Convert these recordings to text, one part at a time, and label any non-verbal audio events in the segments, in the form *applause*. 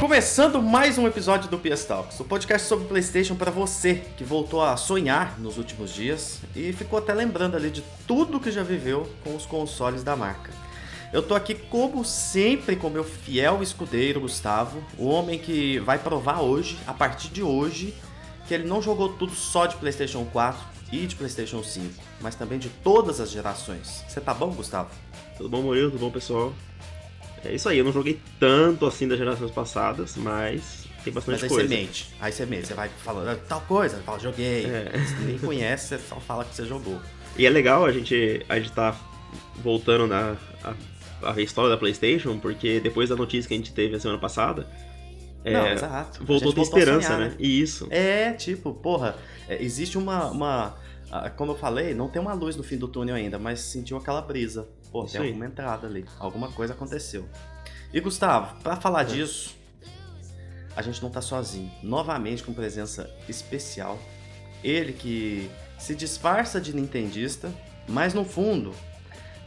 Começando mais um episódio do PS Talks, o podcast sobre PlayStation para você que voltou a sonhar nos últimos dias e ficou até lembrando ali de tudo que já viveu com os consoles da marca. Eu tô aqui como sempre com meu fiel escudeiro Gustavo, o homem que vai provar hoje, a partir de hoje, que ele não jogou tudo só de PlayStation 4 e de PlayStation 5, mas também de todas as gerações. Você tá bom, Gustavo? Tudo bom, Murilo? Tudo bom, pessoal? É isso aí, eu não joguei tanto assim das gerações passadas, mas tem bastante Mas aí coisa. você mente. Aí você mente, você vai falando "Ah, tal coisa, fala, joguei. É. Você nem conhece, você só fala que você jogou. E é legal a gente, a gente tá voltando na a, a história da PlayStation, porque depois da notícia que a gente teve a semana passada, é, Não, exato. Voltou a ter esperança, sonhar, né? E isso. É, tipo, porra, é, existe uma, uma. Como eu falei, não tem uma luz no fim do túnel ainda, mas sentiu aquela brisa. Pô, Isso tem aí. alguma entrada ali. Alguma coisa aconteceu. E Gustavo, pra falar É. disso, a gente não tá sozinho. Novamente com presença especial. Ele que se disfarça de nintendista, mas no fundo,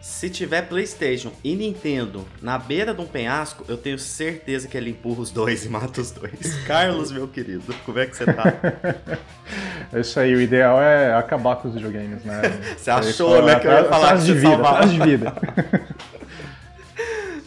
se tiver PlayStation e Nintendo na beira de um penhasco, eu tenho certeza que ele empurra os dois e mata os dois. *laughs* Carlos, meu querido, como é que você tá? É isso aí, o ideal é acabar com os videogames, né? *laughs* Você achou, né, que eu ia falar que de vida, salvava. de vida.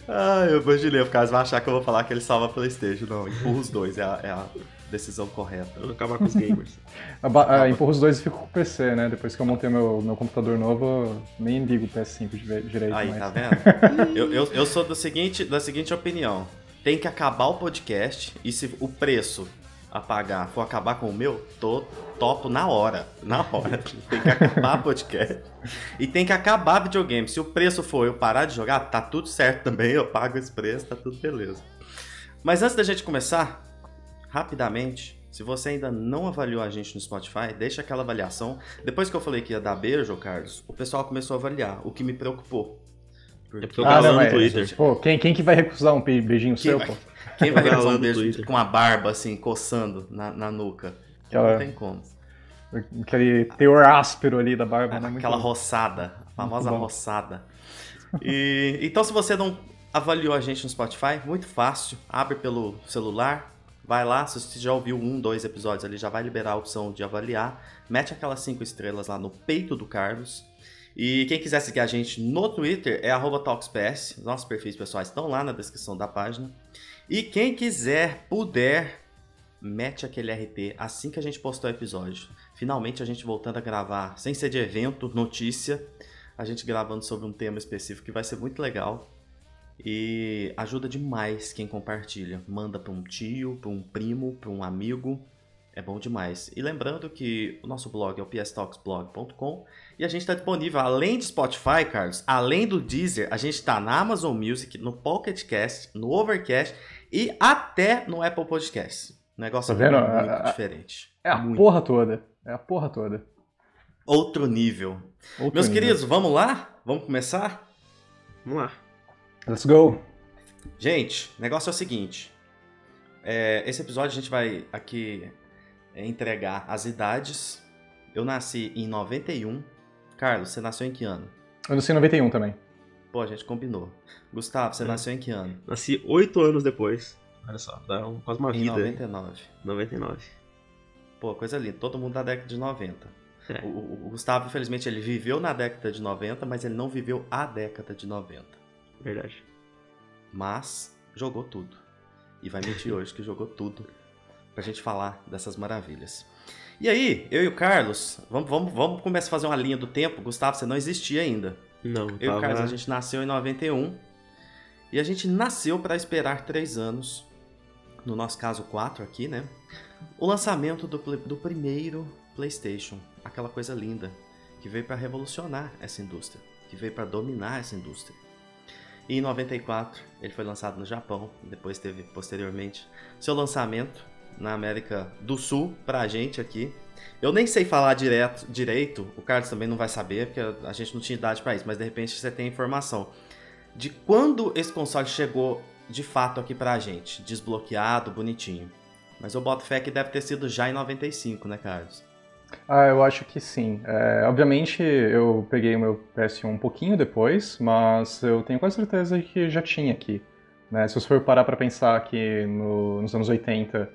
Ah, eu imaginei, o caso vai achar que eu vou falar que ele salva a Playstation. Não, empurra os dois, é a, é a decisão correta. Vamos acabar com os gamers. *laughs* Ah, empurro os dois e fico com o PC, né? Depois que eu montei meu, meu computador novo, eu nem ligo o PS5 de- direito Aí, mais. tá vendo? *laughs* Eu, eu, eu sou do seguinte, da seguinte opinião. Tem que acabar o podcast e se o preço a pagar for acabar com o meu, tô topo na hora. Na hora. *laughs* Tem que acabar o podcast. E tem que acabar videogame. Se o preço for eu parar de jogar, tá tudo certo também. Eu pago esse preço, tá tudo beleza. Mas antes da gente começar, rapidamente, se você ainda não avaliou a gente no Spotify, deixa aquela avaliação. Depois que eu falei que ia dar beijo, Carlos, o pessoal começou a avaliar, o que me preocupou. É porque eu Ah, não, no Twitter. Pô, quem, quem que vai recusar um be- beijinho Quem seu, vai? pô? *laughs* Quem vai lá um no beijo Twitter. com a barba assim, coçando na, na nuca? Aquela- Não tem como. Aquele teor áspero ali da barba, né? Muito Aquela bom. roçada, a famosa Muito roçada. E, então, se você não avaliou a gente no Spotify, muito fácil. Abre pelo celular, vai lá. Se você já ouviu um, dois episódios ali, já vai liberar a opção de avaliar. Mete aquelas cinco estrelas lá no peito do Carlos. E quem quiser seguir a gente no Twitter é TalksPS. Nossos perfis pessoais estão lá na descrição da página. E quem quiser, puder, mete aquele RT assim que a gente postou o episódio. Finalmente a gente voltando a gravar, sem ser de evento, notícia, a gente gravando sobre um tema específico que vai ser muito legal. E ajuda demais quem compartilha. Manda para um tio, para um primo, para um amigo. É bom demais. E lembrando que o nosso blog é o pstalksblog.com e a gente está disponível além de Spotify, Carlos, além do Deezer, a gente está na Amazon Music, no Pocket Cast, no Overcast e até no Apple Podcast. O negócio Tá é vendo? muito A- a- diferente. É a Muito. porra toda. É a porra toda. Outro nível. Outro Meus nível. queridos, vamos lá? Vamos começar? Vamos lá. Let's go. Gente, o negócio é o seguinte. É, esse episódio a gente vai aqui é, entregar as idades. Eu nasci em 91. Carlos, você nasceu em que ano? Eu nasci em 91 também. Pô, a gente combinou. Gustavo, você É. nasceu em que ano? Nasci oito anos depois. Olha só, dá um- quase uma Em vida. aí. 99. 99. Pô, coisa linda. Todo mundo da década de 90. É. O, o- o Gustavo, infelizmente, ele viveu na década de 90, mas ele não viveu a década de 90. Verdade. Mas jogou tudo. E vai mentir hoje que jogou tudo pra gente falar dessas maravilhas. E aí, eu e o Carlos, vamos, vamos, vamos começar a fazer uma linha do tempo. Gustavo, você não existia ainda. Não, Eu e tava... o Carlos, a gente nasceu em 91. E a gente nasceu para esperar três anos, no nosso caso quatro aqui, né? O lançamento do, do primeiro PlayStation. Aquela coisa linda que veio para revolucionar essa indústria, que veio para dominar essa indústria. E em 94 ele foi lançado no Japão, depois teve posteriormente seu lançamento na América do Sul pra gente aqui. Eu nem sei falar direto, direito, o Carlos também não vai saber, porque a gente não tinha idade pra isso, mas de repente você tem informação de quando esse console chegou de fato aqui pra gente, desbloqueado, bonitinho. Mas eu boto fé que deve ter sido já em 95, né, Carlos? Ah, eu acho que sim. É, obviamente eu peguei o meu PS1 um pouquinho depois, mas eu tenho quase certeza que já tinha aqui. Né? Se você for parar para pensar que no, nos anos 80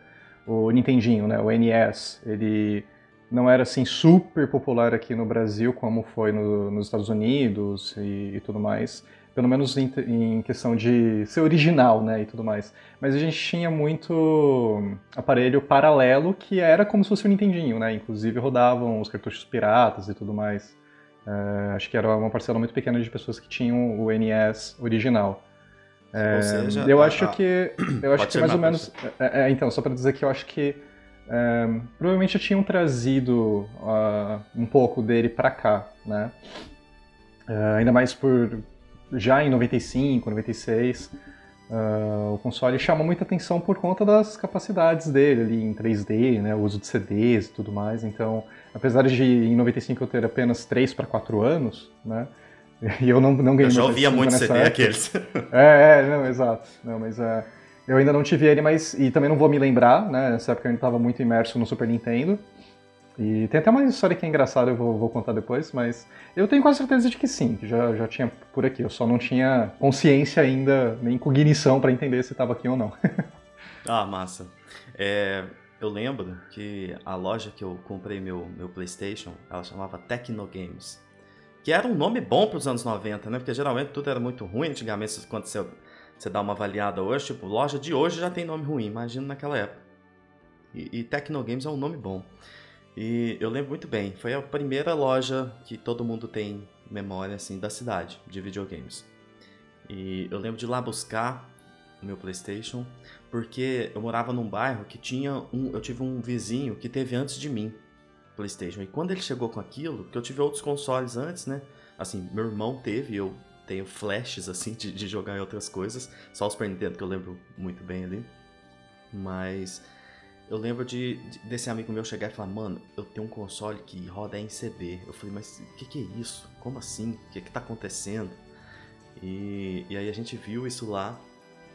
o Nintendinho, né, o NES, ele não era assim super popular aqui no Brasil como foi no, nos Estados Unidos e, e tudo mais pelo menos em, em, questão de ser original, né, e tudo mais. Mas a gente tinha muito aparelho paralelo que era como se fosse um Nintendinho, né, inclusive rodavam os cartuchos piratas e tudo mais. Uh, acho que era uma parcela muito pequena de pessoas que tinham o NES original. É, seja, eu acho que eu acho que mais ou menos é, é, então só para dizer que eu acho que é, provavelmente tinham trazido uh, um pouco dele para cá, né? Uh, ainda mais por já em 95, 96, uh, o console chamou muita atenção por conta das capacidades dele ali em 3D, né, o uso de CDs e tudo mais. Então, apesar de em 95 eu ter apenas 3 para 4 anos, né, *laughs* e eu não, não ganhei Eu já ouvia muito CD época. aqueles. É, é, não, exato. Não, mas uh, eu ainda não tive ele, mas. E também não vou me lembrar, né? Nessa época eu ainda estava muito imerso no Super Nintendo. E tem até uma história que é engraçada, eu vou, vou, contar depois, mas eu tenho quase certeza de que sim, que já, já tinha por aqui. Eu só não tinha consciência ainda, nem cognição para entender se estava aqui ou não. *laughs* ah, massa. É, eu lembro que a loja que eu comprei meu, meu PlayStation, ela chamava Tecnogames. Que era um nome bom para os anos 90, né? Porque geralmente tudo era muito ruim antigamente, quando você, você dá uma avaliada hoje, tipo, loja de hoje já tem nome ruim, imagina naquela época. E, e Tecnogames é um nome bom. E eu lembro muito bem, foi a primeira loja que todo mundo tem memória assim da cidade de videogames. E eu lembro de ir lá buscar o meu PlayStation, porque eu morava num bairro que tinha um, eu tive um vizinho que teve antes de mim PlayStation. E quando ele chegou com aquilo, que eu tive outros consoles antes, né? Assim, meu irmão teve, eu tenho flashes assim de, de jogar em outras coisas, só o Super Nintendo que eu lembro muito bem ali. Mas eu lembro de, de, desse amigo meu chegar e falar, mano, eu tenho um console que roda em CD. Eu falei, mas o que, que, é isso? Como assim? O que, que tá acontecendo? E, e aí a gente viu isso lá.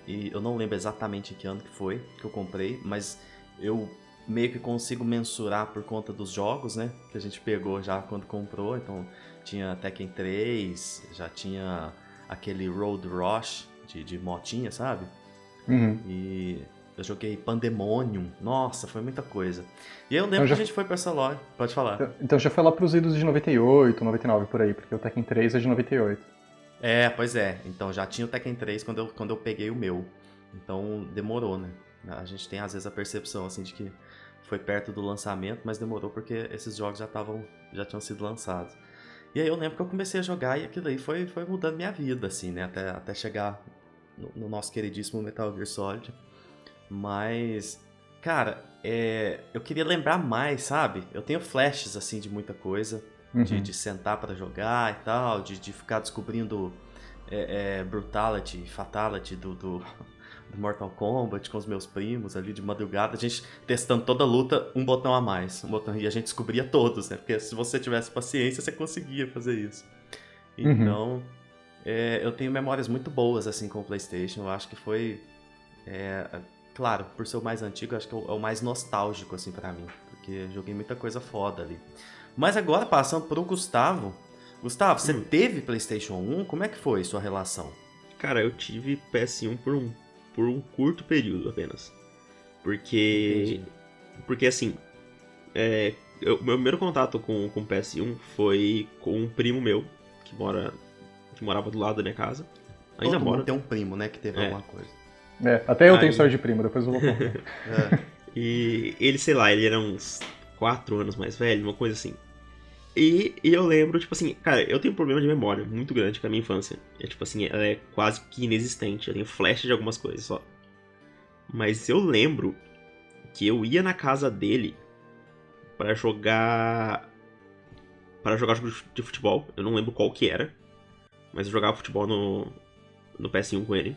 E eu não lembro exatamente em que ano que foi que eu comprei, mas eu meio que consigo mensurar por conta dos jogos, né? Que a gente pegou já quando comprou. Então tinha Tekken 3, já tinha aquele Road Rush de, de motinha, sabe? Uhum. E eu joguei Pandemonium. Nossa, foi muita coisa. E eu lembro então, já... que a gente foi pra essa loja. Pode falar. Então já foi lá pros idos de 98, 99 por aí, porque o Tekken 3 é de 98. É, pois é. Então já tinha o Tekken 3 quando eu, quando eu peguei o meu. Então demorou, né? A gente tem às vezes a percepção assim de que foi perto do lançamento, mas demorou porque esses jogos já estavam já tinham sido lançados. E aí eu lembro que eu comecei a jogar e aquilo aí foi, foi mudando minha vida, assim, né? Até, até chegar no, no nosso queridíssimo Metal Gear Solid. Mas, cara, é, eu queria lembrar mais, sabe? Eu tenho flashes, assim, de muita coisa. Uhum. De, de, sentar para jogar e tal, de, de ficar descobrindo é, é, Brutality, Fatality do, do, do, Mortal Kombat com os meus primos ali de madrugada, a gente testando toda a luta, um botão a mais, um botão, e a gente descobria todos, né? Porque se você tivesse paciência, você conseguia fazer isso. Uhum. Então, uhum. é, eu tenho memórias muito boas, assim, com o PlayStation, eu acho que foi... Claro, por ser o mais antigo, acho que é o, é o mais nostálgico, assim, para mim. Porque joguei muita coisa foda ali. Mas agora, passando pro Gustavo. Gustavo, você hum. teve PlayStation 1? Como é que foi sua relação? Cara, eu tive PS1 por um, por um curto período apenas. Porque. Entendi. Porque assim. É, eu, meu primeiro contato com, com PS1 foi com um primo meu, que mora. que morava do lado da minha casa. Ainda Todo mora. tem um primo, né, que teve é. alguma coisa. É, até eu Aí... tenho história de primo, depois eu vou contar. *laughs* é. E ele, sei lá, ele era uns 4 anos mais velho, uma coisa assim. E, e, eu lembro, tipo assim, cara, eu tenho um problema de memória muito grande com a minha infância. É tipo assim, ela é quase que inexistente. Eu tenho flash de algumas coisas só. Mas eu lembro que eu ia na casa dele para jogar. para jogar jogo de futebol. Eu não lembro qual que era. Mas eu jogava futebol no, no PS1 com ele.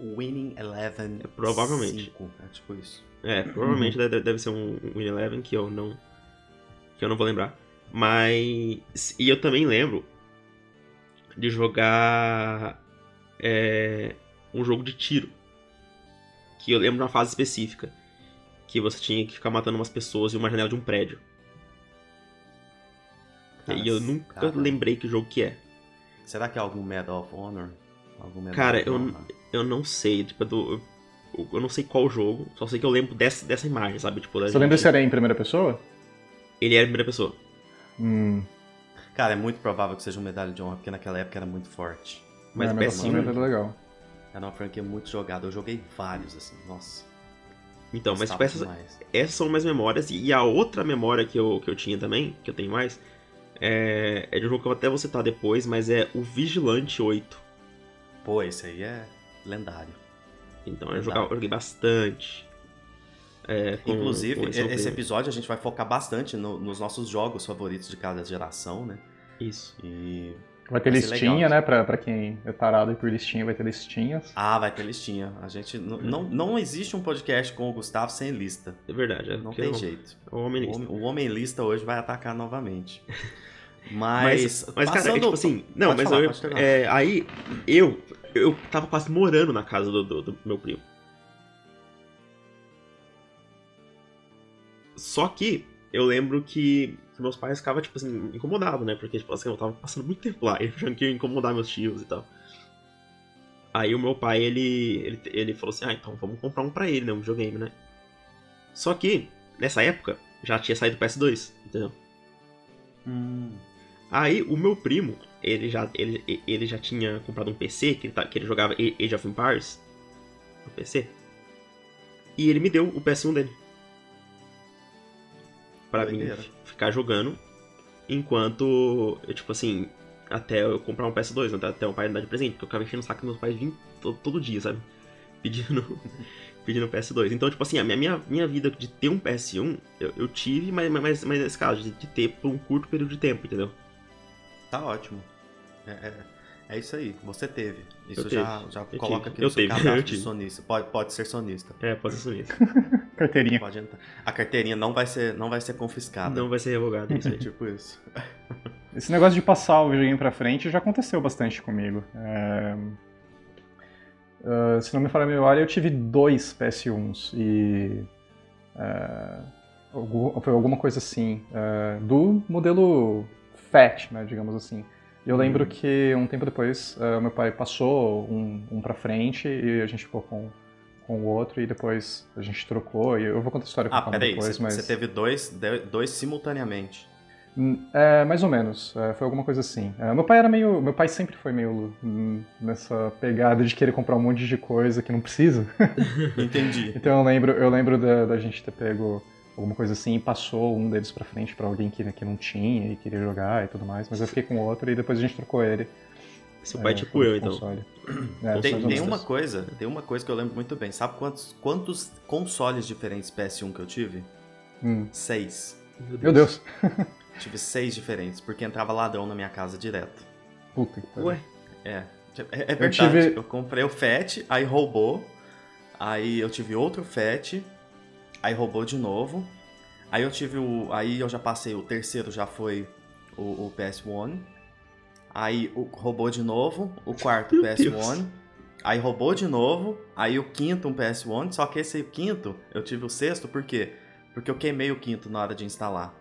Winning Eleven. É, provavelmente. 5, é tipo isso. É, provavelmente uhum. deve, deve ser um Winning Eleven que eu não. que eu não vou lembrar. Mas. E eu também lembro de jogar. É, um jogo de tiro. Que eu lembro de uma fase específica. que você tinha que ficar matando umas pessoas em uma janela de um prédio. e eu nunca cara. lembrei que jogo que é. Será que é algum Medal of Honor? Algum Medal Cara, of Honor? eu não sei, tipo, do, eu, eu não sei qual jogo, só sei que eu lembro dessa, dessa imagem, sabe? Tipo, da Você lembra gente- se era em primeira pessoa? Ele era em primeira pessoa. Hum, Cara, é muito provável que seja um medalha de honra, porque naquela época era muito forte. Mas é, mas é legal. Era uma franquia muito jogada. Eu joguei vários, assim. Nossa. Então, mas tipo, essas, essas são minhas memórias. E a outra memória que eu, que eu tinha também, que eu tenho mais, é, é de um jogo que eu até vou citar depois, mas é o Vigilante 8. Pô, esse aí é lendário. Então eu, jogava, eu joguei bastante. É, com- Inclusive, com esse episódio a gente vai focar bastante no- nos nossos jogos favoritos de cada geração, né? Isso. E. Vai ter Vai listinha, legal. né? Pra, pra quem é tarado por listinha, vai ter listinhas. Ah, vai ter listinha. A gente. n- Não, não existe um podcast com o Gustavo sem lista. É verdade. É, Não tem eu- jeito. O homem O lista. homem, o homem lista hoje vai atacar novamente. *laughs* Mas. Mas, mas cara, é passando- tipo assim, não, Pode mas falar, eu, é, aí eu, eu tava quase morando na casa do, do- do meu primo. Só que eu lembro que, que meus pais ficavam, tipo assim, incomodados, né? Porque, tipo assim, eu tava passando muito tempo lá, *laughs* e achando que ia incomodar meus tios e tal. Aí o meu pai, ele, ele, ele falou assim, ah, então vamos comprar um pra ele, né? Um videogame, né? Só que, nessa época, já tinha saído o PS2, entendeu? Hum, Aí o meu primo, ele já, ele, ele já tinha comprado um PC, que ele, tá- que ele jogava Age of Empires no PC. E ele me deu o PS1 dele. Pra mim Doideira. ficar jogando. Enquanto, eu, tipo assim, até eu comprar um PS2, até, até o pai me dar de presente. Porque eu ficava enchendo o saco dos meus pais vindo todo, todo dia, sabe? *laughs* Pedindo, *laughs* pedindo PS2. Então, tipo assim, a minha, minha, minha vida de ter um PS1, eu, eu tive, mas, mas, mas nesse caso, de, de ter por um curto período de tempo, entendeu? Tá ótimo. É, é, é isso aí. Você teve. Isso Eu já, tive. já Eu coloca *laughs* tive. aqui Eu no seu tive. cadastro Eu de sonista. Pode, pode ser sonista. É, pode ser isso. *laughs* Carteirinha. Pode entrar. A carteirinha não vai ser, não vai ser confiscada. Não vai ser revogado, *laughs* é isso É aí. tipo isso. Esse negócio de passar o videogame pra frente já aconteceu bastante comigo. É, ah, se não me falha a memória, eu tive dois PS1s e. é, algu- foi alguma coisa assim. é, do modelo FAT, né, digamos assim. E eu lembro que um tempo depois, é, meu pai passou um, um pra frente e a gente ficou com, com o outro e depois a gente trocou. E eu vou contar a história Ah, peraí. depois, Você mas. você teve dois, dois simultaneamente. Hum, É, mais ou menos. É, foi alguma coisa assim. É, meu pai era meio. Meu pai sempre foi meio hum, nessa pegada de querer comprar um monte de coisa que não precisa. *laughs* Entendi. *laughs* então eu lembro, eu lembro da, da gente ter pego alguma coisa assim e passou um deles pra frente pra alguém que, que não tinha e queria jogar e tudo mais. Mas eu fiquei com o outro e depois a gente trocou ele. Seu pai é é, tipo eu, então. *clears throat* É, Tem, tem uma coisa, tem uma coisa que eu lembro muito bem. Sabe quantos, quantos consoles diferentes PS1 que eu tive? Hum, Seis. Meu Deus. Tive seis diferentes, porque entrava ladrão na minha casa direto. Puta que pariu. Ué, É, é, é Eu verdade. Eu, tive- comprei o FAT, aí roubou. Aí eu tive outro FAT, aí roubou de novo. Aí eu tive o. Aí eu já passei, o terceiro já foi o, o PS1. Aí o, roubou de novo, o quarto *laughs* Meu PS1. Deus. Aí roubou de novo, aí o quinto um PS1, só que esse quinto, eu tive o sexto, por quê? Porque eu queimei o quinto na hora de instalar.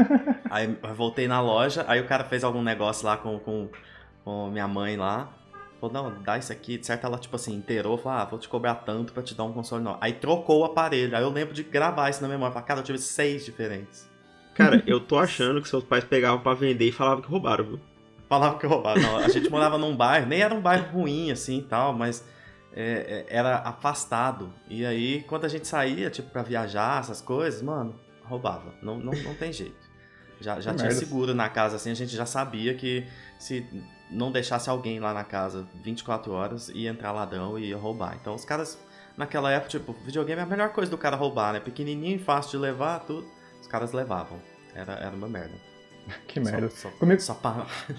*laughs* aí eu voltei na loja, aí o cara fez algum negócio lá com, com, com minha mãe lá. Falou, não, dá isso aqui, de certo ela, tipo assim, inteirou, falou, ah, vou te cobrar tanto pra te dar um console novo. Aí trocou o aparelho, aí eu lembro de gravar isso na memória. Falei, cara, eu tive seis diferentes. cara, eu tô achando que seus pais pegavam pra vender e falavam que roubaram, viu? Falava que eu roubava. Não, a gente morava num bairro, nem era um bairro ruim assim e tal, mas é, é, era afastado. E aí, quando a gente saía, tipo, pra viajar, essas coisas, mano, roubava. Não, não, não tem jeito. Já, já tinha merda. seguro na casa, assim, a gente já sabia que se não deixasse alguém lá na casa 24 horas, ia entrar ladrão e ia roubar. Então, os caras, naquela época, tipo, videogame é a melhor coisa do cara roubar, né? Pequenininho, fácil de levar, tudo. Os caras levavam. Era, era uma merda. *laughs* Que merda. Só, só, Comigo- só pra... *laughs*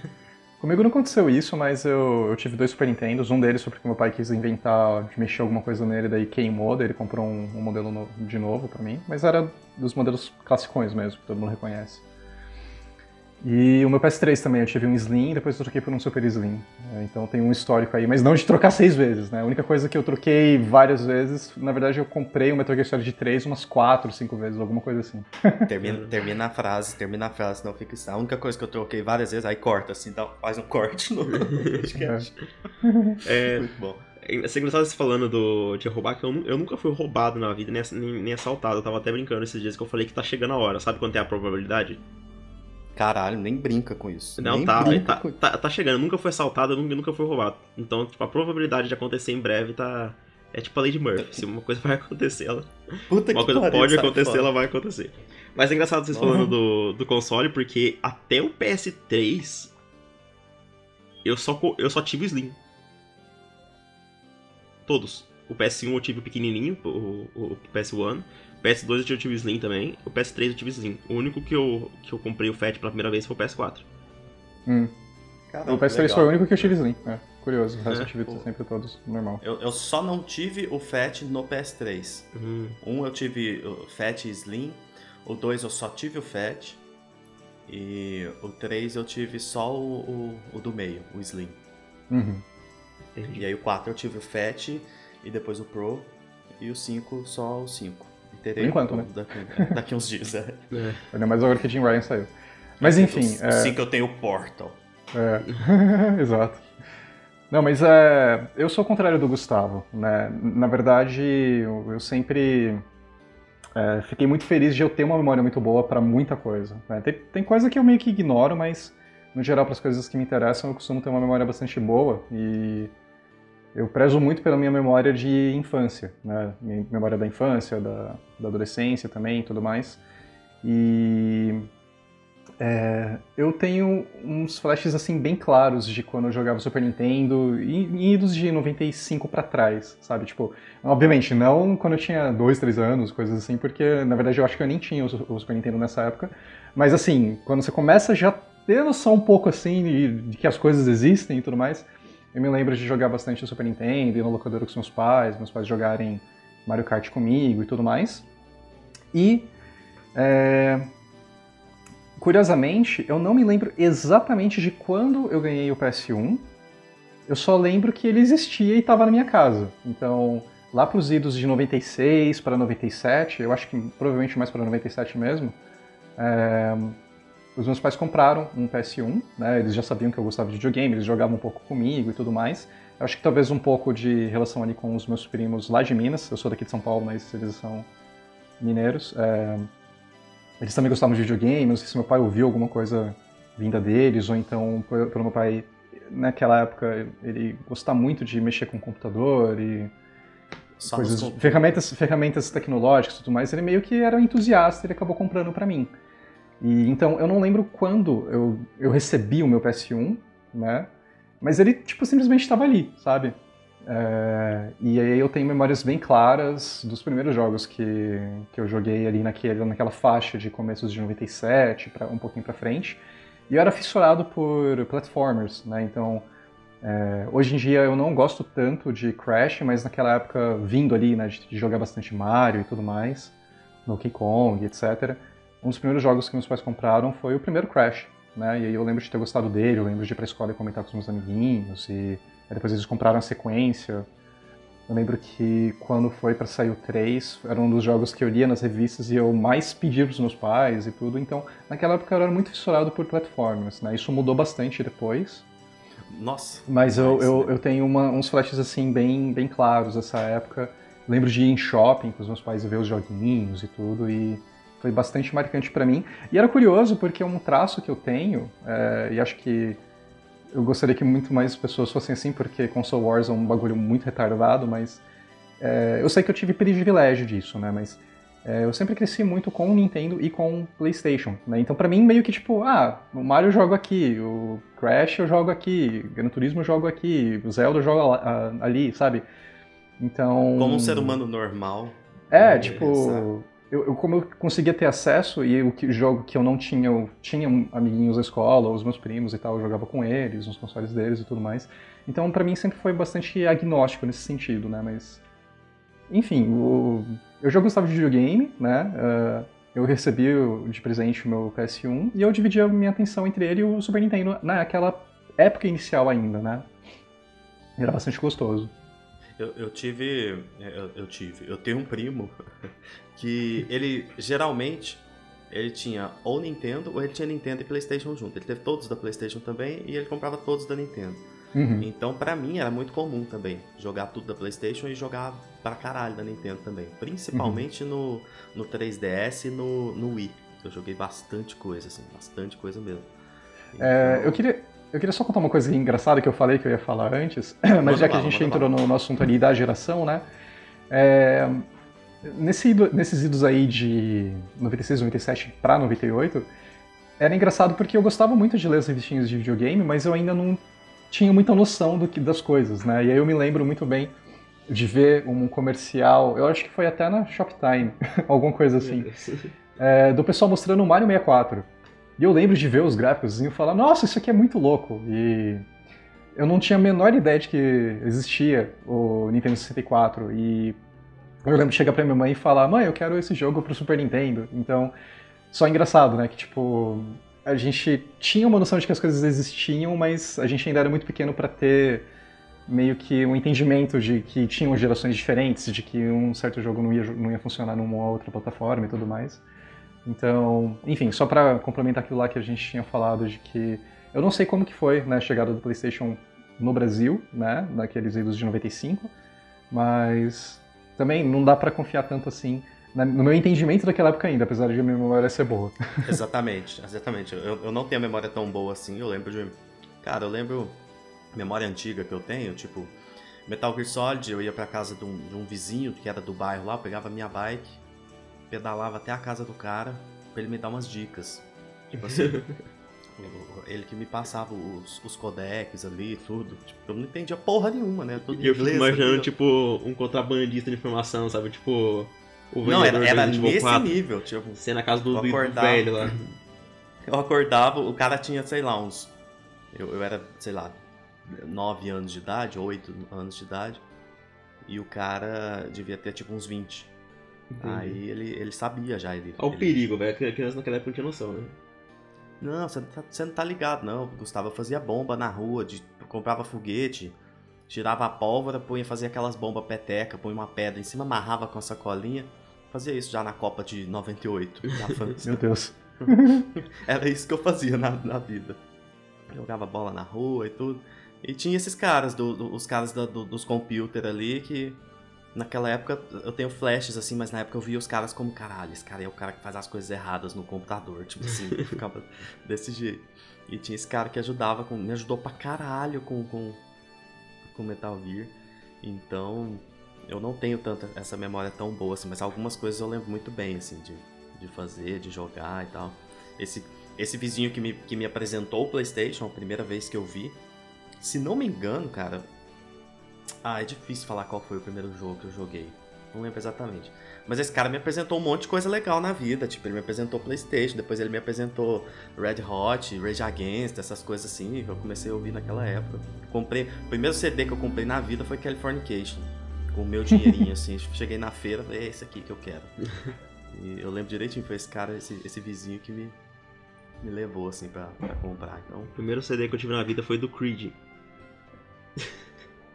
Comigo não aconteceu isso, mas eu, eu tive dois Super Nintendos. Um deles foi porque meu pai quis inventar, mexer alguma coisa nele, daí queimou, daí ele comprou um, um modelo no- de novo pra mim. Mas era dos modelos classicões mesmo, que todo mundo reconhece. E o meu PS3 também, eu tive um Slim, depois eu troquei por um Super Slim. É, então tem um histórico aí, mas não de trocar seis vezes, né? A única coisa que eu troquei várias vezes, na verdade eu comprei o Metal Gear Solid 3 umas quatro, cinco vezes, alguma coisa assim. *laughs* Termina, termina a frase, termina a frase, não fica isso. A única coisa que eu troquei várias vezes, aí corta, assim, dá, faz um corte no podcast. É. Muito bom. Você engraçado você falando do, de roubar, que eu, eu nunca fui roubado na vida, nem, nem, nem assaltado. Eu tava até brincando esses dias que eu falei que tá chegando a hora. Sabe quanto é a probabilidade? Caralho, nem brinca com isso. Não, nem tá, tá, com... tá, tá, chegando. Nunca foi assaltado, nunca, nunca foi roubado. Então, tipo, a probabilidade de acontecer em breve tá. É tipo a lei de Murphy. Se uma coisa vai *laughs* acontecer, ela. Puta uma coisa pariu, pode acontecer, ela vai acontecer. Mas é engraçado vocês uhum. falando do, do console, porque até o PS3 eu só, eu só tive o Slim. Todos. O PS1 eu tive o pequenininho, o, o, o PS1. PS2 eu tive Slim também, o PS3 eu tive Slim. O único que eu, que eu comprei o Fat pela primeira vez foi o PS4. Hum. Caramba, o PS3 legal. foi o único que eu tive Slim. É, curioso, o resto é, eu tive sempre todos normal. Eu, eu, só não tive o Fat no PS3. Uhum. Um eu tive o Fat e Slim, o 2 eu só tive o Fat, e o 3 eu tive só o, o, o do meio, o Slim. Uhum. E aí o 4 eu tive o Fat, e depois o Pro, e o 5 só o 5. Terei Por enquanto, né? Daqui, daqui uns dias, é. *laughs* é. Ainda mais agora que Jim Ryan saiu. Mas enfim. É... Sim, que eu tenho o Portal. É, *laughs* exato. Não, mas é, eu sou o contrário do Gustavo, né? Na verdade, eu, eu sempre é, fiquei muito feliz de eu ter uma memória muito boa para muita coisa. Né? Tem, tem coisa que eu meio que ignoro, mas no geral para as coisas que me interessam eu costumo ter uma memória bastante boa e eu prezo muito pela minha memória de infância, né? Minha memória da infância, da, da adolescência também e tudo mais. E é, eu tenho uns flashes assim bem claros de quando eu jogava Super Nintendo e idos de 95 para trás, sabe? Tipo, obviamente não quando eu tinha 2, 3 anos, coisas assim, porque na verdade eu acho que eu nem tinha o, Super Nintendo nessa época. Mas assim, quando você começa já ter noção um pouco assim de, de que as coisas existem e tudo mais, eu me lembro de jogar bastante no Super Nintendo, ir no locador com meus pais, meus pais jogarem Mario Kart comigo e tudo mais. E, é... curiosamente, eu não me lembro exatamente de quando eu ganhei o PS1, eu só lembro que ele existia e estava na minha casa. Então, lá para os idos de 96 para 97, eu acho que provavelmente mais para 97 mesmo, é... Os meus pais compraram um PS1, né? Eles já sabiam que eu gostava de videogame, eles jogavam um pouco comigo e tudo mais. Eu acho que talvez um pouco de relação ali com os meus primos lá de Minas. Eu sou daqui de São Paulo, mas eles são mineiros. É... Eles também gostavam de videogame, não sei se meu pai ouviu alguma coisa vinda deles, ou então pelo meu pai, naquela época, ele gostava muito de mexer com o computador e coisas, ferramentas, ferramentas tecnológicas e tudo mais. Ele meio que era um entusiasta, ele acabou comprando para mim. E, então, eu não lembro quando eu, eu recebi o meu PS1, né? Mas ele, tipo, simplesmente estava ali, sabe? É, e aí eu tenho memórias bem claras dos primeiros jogos que, que eu joguei ali naquele, naquela faixa de começos de 97, pra, um pouquinho pra frente. E eu era fissurado por platformers, né? Então, é, hoje em dia eu não gosto tanto de Crash, mas naquela época, vindo ali, né, de, de jogar bastante Mario e tudo mais, Donkey Kong, etc., um dos primeiros jogos que meus pais compraram foi o primeiro Crash, né? E aí eu lembro de ter gostado dele, eu lembro de ir pra escola e comentar com os meus amiguinhos, e depois eles compraram a sequência. Eu lembro que quando foi para sair o 3, era um dos jogos que eu lia nas revistas e eu mais pedia pros meus pais e tudo. Então, naquela época eu era muito fissurado por platformers, né? Isso mudou bastante depois. Nossa. Mas eu, eu, eu tenho uma, uns flashes assim bem, bem claros dessa época. lembro de ir em shopping com os meus pais e ver os joguinhos e tudo. E foi bastante marcante para mim. E era curioso porque é um traço que eu tenho, é, e acho que eu gostaria que muito mais pessoas fossem assim, porque Console Wars é um bagulho muito retardado, mas é, eu sei que eu tive privilégio disso, né? Mas é, eu sempre cresci muito com o Nintendo e com o PlayStation, né? Então para mim meio que tipo, ah, o Mario eu jogo aqui, o Crash eu jogo aqui, Gran Turismo eu jogo aqui, o Zelda eu jogo ali, sabe? Então... Como um ser humano normal. É, tipo eu, eu, como eu conseguia ter acesso e o que, jogo que eu não tinha, eu tinha amiguinhos da escola, os meus primos e tal, eu jogava com eles, nos consoles deles e tudo mais. Então, para mim sempre foi bastante agnóstico nesse sentido, né? Mas, enfim, o, eu já gostava de videogame, né? Uh, eu recebi de presente o meu PS1 e eu dividi a minha atenção entre ele e o Super Nintendo naquela época inicial ainda, né? Era bastante gostoso. Eu, eu tive. Eu, eu, tive. Eu tenho um primo *laughs* que ele geralmente ele tinha ou Nintendo ou ele tinha Nintendo e PlayStation junto. Ele teve todos da PlayStation também e ele comprava todos da Nintendo. Uhum. Então, para mim, era muito comum também jogar tudo da PlayStation e jogar pra caralho da Nintendo também. Principalmente uhum. no, no 3DS e no, no Wii. Eu joguei bastante coisa, assim, bastante coisa mesmo. Então... É, eu, queria, eu queria só contar uma coisa engraçada que eu falei que eu ia falar antes, *clears throat* mas manda já que a gente entrou no, no assunto ali da geração, né? É, nesse, nesses idos aí de 96, 97 pra 98, era engraçado porque eu gostava muito de ler as revistinhas de videogame, mas eu ainda não tinha muita noção do que, das coisas, né? E aí eu me lembro muito bem de ver um comercial, eu acho que foi até na Shoptime, *laughs* alguma coisa assim, é, do pessoal mostrando o Mario 64. E eu lembro de ver os gráficos e falar, nossa, isso aqui é muito louco. E eu não tinha a menor ideia de que existia o Nintendo 64. E eu lembro de chegar pra minha mãe e falar, mãe, eu quero esse jogo pro Super Nintendo. Então, só engraçado, né? Que tipo, a gente tinha uma noção de que as coisas existiam, mas a gente ainda era muito pequeno para ter meio que um entendimento de que tinham gerações diferentes, de que um certo jogo não ia, não ia funcionar numa outra plataforma e tudo mais. Então, enfim, só para complementar aquilo lá que a gente tinha falado de que eu não sei como que foi né, a chegada do PlayStation no Brasil, né, naqueles idos de 95, mas também não dá para confiar tanto assim no meu entendimento daquela época ainda, apesar de a minha memória ser boa. *laughs* Exatamente, exatamente. Eu, eu não tenho a memória tão boa assim, eu lembro de. Cara, eu lembro. Memória antiga que eu tenho, tipo. Metal Gear Solid, eu ia pra casa de um, de um vizinho que era do bairro lá, eu pegava minha bike, pedalava até a casa do cara pra ele me dar umas dicas. Tipo assim. *laughs* ele que me passava os, os codecs ali e tudo. Tipo, eu não entendia porra nenhuma, né? Tudo e eu fico imaginando, tipo, um contrabandista de informação, sabe? Tipo, o não, era, era nesse 4, nível, tipo. Ser na casa do, do, velho lá. *clears throat* Eu acordava, o cara tinha, sei lá, uns. Eu, eu era, sei lá, 9 anos de idade, 8 anos de idade. E o cara devia ter tipo uns 20. Entendi. Aí ele, ele sabia já. Ele, Olha o ele... perigo, velho. A criança naquela época não tinha noção, né? Não, você não, tá, você não tá ligado, não. O Gustavo fazia bomba na rua, de, comprava foguete, tirava a pólvora, punha, fazia aquelas bombas peteca, punha uma pedra em cima, amarrava com a sacolinha Fazia isso já na Copa de 98, na *laughs* França. Meu Deus. *laughs* Era isso que eu fazia na, na vida. Jogava bola na rua e tudo. E tinha esses caras, do, do, os caras do, dos computers ali, que naquela época eu tenho flashes assim, mas na época eu via os caras como, caralho, esse cara é o cara que faz as coisas erradas no computador, tipo assim, *laughs* ficava desse jeito. E tinha esse cara que ajudava, com, me ajudou pra caralho com, com, com Metal Gear. Então, eu não tenho tanta essa memória tão boa assim, mas algumas coisas eu lembro muito bem, assim, de, de fazer, de jogar e tal. Esse, esse vizinho que me, que me apresentou o PlayStation, a primeira vez que eu vi, se não me engano, cara. Ah, é difícil falar qual foi o primeiro jogo que eu joguei. Não lembro exatamente. Mas esse cara me apresentou um monte de coisa legal na vida. Tipo, ele me apresentou PlayStation, depois ele me apresentou Red Hot, Rage Against, essas coisas assim. Que eu comecei a ouvir naquela época. Comprei. O primeiro CD que eu comprei na vida foi Californication com o meu dinheirinho, *laughs* assim. Cheguei na feira, falei, é esse aqui que eu quero. E eu lembro direitinho, foi esse cara, esse, esse vizinho que me, me levou, assim, pra, pra comprar. Então... O primeiro CD que eu tive na vida foi do Creed.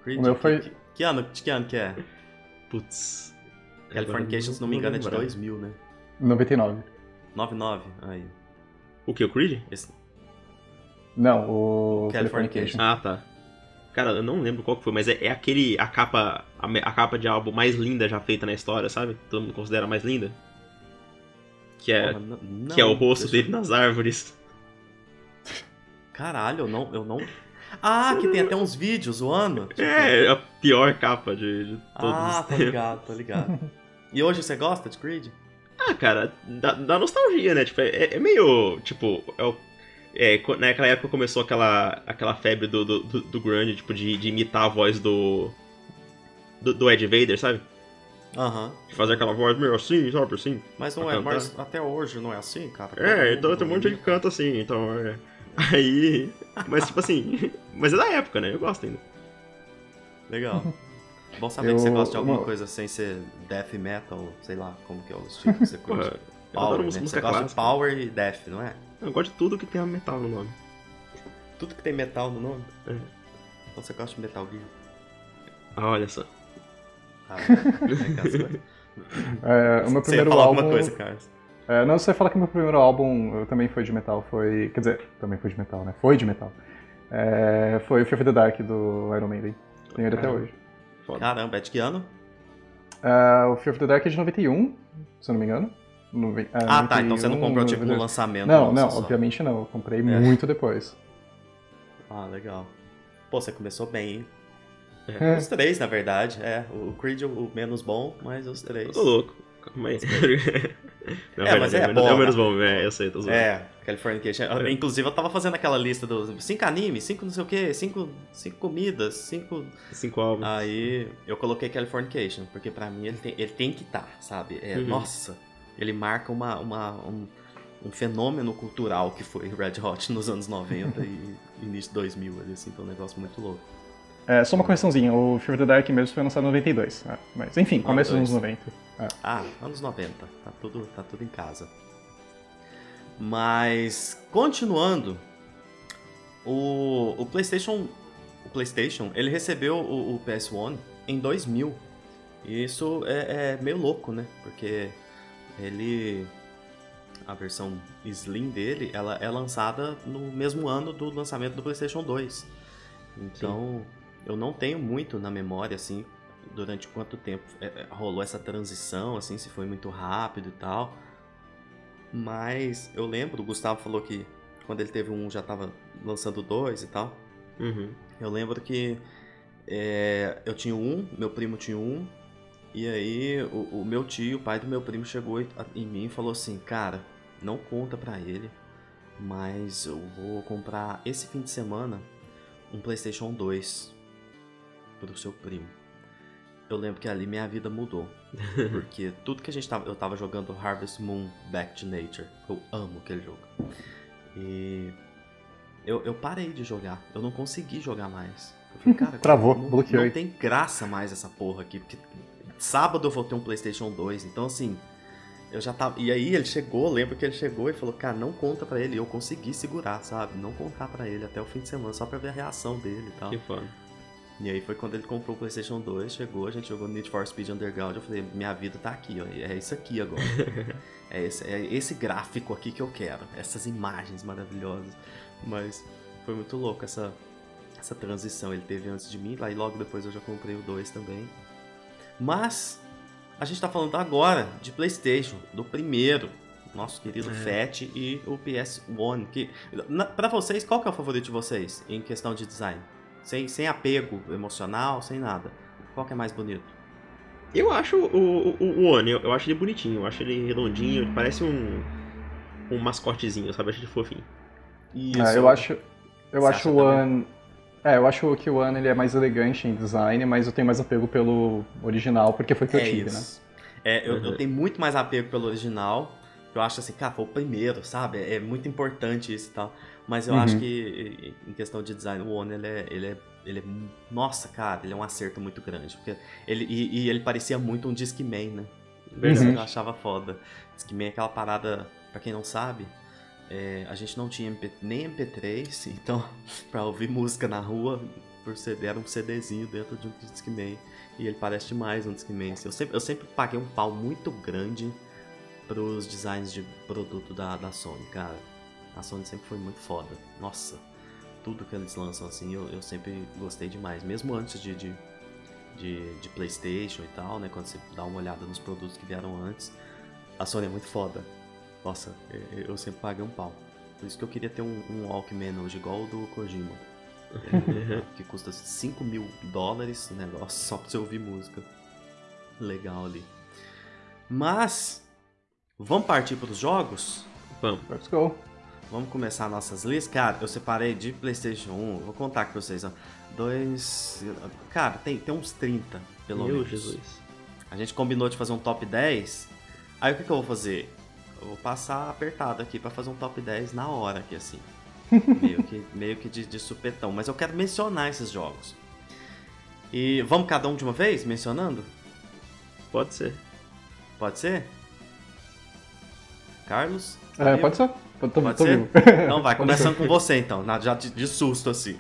Creed? O meu foi... Que, que, ano, de que ano que é? Putz... Californication, se não me engano, é de 2000, né? 99. 99, aí. O que, o Creed? Esse... Não, o Californication. Ah, tá. Cara, eu não lembro qual que foi, mas é, é aquele. A capa. A, a, capa de álbum mais linda já feita na história, sabe? Todo mundo considera mais linda. Que é. Porra, não, que é o rosto dele nas árvores. Caralho, eu não. Eu não... Ah, que tem até uns vídeos zoando. Tipo... *laughs* É, é a pior capa de, de todos. Ah, tô ligado, tô ligado. *laughs* E hoje você gosta de Creed? Ah, cara, dá, dá nostalgia, né? Tipo, é, é meio. Tipo, é o é, naquela época começou aquela, aquela febre do, do, do grunge, tipo, de, de imitar a voz do, do, do Ed Vader, sabe? Aham. Uhum. De fazer aquela voz meio assim, sabe, assim. Mas não é, cantar. mas até hoje não é assim, cara. É, então tem um monte de gente que canta assim, então é... Aí... Mas tipo assim... mas é da época, né? Eu gosto ainda. Legal. Bom saber eu... que você gosta de alguma coisa sem ser death metal, sei lá, como que é o estilo que você curte. Power, adoro né? Você gosta de clássica. Power e Death, não é? Eu gosto de tudo que tem metal no nome. Tudo que tem metal no nome? É. Então você gosta de Metal Gear? Ah, olha só. Ah, é É, o meu Você ia primeiro falar álbum. alguma coisa, Carlos? É, não, você fala que meu primeiro álbum eu também foi de metal, foi. Quer dizer, também foi de metal, né? Foi de metal. É, foi o Fear of the Dark do Iron Maiden. Tenho ele até Caramba. hoje. Foda. Caramba, é de que ano? É, o Fear of the Dark é de 91, se eu não me engano. Noven- é, Ah, tá. Então você não 91, comprou tipo no 92. lançamento. Não, não, só. obviamente não. Eu comprei É. muito depois. Ah, legal. Pô, você começou bem, hein? É. Os três, na verdade. É, o Creed o o menos bom, mas os três. Eu tô louco. Calma aí. *laughs* Não, É, mas é menos- bom, É menos bom, é, eu sei, tô zoando. É, Californication. É. Inclusive, eu tava fazendo aquela lista dos cinco animes, cinco não sei o quê, cinco, cinco comidas, cinco. Cinco álbuns. Aí eu coloquei Californication, porque pra mim ele tem, ele tem que estar, sabe? É, Uhum. Nossa, ele marca uma, uma, um, um fenômeno cultural que foi Red Hot *laughs* nos anos 90 e início de 2000, ali, assim, foi um negócio muito louco. É, só uma correçãozinha, o Fear of the Dark mesmo foi lançado em 92. é, mas enfim, começo dos anos 90. É. Ah, anos 90, tá tudo, tá tudo em casa. Mas, continuando, o, o PlayStation, o PlayStation, ele recebeu o, o PS1 em 2000. E isso é, é meio louco, né? Porque ele, a versão Slim dele, ela é lançada no mesmo ano do lançamento do PlayStation 2. Então, eu não tenho muito na memória, assim, durante quanto tempo é, é, rolou essa transição, assim, se foi muito rápido e tal. Mas eu lembro, o Gustavo falou que quando ele teve um já tava lançando dois e tal. Uhum. Eu lembro que é, eu tinha um, meu primo tinha um, e aí o, o meu tio, o pai do meu primo, chegou em mim e falou assim, cara, não conta pra ele, mas eu vou comprar esse fim de semana um Playstation 2 pro seu primo. Eu lembro que ali minha vida mudou. *laughs* Porque tudo que a gente tava. Eu tava jogando Harvest Moon Back to Nature. Eu amo aquele jogo. E. Eu, eu parei de jogar. Eu não consegui jogar mais. Eu falei, cara, *laughs* Travou, não, bloqueou. Não tem graça mais essa porra aqui. Porque sábado eu vou ter um PlayStation 2. Então, assim. Eu já tava. E aí ele chegou, lembro que ele chegou e falou, cara, não conta pra ele. E eu consegui segurar, sabe? Não contar pra ele até o fim de semana, só pra ver a reação dele e tal. Que foda. E aí foi quando ele comprou o PlayStation 2, chegou, a gente jogou Need for Speed Underground, eu falei, minha vida tá aqui, ó, é isso aqui agora. *laughs* é, esse, é esse gráfico aqui que eu quero, essas imagens maravilhosas. Mas foi muito louco essa, essa transição, ele teve antes de mim, lá e logo depois eu já comprei o 2 também. Mas a gente tá falando agora de PlayStation, do primeiro, nosso querido É. Fat e o PS1, que na, pra vocês, qual que é o favorito de vocês em questão de design? Sem, sem apego emocional, sem nada. Qual que é mais bonito? Eu acho o, o, o One, eu, eu acho ele bonitinho, eu acho ele redondinho, ele parece um. um mascotezinho, sabe? Eu acho ele fofinho. Isso. É, eu acho, eu Você acho o também? One. É, eu acho que o One ele é mais elegante em design, mas eu tenho mais apego pelo original, porque foi que eu é tive, né? isso. É, eu, eu Uhum. tenho muito mais apego pelo original. Eu acho assim, cara, foi o primeiro, sabe? É muito importante isso e tal. Mas eu Uhum. acho que, em questão de design, o One, ele é, ele é, ele é... Nossa, cara, ele é um acerto muito grande. Porque ele, e, e ele parecia muito um Discman, né? Verdade. Uhum. eu achava foda. Discman é aquela parada, pra quem não sabe, é, a gente não tinha MP, nem MP3, *laughs* então pra ouvir música na rua, por CD, era um CDzinho dentro de um Discman. E ele parece demais um Discman. assim. Eu sempre, eu sempre paguei um pau muito grande pros designs de produto da, da Sony, cara. A Sony sempre foi muito foda. Nossa, tudo que eles lançam assim, eu, eu sempre gostei demais. Mesmo antes de, de, de, de PlayStation e tal, né? Quando você dá uma olhada nos produtos que vieram antes, a Sony é muito foda. Nossa, eu, eu sempre paguei um pau. Por isso que eu queria ter um, um Walkman hoje, igual o do Kojima. *laughs* Que custa 5 mil dólares o negócio só pra você ouvir música. Legal ali. Mas, vamos partir para os jogos? Vamos. Let's go. Vamos começar nossas listas. Cara, eu separei de PlayStation 1, vou contar com vocês. Ó. Dois. Cara, tem, tem uns 30, pelo Meu menos. Jesus. A gente combinou de fazer um top 10. Aí o que, que eu vou fazer? Eu vou passar apertado aqui pra fazer um top 10 na hora aqui, assim. *laughs* meio que, meio que de, de supetão. Mas eu quero mencionar esses jogos. E vamos cada um de uma vez mencionando? Pode ser. Pode ser? Carlos? É, pode ser. Tô, pode tô ser? *laughs* Então vai, começando com você então, já de, susto assim.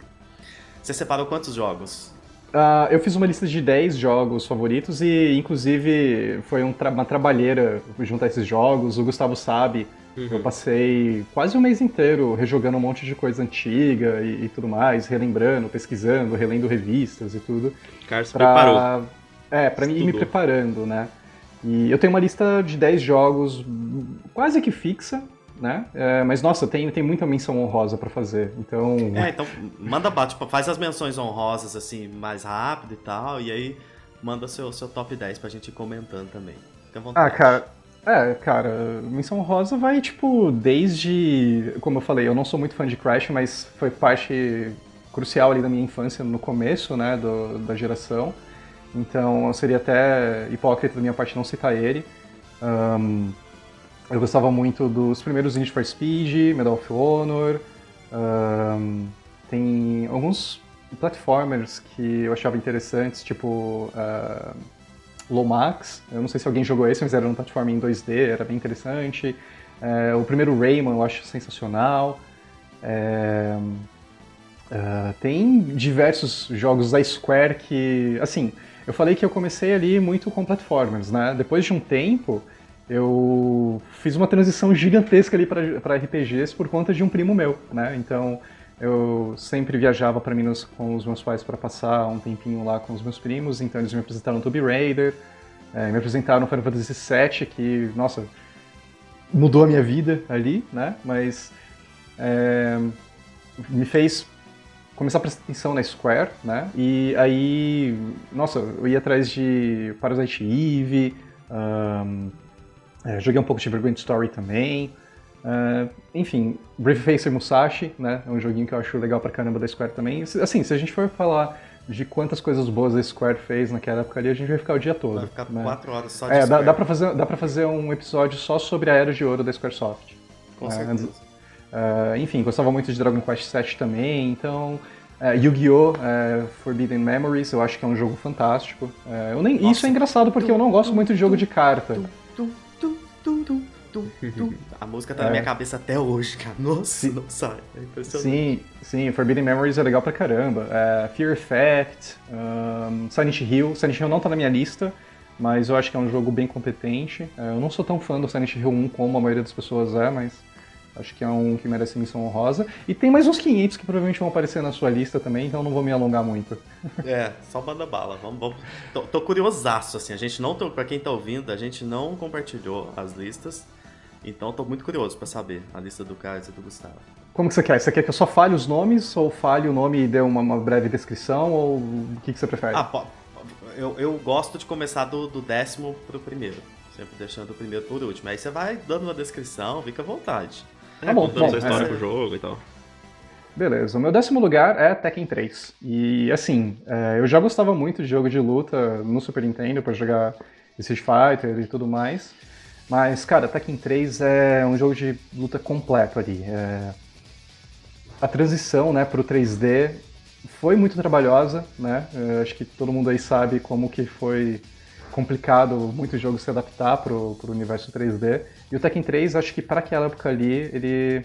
Você separou quantos jogos? Uh, eu fiz uma lista de 10 jogos favoritos e, inclusive, foi um tra uma trabalheira juntar esses jogos. O Gustavo sabe, uhum. eu passei quase um mês inteiro rejogando um monte de coisa antiga e, e tudo mais, relembrando, pesquisando, relendo revistas e tudo. Carlos pra... preparou. É, pra ir me preparando, né? E eu tenho uma lista de 10 jogos quase que fixa, né? É, mas nossa, tem, tem muita menção honrosa para fazer. Então. É, então manda bate, tipo, faz as menções honrosas assim mais rápido e tal, e aí manda seu, seu top 10 pra gente ir comentando também. Fica à vontade. Ah, cara. É, cara, menção honrosa vai, tipo, desde. Como eu falei, eu não sou muito fã de Crash, mas foi parte crucial ali da minha infância no começo, né, do, da geração. Então seria até hipócrita da minha parte não citar ele. Um, eu gostava muito dos primeiros Need for Speed, Medal of Honor. Um, tem alguns platformers que eu achava interessantes, tipo uh, Lomax. Eu não sei se alguém jogou esse, mas era um platform em 2D, era bem interessante. Uh, o primeiro Rayman eu acho sensacional. Uh, tem diversos jogos da Square que, assim, eu falei que eu comecei ali muito com platformers, né? Depois de um tempo, eu fiz uma transição gigantesca ali para RPGs por conta de um primo meu, né? Então, eu sempre viajava para Minas com os meus pais para passar um tempinho lá com os meus primos, então eles me apresentaram Tomb Raider, é, me apresentaram Final Fantasy VII, que, nossa, mudou a minha vida ali, né? Mas é, me fez começar a prestar atenção na Square, né? E aí, nossa, eu ia atrás de Parasite Eve, um, é, joguei um pouco de Vergant Story também. Uh, enfim, Brave Facer Musashi, né? É um joguinho que eu acho legal pra caramba da Square também. Assim, se a gente for falar de quantas coisas boas a Square fez naquela época ali, a gente vai ficar o dia todo. Vai ficar né? quatro horas só de É, dá, dá, pra fazer, dá pra fazer um episódio só sobre a Era de Ouro da Squaresoft. Com né? certeza. Uh, enfim, gostava muito de Dragon Quest VII também, então... Uh, Yu-Gi-Oh! Uh, Forbidden Memories, eu acho que é um jogo fantástico. Uh, eu nem, isso é engraçado porque eu não gosto muito de jogo de carta. *laughs* A música tá é. na minha cabeça até hoje, cara. *laughs* Nossa, sim. não sai. É impressionante. Sim, sim, Forbidden Memories é legal pra caramba. Fear Effect, um, Silent Hill. Silent Hill não tá na minha lista, mas eu acho que é um jogo bem competente. eu não sou tão fã do Silent Hill 1 como a maioria das pessoas é, mas Acho que é um que merece menção honrosa. E tem mais uns 500 que provavelmente vão aparecer na sua lista também, então não vou me alongar muito. É, só manda bala. Vamos, vamos. Tô, tô curiosaço, assim. A gente não, pra quem tá ouvindo, a gente não compartilhou as listas. Então tô muito curioso para saber a lista do Carlos e do Gustavo. Como que você quer? Você quer que eu só fale os nomes, ou fale o nome e dê uma, uma breve descrição, ou o que, que você prefere? Ah, eu, eu gosto de começar do, do décimo pro primeiro. Sempre deixando o primeiro por último. Aí você vai dando uma descrição, fica à vontade. É, tá bom, contando bom, sua história é... pro jogo e tal. Beleza, o meu décimo lugar é Tekken 3. E assim, é, eu já gostava muito de jogo de luta no Super Nintendo para jogar Street Fighter e tudo mais. Mas, cara, Tekken 3 é um jogo de luta completo ali. É... A transição né, pro 3D foi muito trabalhosa, né? Eu acho que todo mundo aí sabe como que foi complicado muitos jogos se adaptar pro, pro universo 3D. E o Tekken 3, acho que para aquela época ali, ele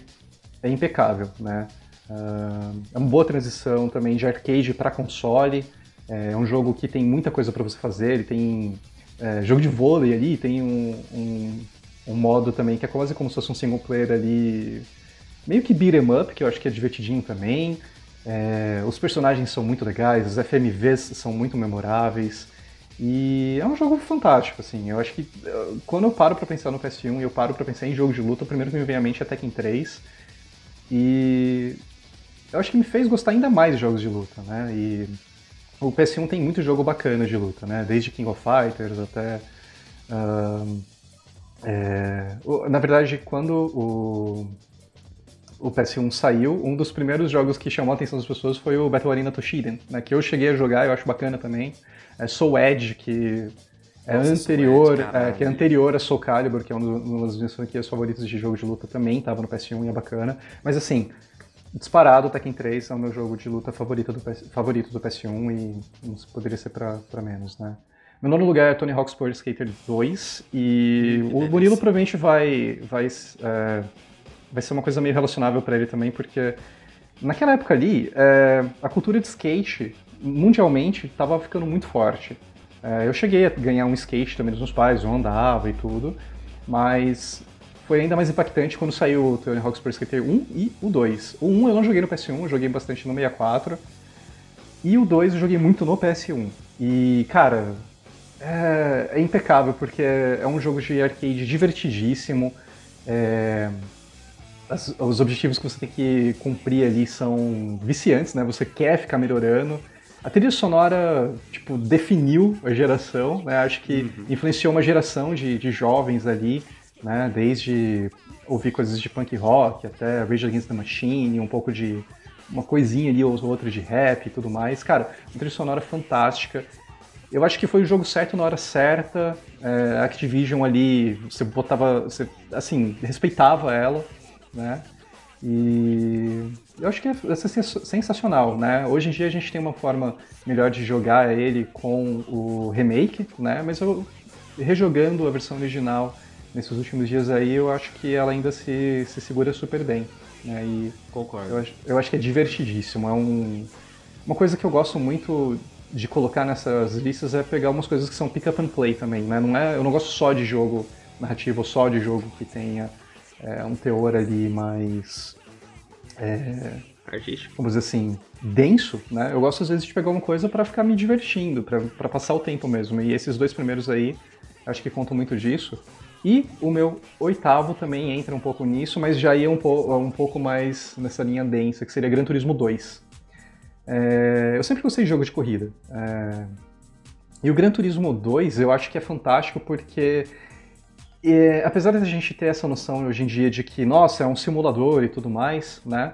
é impecável, né? Uh, é uma boa transição também de arcade para console. É um jogo que tem muita coisa para você fazer. Ele tem é, jogo de vôlei ali, tem um, um, um, modo também que é quase como se fosse um single player ali, meio que beat 'em up, que eu acho que é divertidinho também. É, os personagens são muito legais, os FMVs são muito memoráveis. E é um jogo fantástico, assim. Eu acho que eh, quando eu paro para pensar no PS1 e eu paro para pensar em jogo de luta, o primeiro que me vem à mente é Tekken 3. E eu acho que me fez gostar ainda mais de jogos de luta, né? E o PS1 tem muito jogo bacana de luta, né? Desde King of Fighters até. É, na verdade, quando o, o PS1 saiu, um dos primeiros jogos que chamou a atenção das pessoas foi o Battle Arena Toshiden, né? Que eu cheguei a jogar, eu acho bacana também é Soul Edge, que é Nossa, anterior, é, que é anterior a Soul Calibur, que é uma das minhas franquias favoritas de jogo de luta também, tava no PS1 e é bacana. Mas assim, disparado, Tekken 3 é o meu jogo de luta favorito do, PS, favorito do PS1 e não poderia ser pra, pra menos, né? Meu nono lugar é Tony Hawk's Pro Skater 2 e que o delícia. Murilo provavelmente vai, vai, é, vai ser uma coisa meio relacionável para ele também, porque naquela época ali, é, a cultura de skate mundialmente estava ficando muito forte. É, eu cheguei a ganhar um skate também dos meus pais, eu andava e tudo, mas foi ainda mais impactante quando saiu o Tony Hawk's Pro Skater 1 e o 2. O 1 eu não joguei no PS1, eu joguei bastante no 64, e o 2 eu joguei muito no PS1. E, cara, é, é impecável, porque é, é um jogo de arcade divertidíssimo. é, as- os objetivos que você tem que cumprir ali são viciantes, né? Você quer ficar melhorando. A trilha sonora, tipo, definiu a geração, né? Acho que influenciou uma geração de, de jovens ali, né? Desde ouvir coisas de punk rock até Rage Against the Machine, um pouco de uma coisinha ali ou outra de rap e tudo mais. Cara, uma trilha sonora fantástica. Eu acho que foi o jogo certo na hora certa. É, a Activision ali, você botava, você, assim, respeitava ela, né? E eu acho que é sens- sensacional, né? Hoje em dia a gente tem uma forma melhor de jogar ele com o remake, né? Mas eu rejogando a versão original nesses últimos dias aí, eu acho que ela ainda se, se segura super bem, né? E Concordo. eu acho, eu acho que é divertidíssimo. É um, uma coisa que eu gosto muito de colocar nessas listas é pegar umas coisas que são pick up and play também, né? Não é, eu não gosto só de jogo narrativo, ou só de jogo que tenha é, um teor ali mais, Artístico. vamos dizer assim, denso, né? Eu gosto às vezes de pegar uma coisa pra ficar me divertindo, pra pra passar o tempo mesmo. E esses dois primeiros aí, acho que contam muito disso. E o meu oitavo também entra um pouco nisso, mas já ia um, po um pouco mais nessa linha densa, que seria Gran Turismo 2. É, eu sempre gostei de jogo de corrida. É, e o Gran Turismo 2 eu acho que é fantástico porque, é, apesar da gente ter essa noção hoje em dia de que, nossa, é um simulador e tudo mais, né?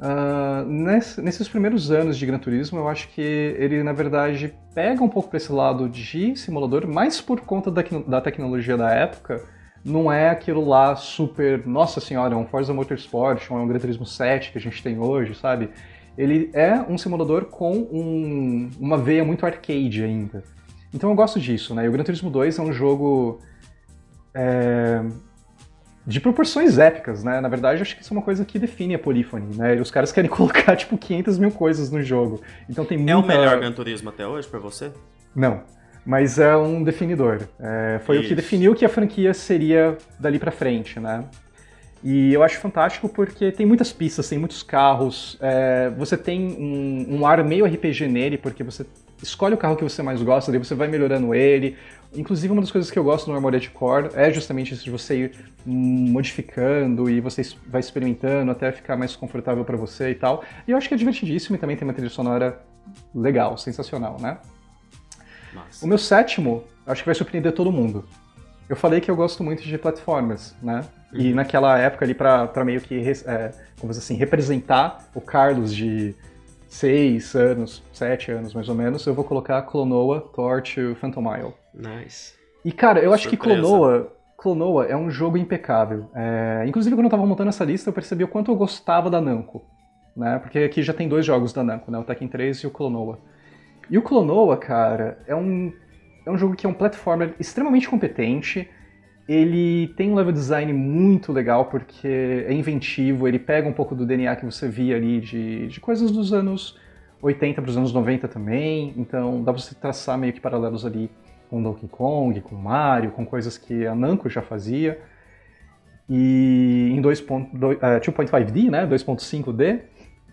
Ah, ness- nesses primeiros anos de Gran Turismo, eu acho que ele, na verdade, pega um pouco para esse lado de simulador, mas por conta da, da tecnologia da época, não é aquilo lá super, nossa senhora, é um Forza Motorsport, ou é um Gran Turismo 7 que a gente tem hoje, sabe? Ele é um simulador com um- uma veia muito arcade ainda. Então eu gosto disso, né? E o Gran Turismo 2 é um jogo é, de proporções épicas, né? Na verdade, acho que isso é uma coisa que define a Polyphony, né? E os caras querem *laughs* colocar, tipo, 500 mil coisas no jogo. Então tem muita... É o melhor Gran Turismo até hoje pra você? Não, mas é um definidor. É, foi o que Isso. definiu que a franquia seria dali pra frente, né? E eu acho fantástico porque tem muitas pistas, tem muitos carros, é, você tem um, um ar meio RPG nele, porque você escolhe o carro que você mais gosta, daí você vai melhorando ele. Inclusive, uma das coisas que eu gosto no Armored Core é justamente isso de você ir modificando e você vai experimentando até ficar mais confortável pra você e tal. E eu acho que é divertidíssimo e também tem uma trilha sonora legal, sensacional, né? Massa. O meu sétimo, acho que vai surpreender todo mundo. Eu falei que eu gosto muito de platformers, né? E naquela época ali, pra, pra meio que, é, como assim, representar o Carlos de seis anos, sete anos mais ou menos, eu vou colocar Clonoa, Torch, Phantom Isle. Nice. E cara, eu acho que Surpresa. Clonoa, Clonoa é um jogo impecável. É, inclusive, quando eu tava montando essa lista, eu percebi o quanto eu gostava da Namco. Né? Porque aqui já tem dois jogos da Namco, né? o Tekken 3 e o Clonoa. E o Clonoa, cara, é um, é um jogo que é um platformer extremamente competente. Ele tem um level design muito legal porque é inventivo, ele pega um pouco do DNA que você via ali de, de coisas dos anos 80 para os anos 90 também. Então dá pra você traçar meio que paralelos ali com Donkey Kong, com Mario, com coisas que a Namco já fazia. E em 2.2 eh, 2.5D, né, 2.5D,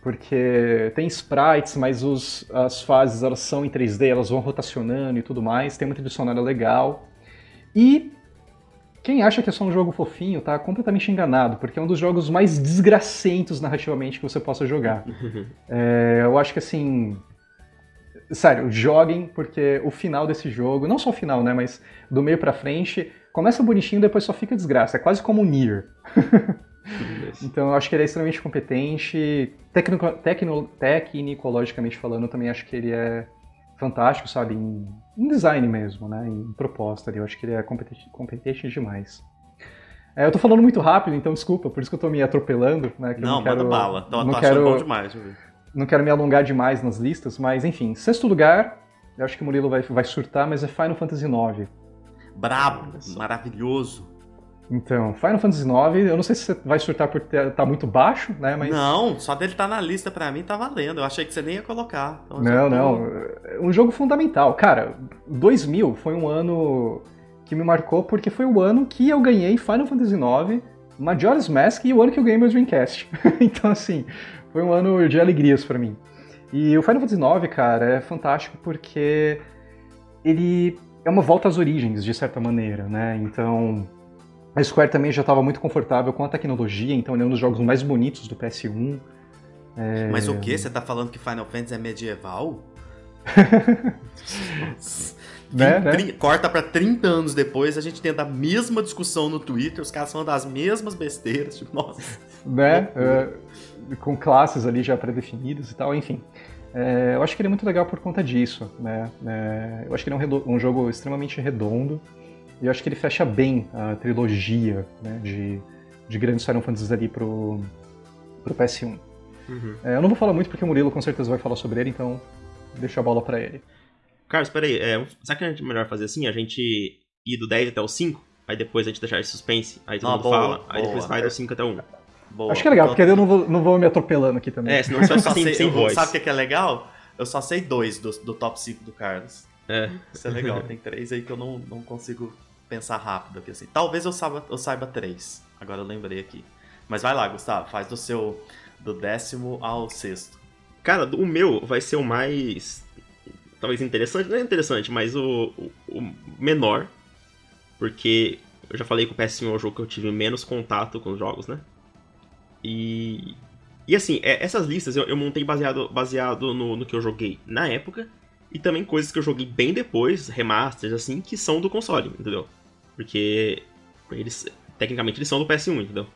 porque tem sprites, mas os- as fases elas são em 3D, elas vão rotacionando e tudo mais, tem uma trilha sonora legal. E quem acha que é só um jogo fofinho tá completamente enganado, porque é um dos jogos mais desgracentos narrativamente que você possa jogar. *laughs* É, eu acho que assim. Sério, joguem, porque o final desse jogo, não só o final, né, mas do meio pra frente, começa bonitinho depois só fica desgraça. É quase como o Nier. *laughs* Então eu acho que ele é extremamente competente. Tecnico, tecno, tecnicologicamente falando, eu também acho que ele é fantástico, sabe? Em, em design mesmo, né? Em proposta ali. Eu acho que ele é competente, competente demais. É, eu tô falando muito rápido, então desculpa, por isso que eu tô me atropelando, né? eu Não, quero, manda bala. Tô, não tô quero, achando bom demais, viu? Não quero me alongar demais nas listas, mas enfim, sexto lugar, eu acho que o Murilo vai, vai surtar, mas é Final Fantasy IX. Brabo, maravilhoso. Então, Final Fantasy IX, eu não sei se você vai surtar por estar tá muito baixo, né? Mas... Não, só dele estar tá na lista pra mim tá valendo. Eu achei que você nem ia colocar. Então não, tô... não. É um jogo fundamental. Cara, 2000 foi um ano que me marcou porque foi o ano que eu ganhei Final Fantasy IX, Majora's Mask e o ano que eu ganhei meu Dreamcast. *laughs* então, assim, foi um ano de alegrias para mim. E o Final Fantasy IX, cara, é fantástico porque ele é uma volta às origens, de certa maneira, né? Então, a Square também já estava muito confortável com a tecnologia, então ele é um dos jogos mais bonitos do PS1. É... Mas o que? Você tá falando que Final Fantasy é medieval? *laughs* né, né? Corta para 30 anos depois, a gente tem a mesma discussão no Twitter, os caras falando das mesmas besteiras, tipo, nossa. Né? *laughs* É, com classes ali já pré-definidas e tal, enfim. É, eu acho que ele é muito legal por conta disso, né? É, eu acho que ele é um, um jogo extremamente redondo. E eu acho que ele fecha bem a trilogia né, de, de grandes Final Fantasy ali pro, pro PS1. Uhum. É, eu não vou falar muito porque o Murilo com certeza vai falar sobre ele, então deixa a bola para ele. Carlos, peraí, é, sabe que a gente é melhor fazer assim? A gente ir do 10 até o 5, aí depois a gente deixar de suspense, aí todo ah, mundo boa, fala, boa. aí depois vai do 5 até o 1. Boa. Acho que é legal, então... porque eu não vou, não vou me atropelando aqui também. É, senão você ficar *laughs* sem, sem voz. Sabe o que é legal? Eu só sei dois do, do top 5 do Carlos. É. Isso é legal, *laughs* tem três aí que eu não, não consigo pensar rápido aqui assim. Talvez eu saiba, eu saiba três. Agora eu lembrei aqui. Mas vai lá, Gustavo, faz do seu do décimo ao sexto. Cara, o meu vai ser o mais talvez interessante, não é interessante, mas o, o, o menor, porque eu já falei que o PS1 é o jogo que eu tive menos contato com os jogos, né? E e assim, é, essas listas eu, eu, montei baseado, baseado no, no que eu joguei na época e também coisas que eu joguei bem depois, remasters, assim, que são do console, entendeu? Porque eles, tecnicamente, eles são do PS1, entendeu?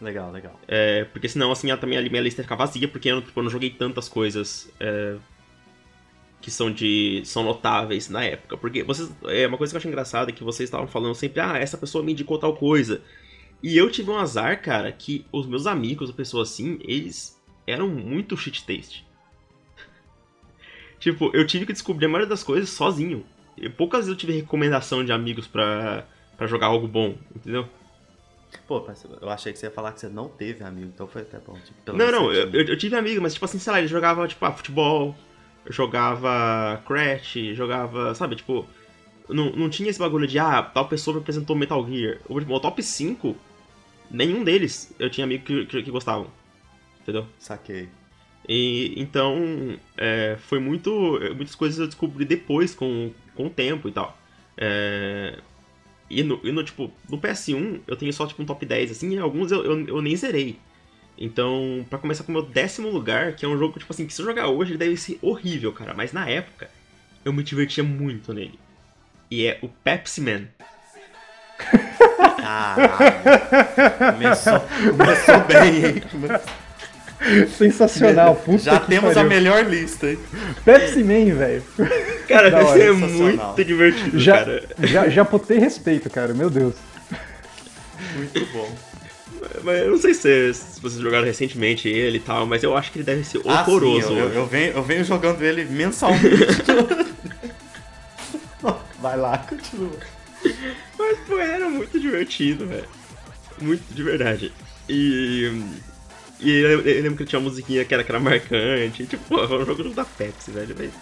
Legal, legal. É, porque senão, assim, também a minha lista ia ficar vazia, porque eu, tipo, eu não joguei tantas coisas é, que são de são notáveis na época. Porque vocês, é uma coisa que eu acho engraçada é que vocês estavam falando sempre, ah, essa pessoa me indicou tal coisa. E eu tive um azar, cara, que os meus amigos, ou pessoas assim, eles eram muito shit taste. *laughs* Tipo, eu tive que descobrir a maioria das coisas sozinho. E poucas vezes eu tive recomendação de amigos pra, pra jogar algo bom, entendeu? Pô, eu achei que você ia falar que você não teve amigo, então foi até bom. Tipo, não, não, eu, eu, tive amigo, mas tipo assim, sei lá, ele jogava, tipo, ah, futebol, jogava Crash, jogava, sabe, tipo... Não, não tinha esse bagulho de, ah, tal pessoa me apresentou Metal Gear. O, tipo, o top 5, nenhum deles eu tinha amigo que, que, que gostavam, entendeu? Saquei. E, então, é, foi muito. Muitas coisas eu descobri depois, com, com o tempo e tal. É, e, no, e no, tipo, no PS1 eu tenho só tipo um top 10, assim, e alguns eu, eu, eu nem zerei. Então, para começar com o meu décimo lugar, que é um jogo, tipo assim, que se eu jogar hoje ele deve ser horrível, cara. Mas na época, eu me divertia muito nele. E é o Pepsi Man. *laughs* Caralho. Começou, começou bem, hein? Sensacional, puta Já temos pariu. a melhor lista, hein? Pepsi Man, velho. Cara, vai ser muito divertido, já, cara. Já, já botei respeito, cara, meu Deus. Muito bom. Mas eu não sei se, se, vocês jogaram recentemente ele e tal, mas eu acho que ele deve ser ah, horroroso. Sim, eu, eu, venho, eu venho jogando ele mensalmente. Vai lá, continua. Mas, pô, era muito divertido, velho. Muito de verdade. E e eu, lembro que tinha uma musiquinha que era, que era marcante. Tipo, pô, era um jogo da Pepsi, velho. Mas,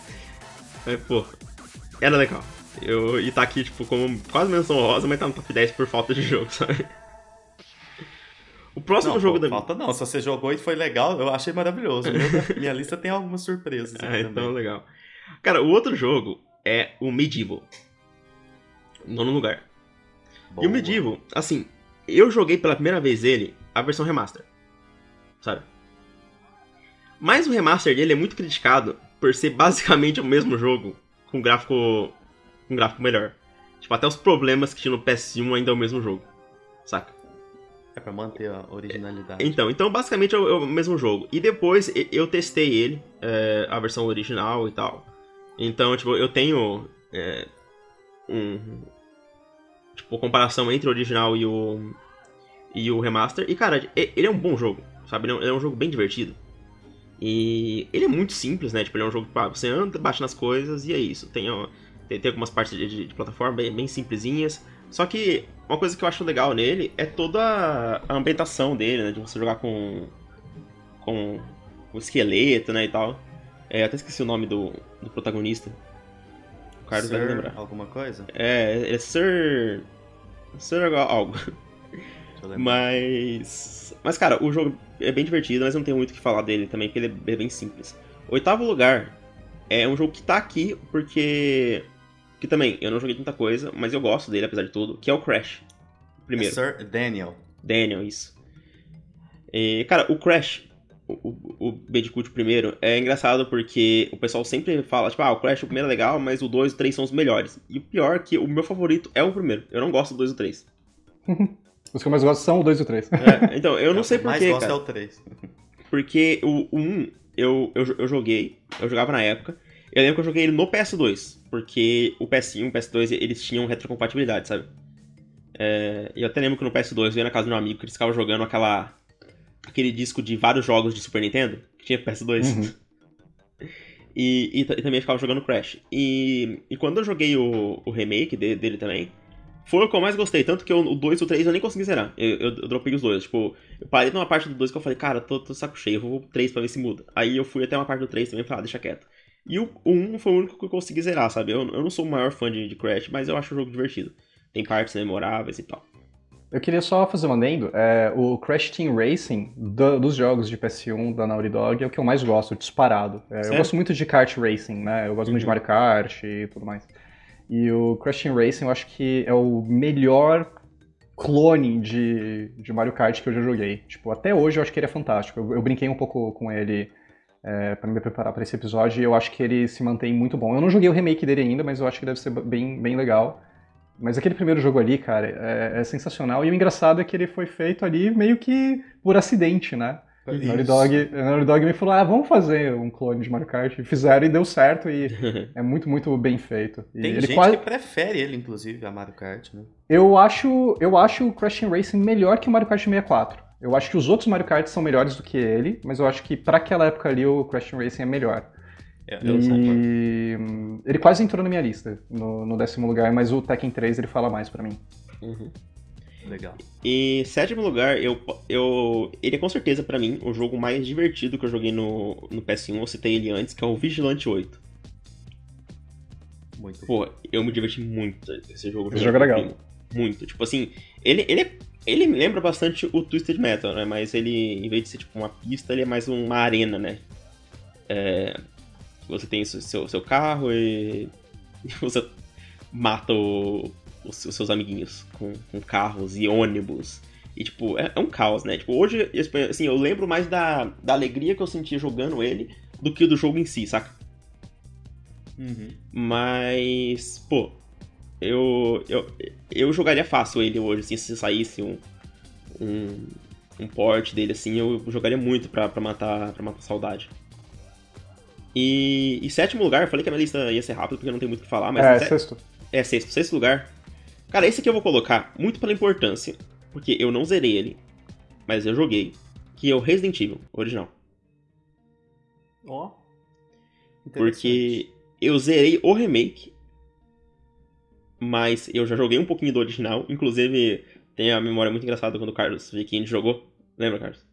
mas, pô, era legal. Eu, e tá aqui, tipo, como quase menção rosa, mas tá no top 10 por falta de jogo, *laughs* sabe? O próximo não, jogo pô, da. Falta não, se você jogou e foi legal, eu achei maravilhoso. *laughs* minha lista tem algumas surpresas. Ah, então também. legal. Cara, o outro jogo é o Medieval. Nono lugar. Boa. E o Medieval, assim, eu joguei pela primeira vez ele, a versão remaster sabe? Mas o remaster dele é muito criticado por ser basicamente o mesmo jogo, com gráfico, com gráfico melhor. Tipo, até os problemas que tinha no PS1 ainda é o mesmo jogo, saca? É pra manter a originalidade. Então, então basicamente é o, é o mesmo jogo. E depois eu testei ele, é, a versão original e tal. Então, tipo, eu tenho é, um... Tipo, comparação entre o original e o, e o remaster. E, cara, ele é um bom jogo sabe? Ele é um jogo bem divertido. E ele é muito simples, né? Tipo, ele é um jogo que você anda, bate nas coisas e é isso. Tem, ó, tem, tem, algumas partes de, de, de plataforma bem, bem, simplesinhas. Só que uma coisa que eu acho legal nele é toda a ambientação dele, né? De você jogar com. com o esqueleto, né? E tal. É, até esqueci o nome do, do protagonista. O Carlos Sir, vai lembrar. Alguma coisa? É, é Sir. Sir algo. Mas. Mas, cara, o jogo é bem divertido, mas não tem muito o que falar dele também, porque ele é bem simples. Oitavo lugar é um jogo que tá aqui porque. Que também, eu não joguei tanta coisa, mas eu gosto dele, apesar de tudo, que é o Crash. Primeiro. É Sir Daniel. Daniel, isso. E, cara, o Crash, o, o, o Bandicoot primeiro, é engraçado porque o pessoal sempre fala, tipo, ah, o Crash o primeiro é legal, mas o 2 e o 3 são os melhores. E o pior é que o meu favorito é o primeiro. Eu não gosto do 2 e o 3. *laughs* Os que eu mais gosto são o 2 e o 3. É, então, eu não sei porquê, mais gosto é o 3. Porque o 1 eu, eu, eu joguei, eu jogava na época. Eu lembro que eu joguei ele no PS2, porque o PS1 e o PS2 eles tinham retrocompatibilidade, sabe? É, eu até lembro que no PS2 eu ia na casa do meu amigo que eles ficavam jogando aquela aquele disco de vários jogos de Super Nintendo, que tinha PS2. Uhum. *laughs* E, e, e, também ficava jogando Crash. E, e quando eu joguei o, o remake de, dele também, foi o que eu mais gostei. Tanto que eu, o 2 e o 3 eu nem consegui zerar. Eu, eu, eu, dropei os dois. Tipo, eu parei numa parte do 2 que eu falei, cara, tô, tô saco cheio, eu vou pro 3 pra ver se muda. Aí eu fui até uma parte do 3 também e falei, ah, deixa quieto. E o, o 1 foi o único que eu consegui zerar, sabe? Eu, eu não sou o maior fã de, de Crash, mas eu acho o jogo divertido. Tem partes memoráveis e tal. Eu queria só fazer um adendo. É, o Crash Team Racing do, dos jogos de PS1 da Naughty Dog é o que eu mais gosto, disparado. É, eu gosto muito de kart racing, né? Eu gosto uhum. muito de uhum. Mario Kart e tudo mais. E o Crash Team Racing eu acho que é o melhor clone de, de Mario Kart que eu já joguei. Tipo, até hoje eu acho que ele é fantástico. Eu, eu brinquei um pouco com ele é, para me preparar para esse episódio e eu acho que ele se mantém muito bom. Eu não joguei o remake dele ainda, mas eu acho que deve ser bem, bem legal. Mas aquele primeiro jogo ali, cara, é, é sensacional. E o engraçado é que ele foi feito ali meio que por acidente, né? Isso. Naughty Dog, Naughty Dog me falou, ah, vamos fazer um clone de Mario Kart. Fizeram e deu certo e *laughs* é muito, muito bem feito. E Tem gente quase... que prefere ele, inclusive, a Mario Kart, né? Eu acho, eu acho o Crash Racing melhor que o Mario Kart 64. Eu acho que os outros Mario Kart são melhores do que ele, mas eu acho que para aquela época ali o Crash Racing é melhor. Eu e ele quase entrou na minha lista, no, no, décimo lugar, mas o Tekken 3 ele fala mais para mim. Uhum. Legal. E sétimo lugar, eu, eu ele é com certeza para mim o jogo mais divertido que eu joguei no, no PS1, eu citei ele antes, que é o Vigilante 8. Muito. Pô, eu me diverti muito esse jogo. Esse jogo é legal. Muito. Tipo assim, ele, ele, é, ele me lembra bastante o Twisted Metal, né? Mas ele, em vez de ser tipo uma pista, ele é mais uma arena, né? É, você tem seu, seu carro e *laughs* você mata o, os, seus amiguinhos com, com, carros e ônibus. E, tipo, é, é, um caos, né? Tipo, hoje, assim, eu lembro mais da, da alegria que eu sentia jogando ele do que do jogo em si, saca? Uhum. Mas, pô, eu, eu, eu jogaria fácil ele hoje, assim, se saísse um, um, um port dele, assim, eu jogaria muito pra, pra, matar, pra matar saudade. E, e sétimo lugar, eu falei que a minha lista ia ser rápida porque não tem muito o que falar, mas. É, sexto. É, sexto. Sexto lugar. Cara, esse aqui eu vou colocar muito pela importância, porque eu não zerei ele, mas eu joguei, que é o Resident Evil original. Ó. Oh, porque eu zerei o remake, mas eu já joguei um pouquinho do original. Inclusive, tem a memória muito engraçada quando o Carlos Viking jogou. Lembra, Carlos?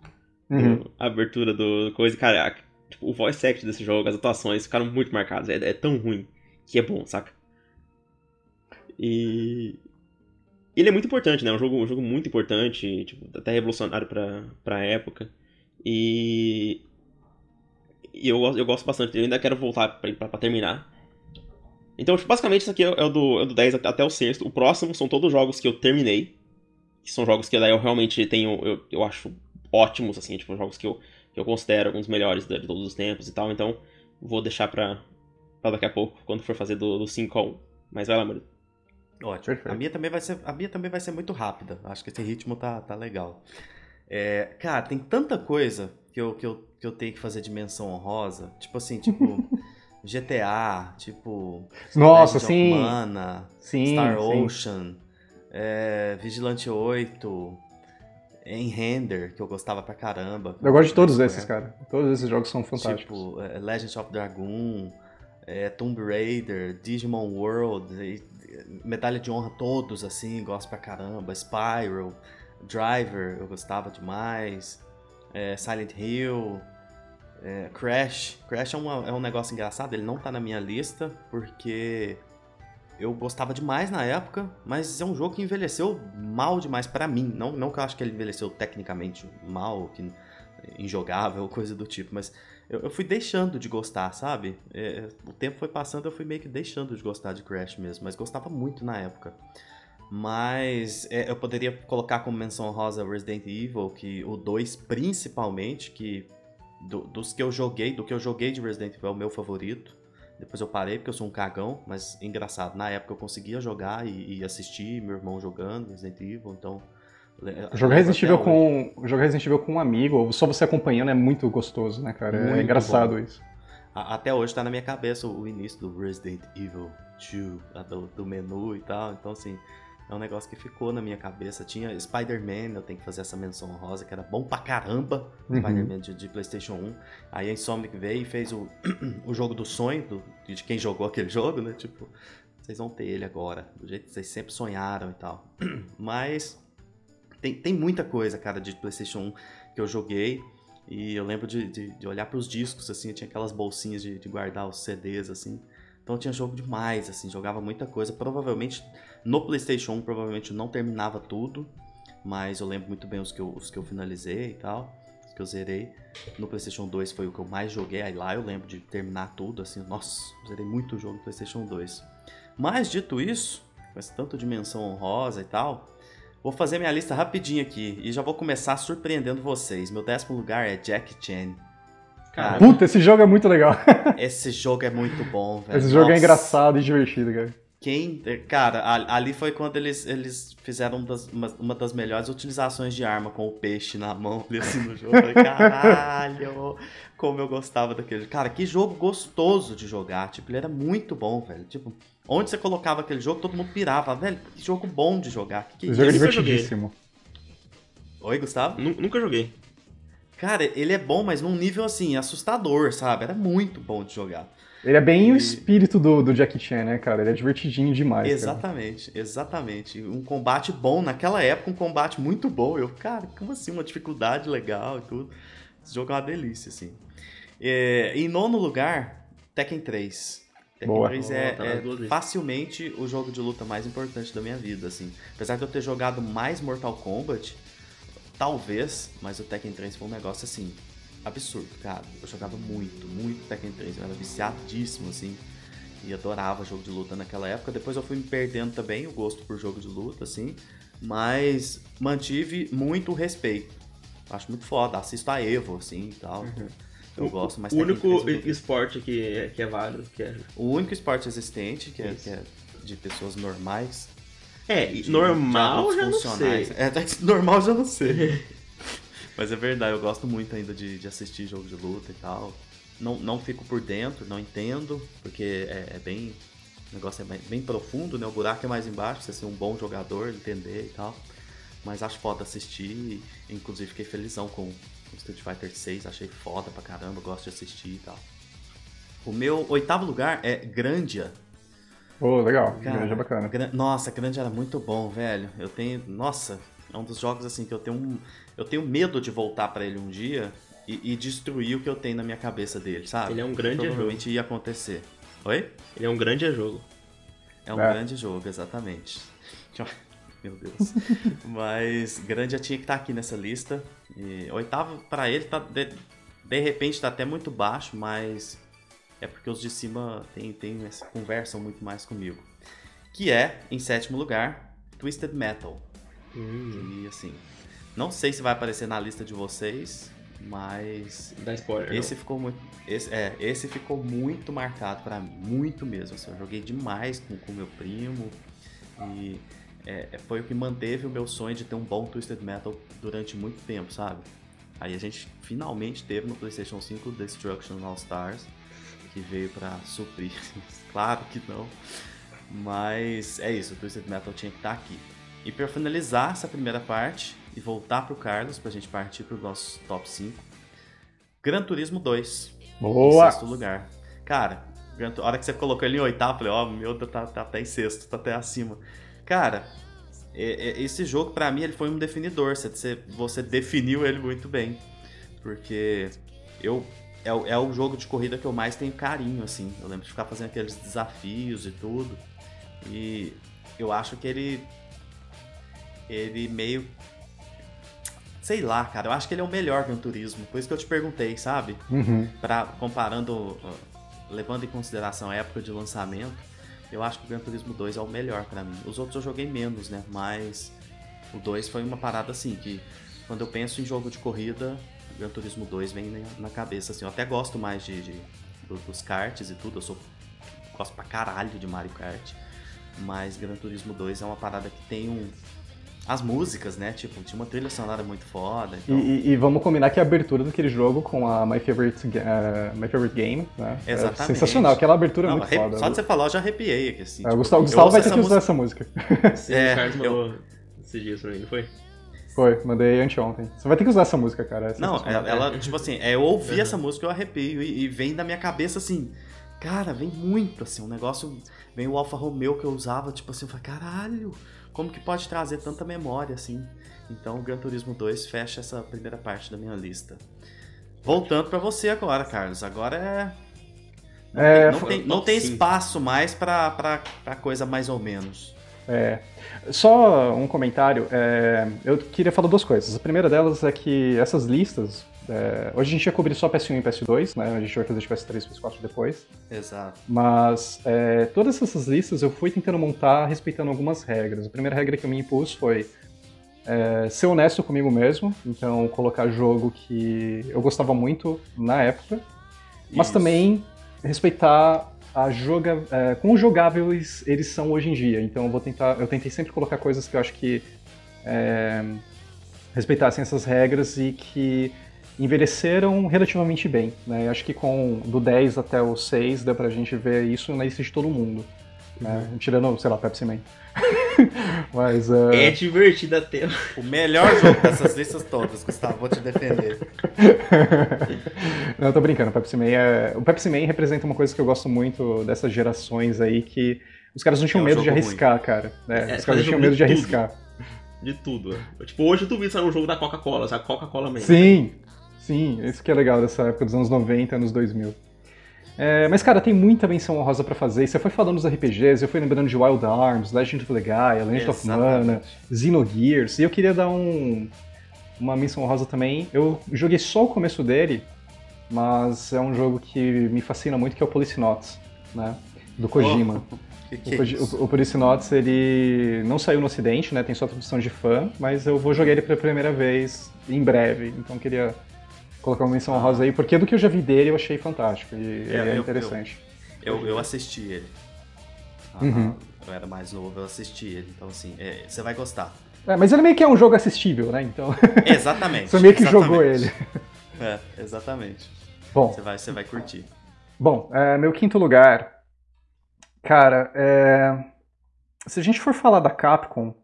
Uhum. A abertura do coisa. Cara, tipo, o voice act desse jogo, as atuações ficaram muito marcadas. É, é tão ruim que é bom, saca? E. Ele é muito importante, né? É um jogo, um jogo muito importante, tipo, até revolucionário pra, pra época. E. E eu, eu gosto bastante. Eu ainda quero voltar pra, pra, pra terminar. Então, tipo, basicamente, isso aqui é, é, do, é do 10 até, até o sexto. O próximo são todos jogos que eu terminei. Que são jogos que daí eu realmente tenho. Eu, eu acho ótimos, assim, tipo, jogos que eu, que eu considero alguns melhores de todos os tempos e tal. Então, vou deixar pra, pra daqui a pouco, quando for fazer do, do 5 a 1. Mas vai lá, Murilo. Ótimo. A minha também vai ser, a minha também vai ser muito rápida. Acho que esse ritmo tá, tá legal. É, cara, tem tanta coisa que eu, que, eu, que eu tenho que fazer de menção honrosa. Tipo assim, tipo *laughs* GTA, tipo. Nossa, sim. Mana, sim. Star sim. Ocean, é, Vigilante 8. Em Render, que eu gostava pra caramba. Eu gosto de todos esses, cara. Todos esses jogos são fantásticos. Tipo, é, Legends of Dragoon, é, Tomb Raider, Digimon World, e, Medalha de Honra todos, assim, gosto pra caramba. Spyro, Driver, eu gostava demais. É, Silent Hill, é, Crash. Crash é, uma, é um negócio engraçado, ele não tá na minha lista, porque eu gostava demais na época, mas é um jogo que envelheceu mal demais para mim. Não, não que eu acho que ele envelheceu tecnicamente mal, que injogável, coisa do tipo, mas eu, eu fui deixando de gostar, sabe? É, o tempo foi passando, eu fui meio que deixando de gostar de Crash mesmo, mas gostava muito na época. Mas é, eu poderia colocar como menção rosa Resident Evil, que o 2 principalmente, que do, dos que eu joguei, do que eu joguei de Resident Evil é o meu favorito. Depois eu parei porque eu sou um cagão, mas engraçado, na época eu conseguia jogar e, e assistir meu irmão jogando Resident Evil, então. Jogar Resident, Evil com, jogar Resident Evil com um amigo, ou só você acompanhando, é muito gostoso, né, cara? É muito é engraçado bom. isso. Até hoje tá na minha cabeça o início do Resident Evil 2, do, do menu e tal, então assim. É um negócio que ficou na minha cabeça. Tinha Spider-Man, eu tenho que fazer essa menção rosa, que era bom pra caramba. Uhum. Spider-Man de, de, PlayStation 1. Aí a Insomniac veio e fez o, *clears throat* o jogo do sonho, do, de quem jogou aquele *laughs* jogo, né? Tipo, vocês vão ter ele agora, do jeito que vocês sempre sonharam e tal. *clears throat* Mas tem, tem muita coisa, cara, de PlayStation 1 que eu joguei. E eu lembro de, de, de olhar para os discos, assim, tinha aquelas bolsinhas de, de guardar os CDs, assim. Então tinha jogo demais, assim, jogava muita coisa. Provavelmente no PlayStation 1, provavelmente eu não terminava tudo, mas eu lembro muito bem os que eu, os que eu finalizei e tal, os que eu zerei. No PlayStation 2 foi o que eu mais joguei, aí lá eu lembro de terminar tudo, assim, nossa, zerei muito jogo no PlayStation 2. Mas dito isso, com essa tanta dimensão honrosa e tal, vou fazer minha lista rapidinho aqui e já vou começar surpreendendo vocês. Meu décimo lugar é Jack Chan. Cara, Puta, esse jogo é muito legal. *laughs* esse jogo é muito bom, velho. Esse jogo é engraçado e divertido, cara. Quem, cara, ali foi quando eles, eles fizeram das, uma, uma, das melhores utilizações de arma com o peixe na mão *laughs* assim no jogo. Falei, caralho, como eu gostava daquele. Cara, que jogo gostoso de jogar. Tipo, ele era muito bom, velho. Tipo, onde você colocava aquele jogo, todo mundo pirava. Velho, que jogo bom de jogar. Que, que o jogo é divertidíssimo. Oi, Gustavo? Nunca joguei. Cara, ele é bom, mas num nível assim, assustador, sabe? Era muito bom de jogar. Ele é bem e... o espírito do, do Jackie Chan, né, cara? Ele é divertidinho demais. Exatamente, cara. exatamente. Um combate bom, naquela época, um combate muito bom. Eu, cara, como assim? Uma dificuldade legal e tudo. Esse jogo é uma delícia, assim. É, em nono lugar, Tekken 3. Tekken Boa. 3 é, tá é facilmente o jogo de luta mais importante da minha vida, assim. Apesar de eu ter jogado mais Mortal Kombat, Talvez, mas o Tekken 3 foi um negócio assim, absurdo, cara. Eu jogava muito, muito Tekken 3. Eu era viciadíssimo, assim. E adorava jogo de luta naquela época. Depois eu fui me perdendo também o gosto por jogo de luta, assim. Mas mantive muito respeito. Acho muito foda. Assisto a Evo, assim e tal. Uhum. Eu gosto, mas O único esporte que é, que é válido. Que é... O único esporte existente, que é, que é de pessoas normais, é, de, normal de já não sei. É, normal já não sei. Mas é verdade, eu gosto muito ainda de, de assistir jogo de luta e tal. Não, não fico por dentro, não entendo, porque é, é bem. O negócio é bem, bem, profundo, né? O buraco é mais embaixo, você ser um bom jogador, entender e tal. Mas acho foda assistir, inclusive fiquei felizão com o Street Fighter 6, achei foda pra caramba, gosto de assistir e tal. O meu oitavo lugar é Grandia, Pô, oh, legal. Cara, grande é bacana. Gran... Nossa, grande era muito bom, velho. Eu tenho. Nossa, é um dos jogos assim que eu tenho um... Eu tenho medo de voltar para ele um dia e, e, destruir o que eu tenho na minha cabeça dele, sabe? Ele é um grande Provavelmente jogo. ia acontecer. Oi? Ele é um grande jogo. É um é. grande jogo, exatamente. *laughs* Meu Deus. Mas grande já tinha que estar tá aqui nessa lista. E oitavo para ele tá de, de repente tá até muito baixo, mas é porque os de cima tem, tem, conversam muito mais comigo. Que é, em sétimo lugar, Twisted Metal. Hum. E assim, não sei se vai aparecer na lista de vocês, mas. Dá spoiler. Esse não. ficou muito. Esse, é, esse ficou muito marcado para mim, muito mesmo. Assim, eu joguei demais com o meu primo e é, é, foi o que manteve o meu sonho de ter um bom Twisted Metal durante muito tempo, sabe? Aí a gente finalmente teve no PlayStation 5 Destruction All Stars que veio para suprir. *laughs* claro que não. Mas é isso, o Twisted Metal tinha que estar tá aqui. E para finalizar essa primeira parte, e voltar pro Carlos pra gente partir pro nosso top 5. Gran Turismo 2. Boa! Em sexto lugar. Cara, a hora que você colocou ele em oitavo, eu falei, ó, oh, meu tá, tá até em sexto, tá até acima. Cara, esse jogo, para mim, ele foi um definidor. Você, você definiu ele muito bem. Porque eu é, é o jogo de corrida que eu mais tenho carinho, assim. Eu lembro de ficar fazendo aqueles desafios e tudo. E eu acho que ele. Ele meio. Sei lá, cara. Eu acho que ele é o melhor Gran Turismo. Por isso que eu te perguntei, sabe? Uhum. Pra, comparando. Levando em consideração a época de lançamento, eu acho que o Gran Turismo 2 é o melhor para mim. Os outros eu joguei menos, né? Mas o 2 foi uma parada assim que quando eu penso em jogo de corrida, Gran Turismo 2 vem na cabeça assim. Eu até gosto mais de, de dos karts e tudo. Eu sou gosto pra caralho de Mario Kart. Mas Gran Turismo 2 é uma parada que tem um. As músicas, né? Tipo, tinha uma trilha sonora muito foda. Então... E, e, vamos combinar que a abertura daquele jogo com a My Favorite, uh, My Favorite Game, né? É Exatamente. É sensacional, aquela abertura Não, é muito foda. Só de você falar, eu já arrepiei aqui, assim. É, tipo, Gustavo, Gustavo vai ter que usar essa música. Sim, é, o Carlos mandou eu... esses dias pra mim, não foi? Foi, mandei anteontem. Você vai ter que usar essa música, cara. Essa não, ela, ela, *laughs* tipo assim, é, eu ouvi uhum. essa música, eu arrepio e, e, vem da minha cabeça assim, cara, vem muito, assim, um negócio Vem o Alfa Romeo que eu usava, tipo assim, eu falei, caralho, como que pode trazer tanta memória assim? Então o Gran Turismo 2 fecha essa primeira parte da minha lista. Voltando para você agora, Carlos. Agora é. Não, é, tem, não, tem, não tem espaço mais pra, pra, pra coisa mais ou menos. É. Só um comentário. É, eu queria falar duas coisas. A primeira delas é que essas listas, é, hoje a gente ia cobrir só PS1 e PS2, né? A gente vai fazer de PS3 e PS4 depois. Exato. Mas é, todas essas listas eu fui tentando montar respeitando algumas regras. A primeira regra que eu me impus foi é, ser honesto comigo mesmo, então colocar jogo que eu gostava muito na época, mas Isso. também respeitar joga, é, quão jogáveis eles são hoje em dia. Então eu vou tentar, eu tentei sempre colocar coisas que eu acho que é, respeitassem essas regras e que envelheceram relativamente bem. Né? Acho que com do 10 até o 6 dá pra gente ver isso na lista de todo mundo. Né? Uhum. Tirando, sei lá, Pepsi Man. *laughs* Mas, uh... É divertido até. O melhor jogo dessas listas todas, Gustavo, vou te defender. Não, eu tô brincando, o Pepsi Man é... O Pepsi Man representa uma coisa que eu gosto muito dessas gerações aí, que os caras não tinham é um medo de arriscar, ruim. cara. Né? É, os caras não tinham medo de, de arriscar. De tudo. Tipo, hoje tu viu sair um jogo da Coca-Cola, sabe? Coca-Cola mesmo. Sim, Sim, isso que é legal dessa época dos anos 90, anos 2000. É, mas, cara, tem muita menção honrosa para fazer. Você foi falando dos RPGs, eu fui lembrando de Wild Arms, Legend of Legaia, Legend of Mana, Xenogears, e eu queria dar um, uma menção honrosa também. Eu joguei só o começo dele, mas é um jogo que me fascina muito, que é o Policenauts, né? Do Kojima. Oh, *laughs* que que o, é o, o Policenauts, ele não saiu no ocidente, né? Tem só tradução de fã, mas eu vou jogar ele pela primeira vez em breve, então queria colocar uma menção honrosa aí, porque do que eu já vi dele eu achei fantástico e é, é interessante. Eu, eu, eu, assisti ele. Ah, uhum. Eu era mais novo, eu assisti ele, então assim, é, você vai gostar. É, mas ele meio que é um jogo assistível, né? Então. *laughs* Exatamente. você meio que exatamente. jogou ele. É, exatamente. Bom. Você vai, você vai curtir. Bom, é, meu quinto lugar. Cara, é, se a gente for falar da Capcom,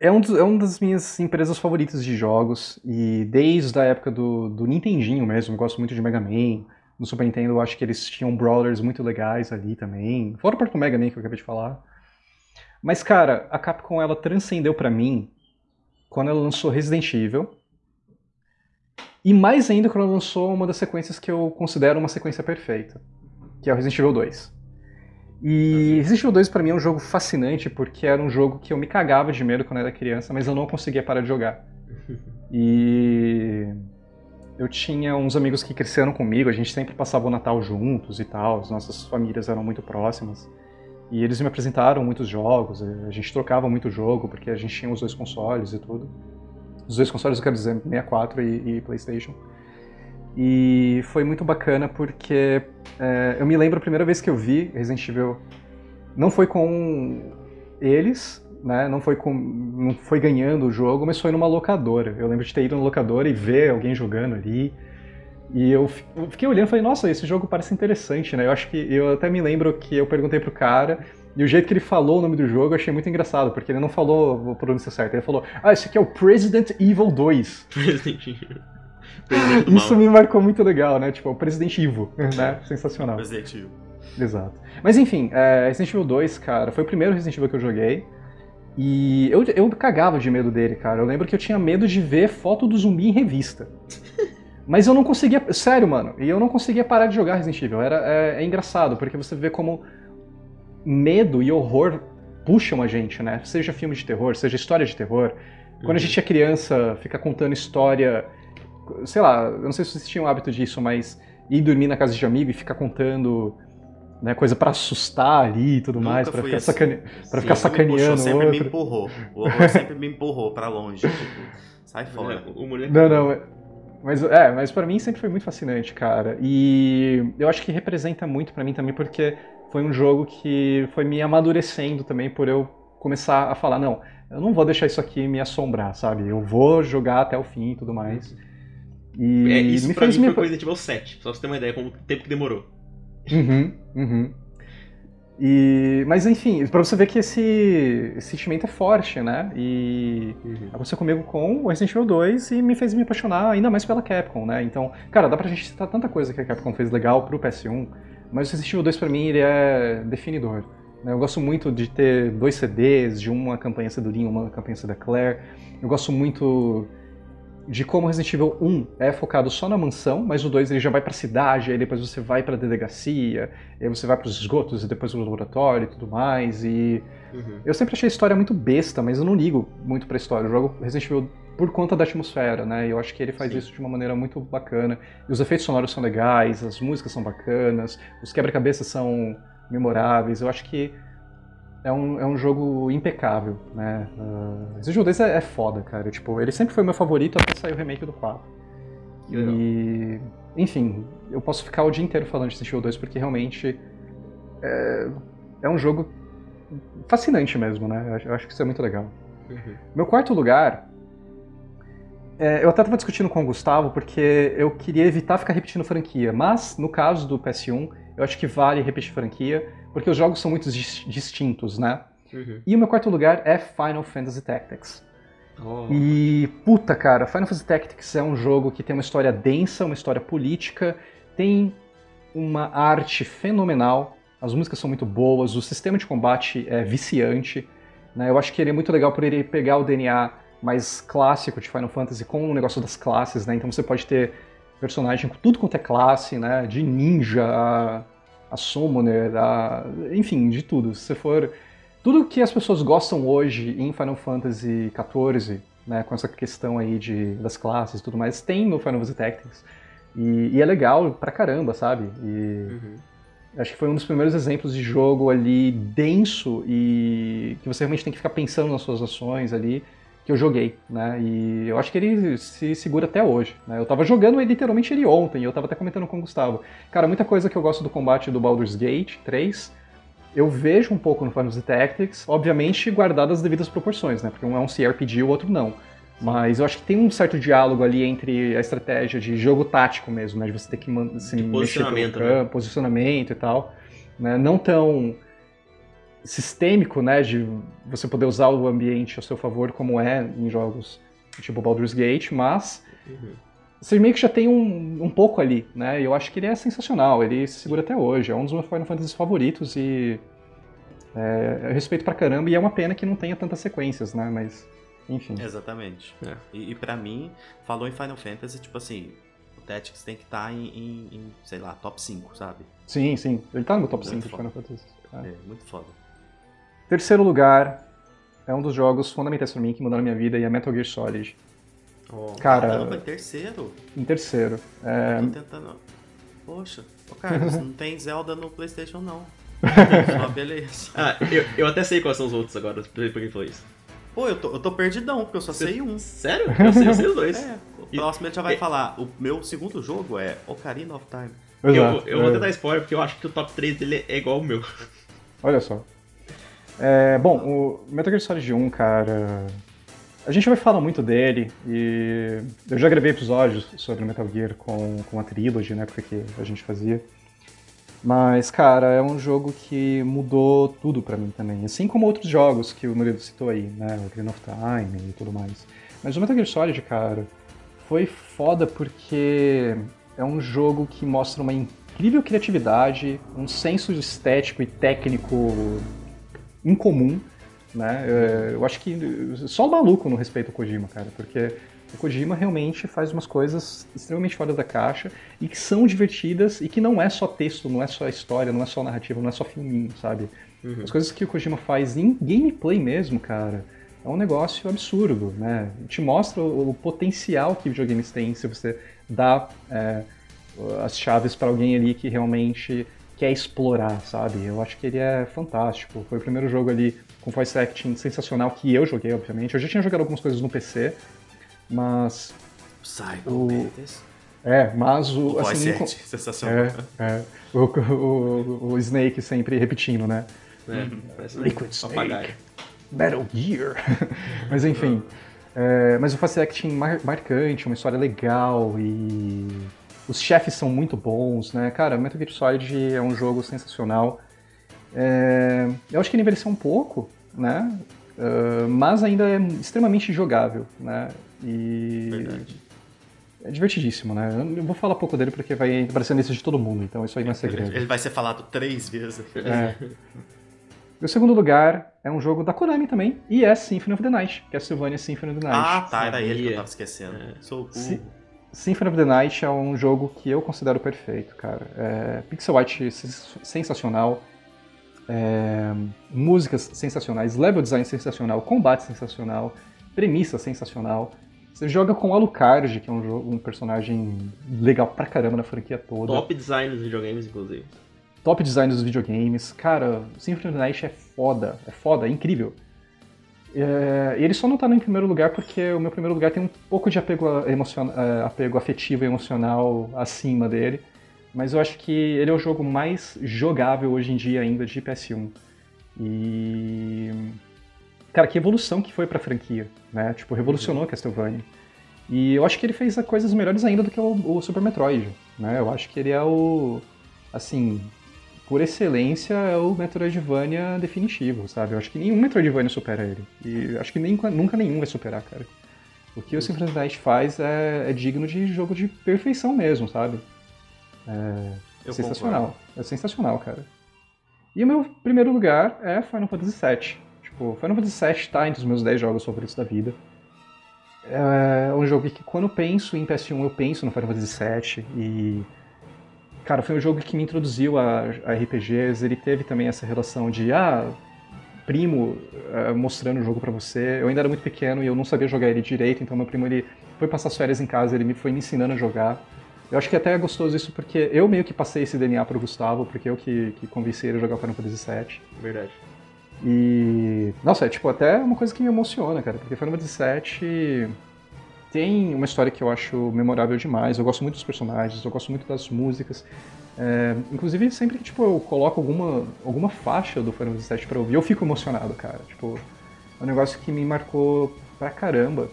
é, um dos, é uma das minhas empresas favoritas de jogos, e desde a época do, do Nintendinho mesmo, gosto muito de Mega Man. No Super Nintendo eu acho que eles tinham brawlers muito legais ali também, fora o próprio Mega Man que eu acabei de falar. Mas cara, a Capcom ela transcendeu para mim quando ela lançou Resident Evil, e mais ainda quando ela lançou uma das sequências que eu considero uma sequência perfeita, que é o Resident Evil 2. E Resident Evil 2 para mim é um jogo fascinante porque era um jogo que eu me cagava de medo quando era criança, mas eu não conseguia parar de jogar. *laughs* E eu tinha uns amigos que cresceram comigo, a gente sempre passava o Natal juntos e tal, as nossas famílias eram muito próximas. E eles me apresentaram muitos jogos, a gente trocava muito jogo, porque a gente tinha os dois consoles e tudo. Os dois consoles, eu quero dizer, 64 e, e PlayStation. E foi muito bacana porque é, eu me lembro a primeira vez que eu vi Resident Evil, não foi com eles, né? Não foi, com, não foi ganhando o jogo, mas foi numa locadora. Eu lembro de ter ido na locadora e ver alguém jogando ali. E eu, eu fiquei olhando e falei, nossa, esse jogo parece interessante, né? Eu acho que. Eu até me lembro que eu perguntei pro cara E o jeito que ele falou o nome do jogo eu achei muito engraçado, porque ele não falou a pronúncia certa. Ele falou, ah, esse aqui é o President Evil 2. President Evil. Presidente *laughs* Isso me marcou muito legal, né? Tipo, o President Evil, *laughs* né? Sensacional. Resident Evil. Exato. Mas enfim, é, Resident Evil 2, cara, foi o primeiro Resident Evil que eu joguei. E eu, eu cagava de medo dele, cara. Eu lembro que eu tinha medo de ver foto do zumbi em revista. *laughs* Mas eu não conseguia. Sério, mano. E eu não conseguia parar de jogar Resident Evil. Era, é, é engraçado, porque você vê como medo e horror puxam a gente, né? Seja filme de terror, seja história de terror. Quando uhum. a gente é criança, fica contando história. Sei lá, eu não sei se vocês tinham o hábito disso, mas ir dormir na casa de amigo e ficar contando né, coisa para assustar ali e tudo Nunca mais, para ficar, assim. sacane... Pra ficar sacaneando. Me sempre outro. me empurrou. O horror *laughs* sempre me empurrou para longe. Tipo, sai fora. O moleque... Não, não. Mas, é, mas para mim sempre foi muito fascinante, cara. E eu acho que representa muito para mim também porque foi um jogo que foi me amadurecendo também por eu começar a falar, não, eu não vou deixar isso aqui me assombrar, sabe? Eu vou jogar até o fim e tudo mais. E é, isso me pra fez mim me... foi Resident Evil 7, só pra você ter uma ideia como o tempo que demorou. Uhum, uhum. E, mas enfim, pra você ver que esse, esse sentimento é forte, né? E uhum. aconteceu comigo com o Resident Evil 2 e me fez me apaixonar ainda mais pela Capcom, né? Então, cara, dá pra gente citar tanta coisa que a Capcom fez legal pro PS1, mas o Resident Evil 2 pra mim ele é definidor. Né? Eu gosto muito de ter dois CDs, de uma campanha Cedurinha, uma campanha da Claire. Eu gosto muito de como Resident Evil 1 é focado só na mansão, mas o 2 ele já vai pra cidade, aí depois você vai pra delegacia, aí você vai pros esgotos e depois pro laboratório e tudo mais. E uhum. eu sempre achei a história muito besta, mas eu não ligo muito pra história. Eu jogo Resident Evil por conta da atmosfera, né? E eu acho que ele faz Sim. isso de uma maneira muito bacana. E os efeitos sonoros são legais, as músicas são bacanas, os quebra-cabeças são memoráveis. Eu acho que é um, é um jogo impecável, né? Uh, esse jogo desse é, é foda, cara. Tipo, ele sempre foi meu favorito até sair o remake do 4. E, enfim, eu posso ficar o dia inteiro falando de Resident Evil 2 porque realmente é, é um jogo fascinante mesmo, né? Eu acho, que isso é muito legal. Uhum. Meu quarto lugar é, eu até estava discutindo com o Gustavo porque eu queria evitar ficar repetindo franquia, mas no caso do PS1, eu acho que vale repetir franquia, porque os jogos são muito distintos, né? Uhum. E o meu quarto lugar é Final Fantasy Tactics. Oh. E, puta, cara, Final Fantasy Tactics é um jogo que tem uma história densa, uma história política, tem uma arte fenomenal, as músicas são muito boas, o sistema de combate é viciante. Né? Eu acho que ele é muito legal por ele pegar o DNA mais clássico de Final Fantasy com o negócio das classes, né? Então você pode ter personagem com tudo quanto é classe, né? De ninja a, a summoner, a, enfim, de tudo. Se você for... Tudo que as pessoas gostam hoje em Final Fantasy XIV, né? Com essa questão aí de, das classes e tudo mais, tem no Final Fantasy Tactics. E, e é legal pra caramba, sabe? E... Uhum. Acho que foi um dos primeiros exemplos de jogo ali denso e que você realmente tem que ficar pensando nas suas ações ali que eu joguei, né? E eu acho que ele se segura até hoje, né? Eu tava jogando ele, literalmente ele ontem, eu tava até comentando com o Gustavo. Cara, muita coisa que eu gosto do combate do Baldur's Gate 3, eu vejo um pouco no Final Fantasy Tactics, obviamente guardadas as devidas proporções, né? Porque um é um CRPG e o outro não. Mas eu acho que tem um certo diálogo ali entre a estratégia de jogo tático mesmo, né? De você ter que se mexer pelo campo, né? posicionamento e tal. Né? Não tão sistêmico, né, de você poder usar o ambiente a seu favor, como é em jogos tipo Baldur's Gate, mas uhum. você meio que já tem um, um pouco ali, né, e eu acho que ele é sensacional, ele se segura até hoje, é um dos meus Final Fantasy favoritos e é, eu respeito pra caramba e é uma pena que não tenha tantas sequências, né, mas enfim. Exatamente. É. E, e para mim, falou em Final Fantasy, tipo assim, o Tactics tem que estar tá em, em, em, sei lá, top 5, sabe? Sim, sim. Ele tá no top muito 5 de Final Fantasy. É. é, muito foda. Terceiro lugar é um dos jogos fundamentais para mim que mudaram minha vida e é Metal Gear Solid. Oh, cara, caramba, em terceiro? Em terceiro. É... Tô tentando. Poxa, oh, Carlos, não tem Zelda no PlayStation não. *laughs* Só beleza. Ah, eu, eu até sei quais são os outros agora, por que falou isso. Pô, eu tô, eu tô perdidão, porque eu só sei um. Sério? Eu sei, eu sei os dois. *laughs* É, o próximo ele já vai falar. O meu segundo jogo é Ocarina of Time. Exato, eu, eu é. vou tentar spoiler porque eu acho que o top 3 dele é igual ao meu. Olha só. É, bom, o Metal Gear Solid 1, cara. A gente vai falar muito dele e eu já gravei episódios sobre Metal Gear com, com a Trilogy, né, porque a gente fazia. Mas, cara, é um jogo que mudou tudo para mim também. Assim como outros jogos que o Murilo citou aí, né? O Green of Time e tudo mais. Mas o Metal Gear Solid, cara, foi foda porque é um jogo que mostra uma incrível criatividade, um senso estético e técnico incomum, né? É, eu acho que só o maluco não respeita o Kojima, cara, porque o Kojima realmente faz umas coisas extremamente fora da caixa e que são divertidas e que não é só texto, não é só história, não é só narrativa, não é só filminho, sabe? Uhum. As coisas que o Kojima faz em gameplay mesmo, cara, é um negócio absurdo, né? Te mostra o, o potencial que videogames têm se você dá é, as chaves para alguém ali que realmente quer explorar, sabe? Eu acho que ele é fantástico. Foi o primeiro jogo ali com voice acting sensacional que eu joguei, obviamente. Eu já tinha jogado algumas coisas no PC, mas. Psycho o... É, mas o. o assim, voice acting, sensacional. É, é. O, o, o, Snake sempre repetindo, né? É, uhum. Liquid Snake. Metal Gear. *laughs* mas enfim. É, mas o face acting mar marcante, uma história legal e os chefes são muito bons, né? Cara, Metal Gear Solid é um jogo sensacional. É, eu acho que ele envelheceu um pouco, né? Uh, mas ainda é extremamente jogável, né? E Verdade. é divertidíssimo, né? Eu vou falar pouco dele porque vai aparecer nesse de todo mundo, então isso aí não é segredo. Ele vai ser falado três vezes. É. E o segundo lugar é um jogo da Konami também, e é Symphony of the Night, que é Sylvania Symphony of the Night. Ah, tá, era ele que eu tava esquecendo. É. Sou burro. Symphony of the Night é um jogo que eu considero perfeito, cara. É, pixel art sensacional, é, músicas sensacionais, level design sensacional, combate sensacional, premissa sensacional. Você joga com Alucard, que é um, jogo, um personagem legal pra caramba na franquia toda. Top design dos videogames, inclusive. Top design dos videogames. Cara, Symphony of the Night é foda, é foda, é incrível. É, ele só não tá no primeiro lugar porque o meu primeiro lugar tem um pouco de apego. É, apego afetivo e emocional acima dele. Mas eu acho que ele é o jogo mais jogável hoje em dia ainda de PS1. E. Cara, que evolução que foi pra franquia, né? Tipo, revolucionou uhum. Castlevania. E eu acho que ele fez coisas melhores ainda do que o, o Super Metroid, né? Eu acho que ele é o. Assim, por excelência, é o Metroidvania definitivo, sabe? Eu acho que nenhum Metroidvania supera ele. E acho que nem, nunca nenhum vai superar, cara. O que o Symphony Night faz é, é, digno de jogo de perfeição mesmo, sabe? É sensacional. Concordo. É sensacional, cara. E o meu primeiro lugar é Final Fantasy VII. Tipo, Final Fantasy VII tá entre os meus 10 jogos favoritos da vida. É um jogo que quando eu penso em PS1, eu penso no Final Fantasy VII e Cara, foi um jogo que me introduziu a, a RPGs. Ele teve também essa relação de, ah, primo uh, mostrando o jogo para você. Eu ainda era muito pequeno e eu não sabia jogar ele direito, então meu primo ele foi passar as férias em casa, ele me foi me ensinando a jogar. Eu acho que até é gostoso isso porque eu meio que passei esse DNA pro Gustavo, porque eu que, que convenci ele a jogar Final Fantasy VII. Verdade. E. Nossa, é tipo até uma coisa que me emociona, cara, porque Final Fantasy VII tem uma história que eu acho memorável demais. Eu gosto muito dos personagens, eu gosto muito das músicas. É, inclusive, sempre que tipo, eu coloco alguma, alguma faixa do Final Fantasy VII pra ouvir, eu fico emocionado, cara. Tipo, é um negócio que me marcou pra caramba.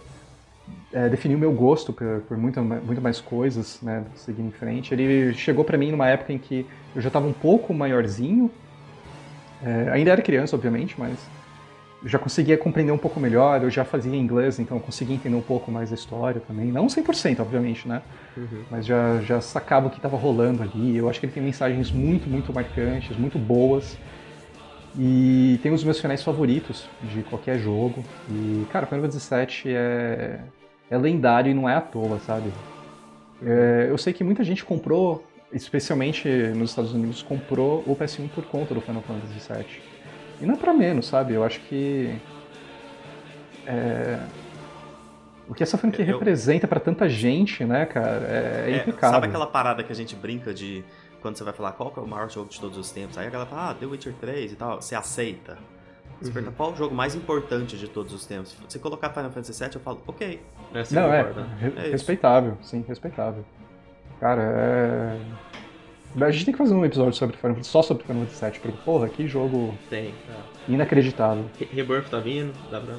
É, definiu meu gosto por, por muito, muito mais coisas, né, seguindo em frente. Ele chegou pra mim numa época em que eu já tava um pouco maiorzinho. É, ainda era criança, obviamente, mas já conseguia compreender um pouco melhor, eu já fazia inglês, então eu conseguia entender um pouco mais da história também. Não 100%, obviamente, né? Uhum. Mas já, já sacava o que estava rolando ali. Eu acho que ele tem mensagens muito, muito marcantes, muito boas. E tem os meus finais favoritos de qualquer jogo. E, cara, Final Fantasy VII é, é lendário e não é à toa, sabe? É, eu sei que muita gente comprou, especialmente nos Estados Unidos, comprou o PS1 por conta do Final Fantasy VII. E não é pra menos, sabe? Eu acho que. É... O que essa franquia eu... representa para tanta gente, né, cara, é, é, impecável. Sabe aquela parada que a gente brinca de quando você vai falar qual é o maior jogo de todos os tempos? Aí a galera fala, ah, The Witcher 3 e tal. Você aceita. Você uhum. pergunta qual é o jogo mais importante de todos os tempos. Se você colocar Final Fantasy VII, eu falo, ok. É, Não, é, é respeitável, sim, respeitável. Cara, é a gente tem que fazer um episódio sobre Final Fantasy, só sobre Final Fantasy VII, porque, porra, que jogo tem, é. inacreditável. Re Rebirth tá vindo, dá pra...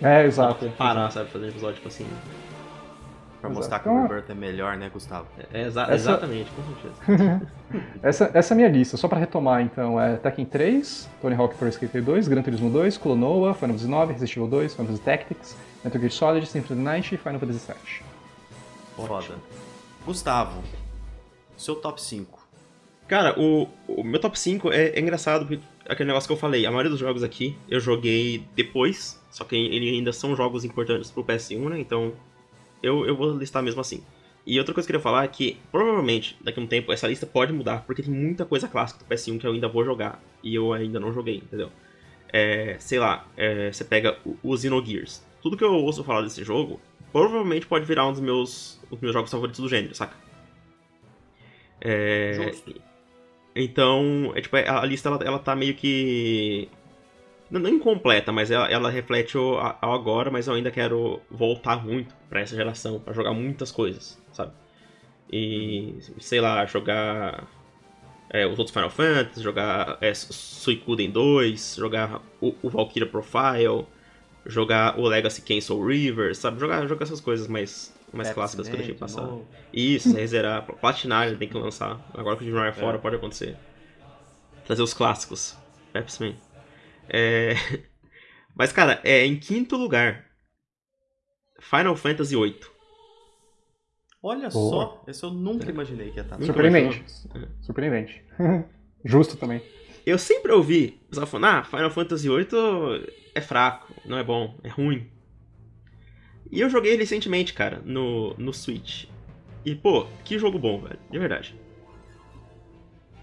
É, exato. Dá pra comparar, sabe, fazer um episódio, tipo assim... Pra Exato. mostrar que Então, o Rebirth é melhor, né, Gustavo? É, exa- Essa- Exatamente, com certeza. *laughs* Essa, essa é a minha lista, só pra retomar então, é Tekken 3, Tony Hawk Pro Skater 2, Gran Turismo 2, Clonoa, Final Fantasy 9, Resident Evil 2, Final Fantasy Tactics, Metal Gear Solid, Symphony of the Night e Final Fantasy 7. Foda. Gustavo, seu top 5. Cara, o, o meu top 5 é, é engraçado, porque aquele negócio que eu falei, a maioria dos jogos aqui eu joguei depois, só que eles ainda são jogos importantes pro PS1, né? Então eu, eu vou listar mesmo assim. E outra coisa que eu queria falar é que, provavelmente, daqui a um tempo, essa lista pode mudar, porque tem muita coisa clássica do PS1 que eu ainda vou jogar, e eu ainda não joguei, entendeu? É, sei lá, é, você pega o, o Xenogears. Tudo que eu ouço falar desse jogo, provavelmente pode virar um dos meus, um dos meus jogos favoritos do gênero, saca? É, Justo. então, é, tipo, a lista ela, ela tá meio que. Não, incompleta, mas ela, ela reflete o, a- ao agora, mas eu ainda quero voltar muito pra essa geração, pra jogar muitas coisas, sabe? E, sei lá, jogar é, os outros Final Fantasy, jogar é, Suicuden 2, jogar o, o Valkyria Profile, jogar o Legacy Cancel River, sabe? Jogar, jogar essas coisas mais, mais Pepsi clássicas que eu deixei de passar. novo. Isso, rezerar, platinar tem que lançar. Agora que o Digimon é fora, pode acontecer. Trazer os clássicos. Pepsi Man. É... *laughs* Mas, cara, é em quinto lugar. Final Fantasy VIII. Olha Boa. só, esse eu nunca imaginei que ia estar. Surpreendente. mais Surpreendente. *laughs* Justo também. Eu sempre ouvi pessoal falando, ah, Final Fantasy VIII é fraco, não é bom, é ruim. E eu joguei recentemente, cara, no, no Switch. E, pô, que jogo bom, velho, de verdade.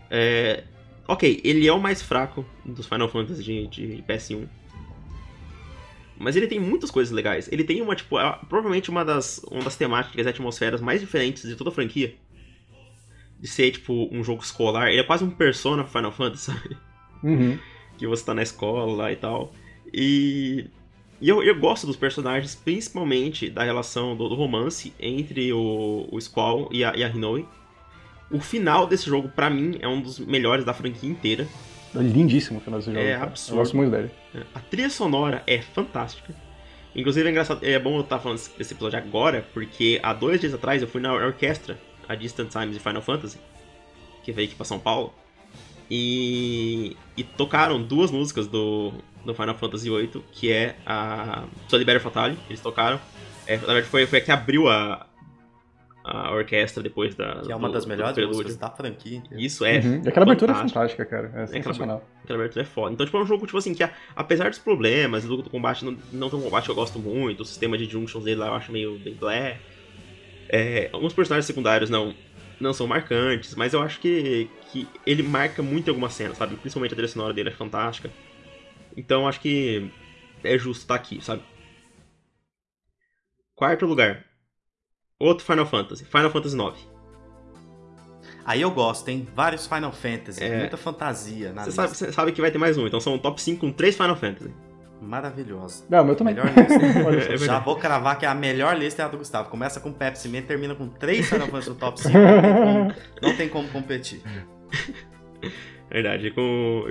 É... Ok, ele é o mais fraco dos Final Fantasy de, de PS1. Mas ele tem muitas coisas legais. Ele tem uma, tipo, a- provavelmente uma das, uma das temáticas e atmosferas mais diferentes de toda a franquia. De ser, tipo, um jogo escolar. Ele é quase um Persona Final Fantasy, sabe? Uhum. que você tá na escola lá e tal. E, e eu, eu gosto dos personagens, principalmente da relação do, do romance entre o, o Squall e a, e a Hinoe. O final desse jogo, pra mim, é um dos melhores da franquia inteira. É lindíssimo o final desse jogo. É cara. absurdo. Eu gosto muito dele. A trilha sonora é fantástica. Inclusive é engraçado, é bom eu estar falando desse episódio agora, porque há dois dias atrás eu fui na orquestra, a Distant Times de Final Fantasy, que veio aqui pra São Paulo, e, e tocaram duas músicas do, do Final Fantasy VIII, que é a Solibera Fatale, eles tocaram. É, na verdade foi, foi a que abriu a, a orquestra depois da. Que é uma do- das melhores músicas da franquia. Isso é. Uhum. E aquela abertura é fantástica, cara. É sensacional. Aquela abertura é foda. Então, tipo, é um jogo, tipo assim, que a- apesar dos problemas do, do combate, não, não tem um combate que eu gosto muito, o sistema de junctions dele lá eu acho meio bem blé. É, alguns personagens secundários não, não são marcantes, mas eu acho que, que ele marca muito algumas cenas, sabe? Principalmente a trilha sonora dele é fantástica. Então, eu acho que é justo estar aqui, sabe? Quarto lugar. Outro Final Fantasy. Final Fantasy IX. Aí eu gosto, hein? Vários Final Fantasy, É. muita fantasia na Você sabe, sabe que vai ter mais um, então são um top 5 com 3 Final Fantasy. Maravilhosa. Não, meu também. Melhor lista. *laughs* É verdade. Já vou cravar que a melhor lista é a do Gustavo. Começa com Pepsi Man, termina com três Final Fantasy no top 5. Não tem como, não tem como competir. *laughs* Verdade, com,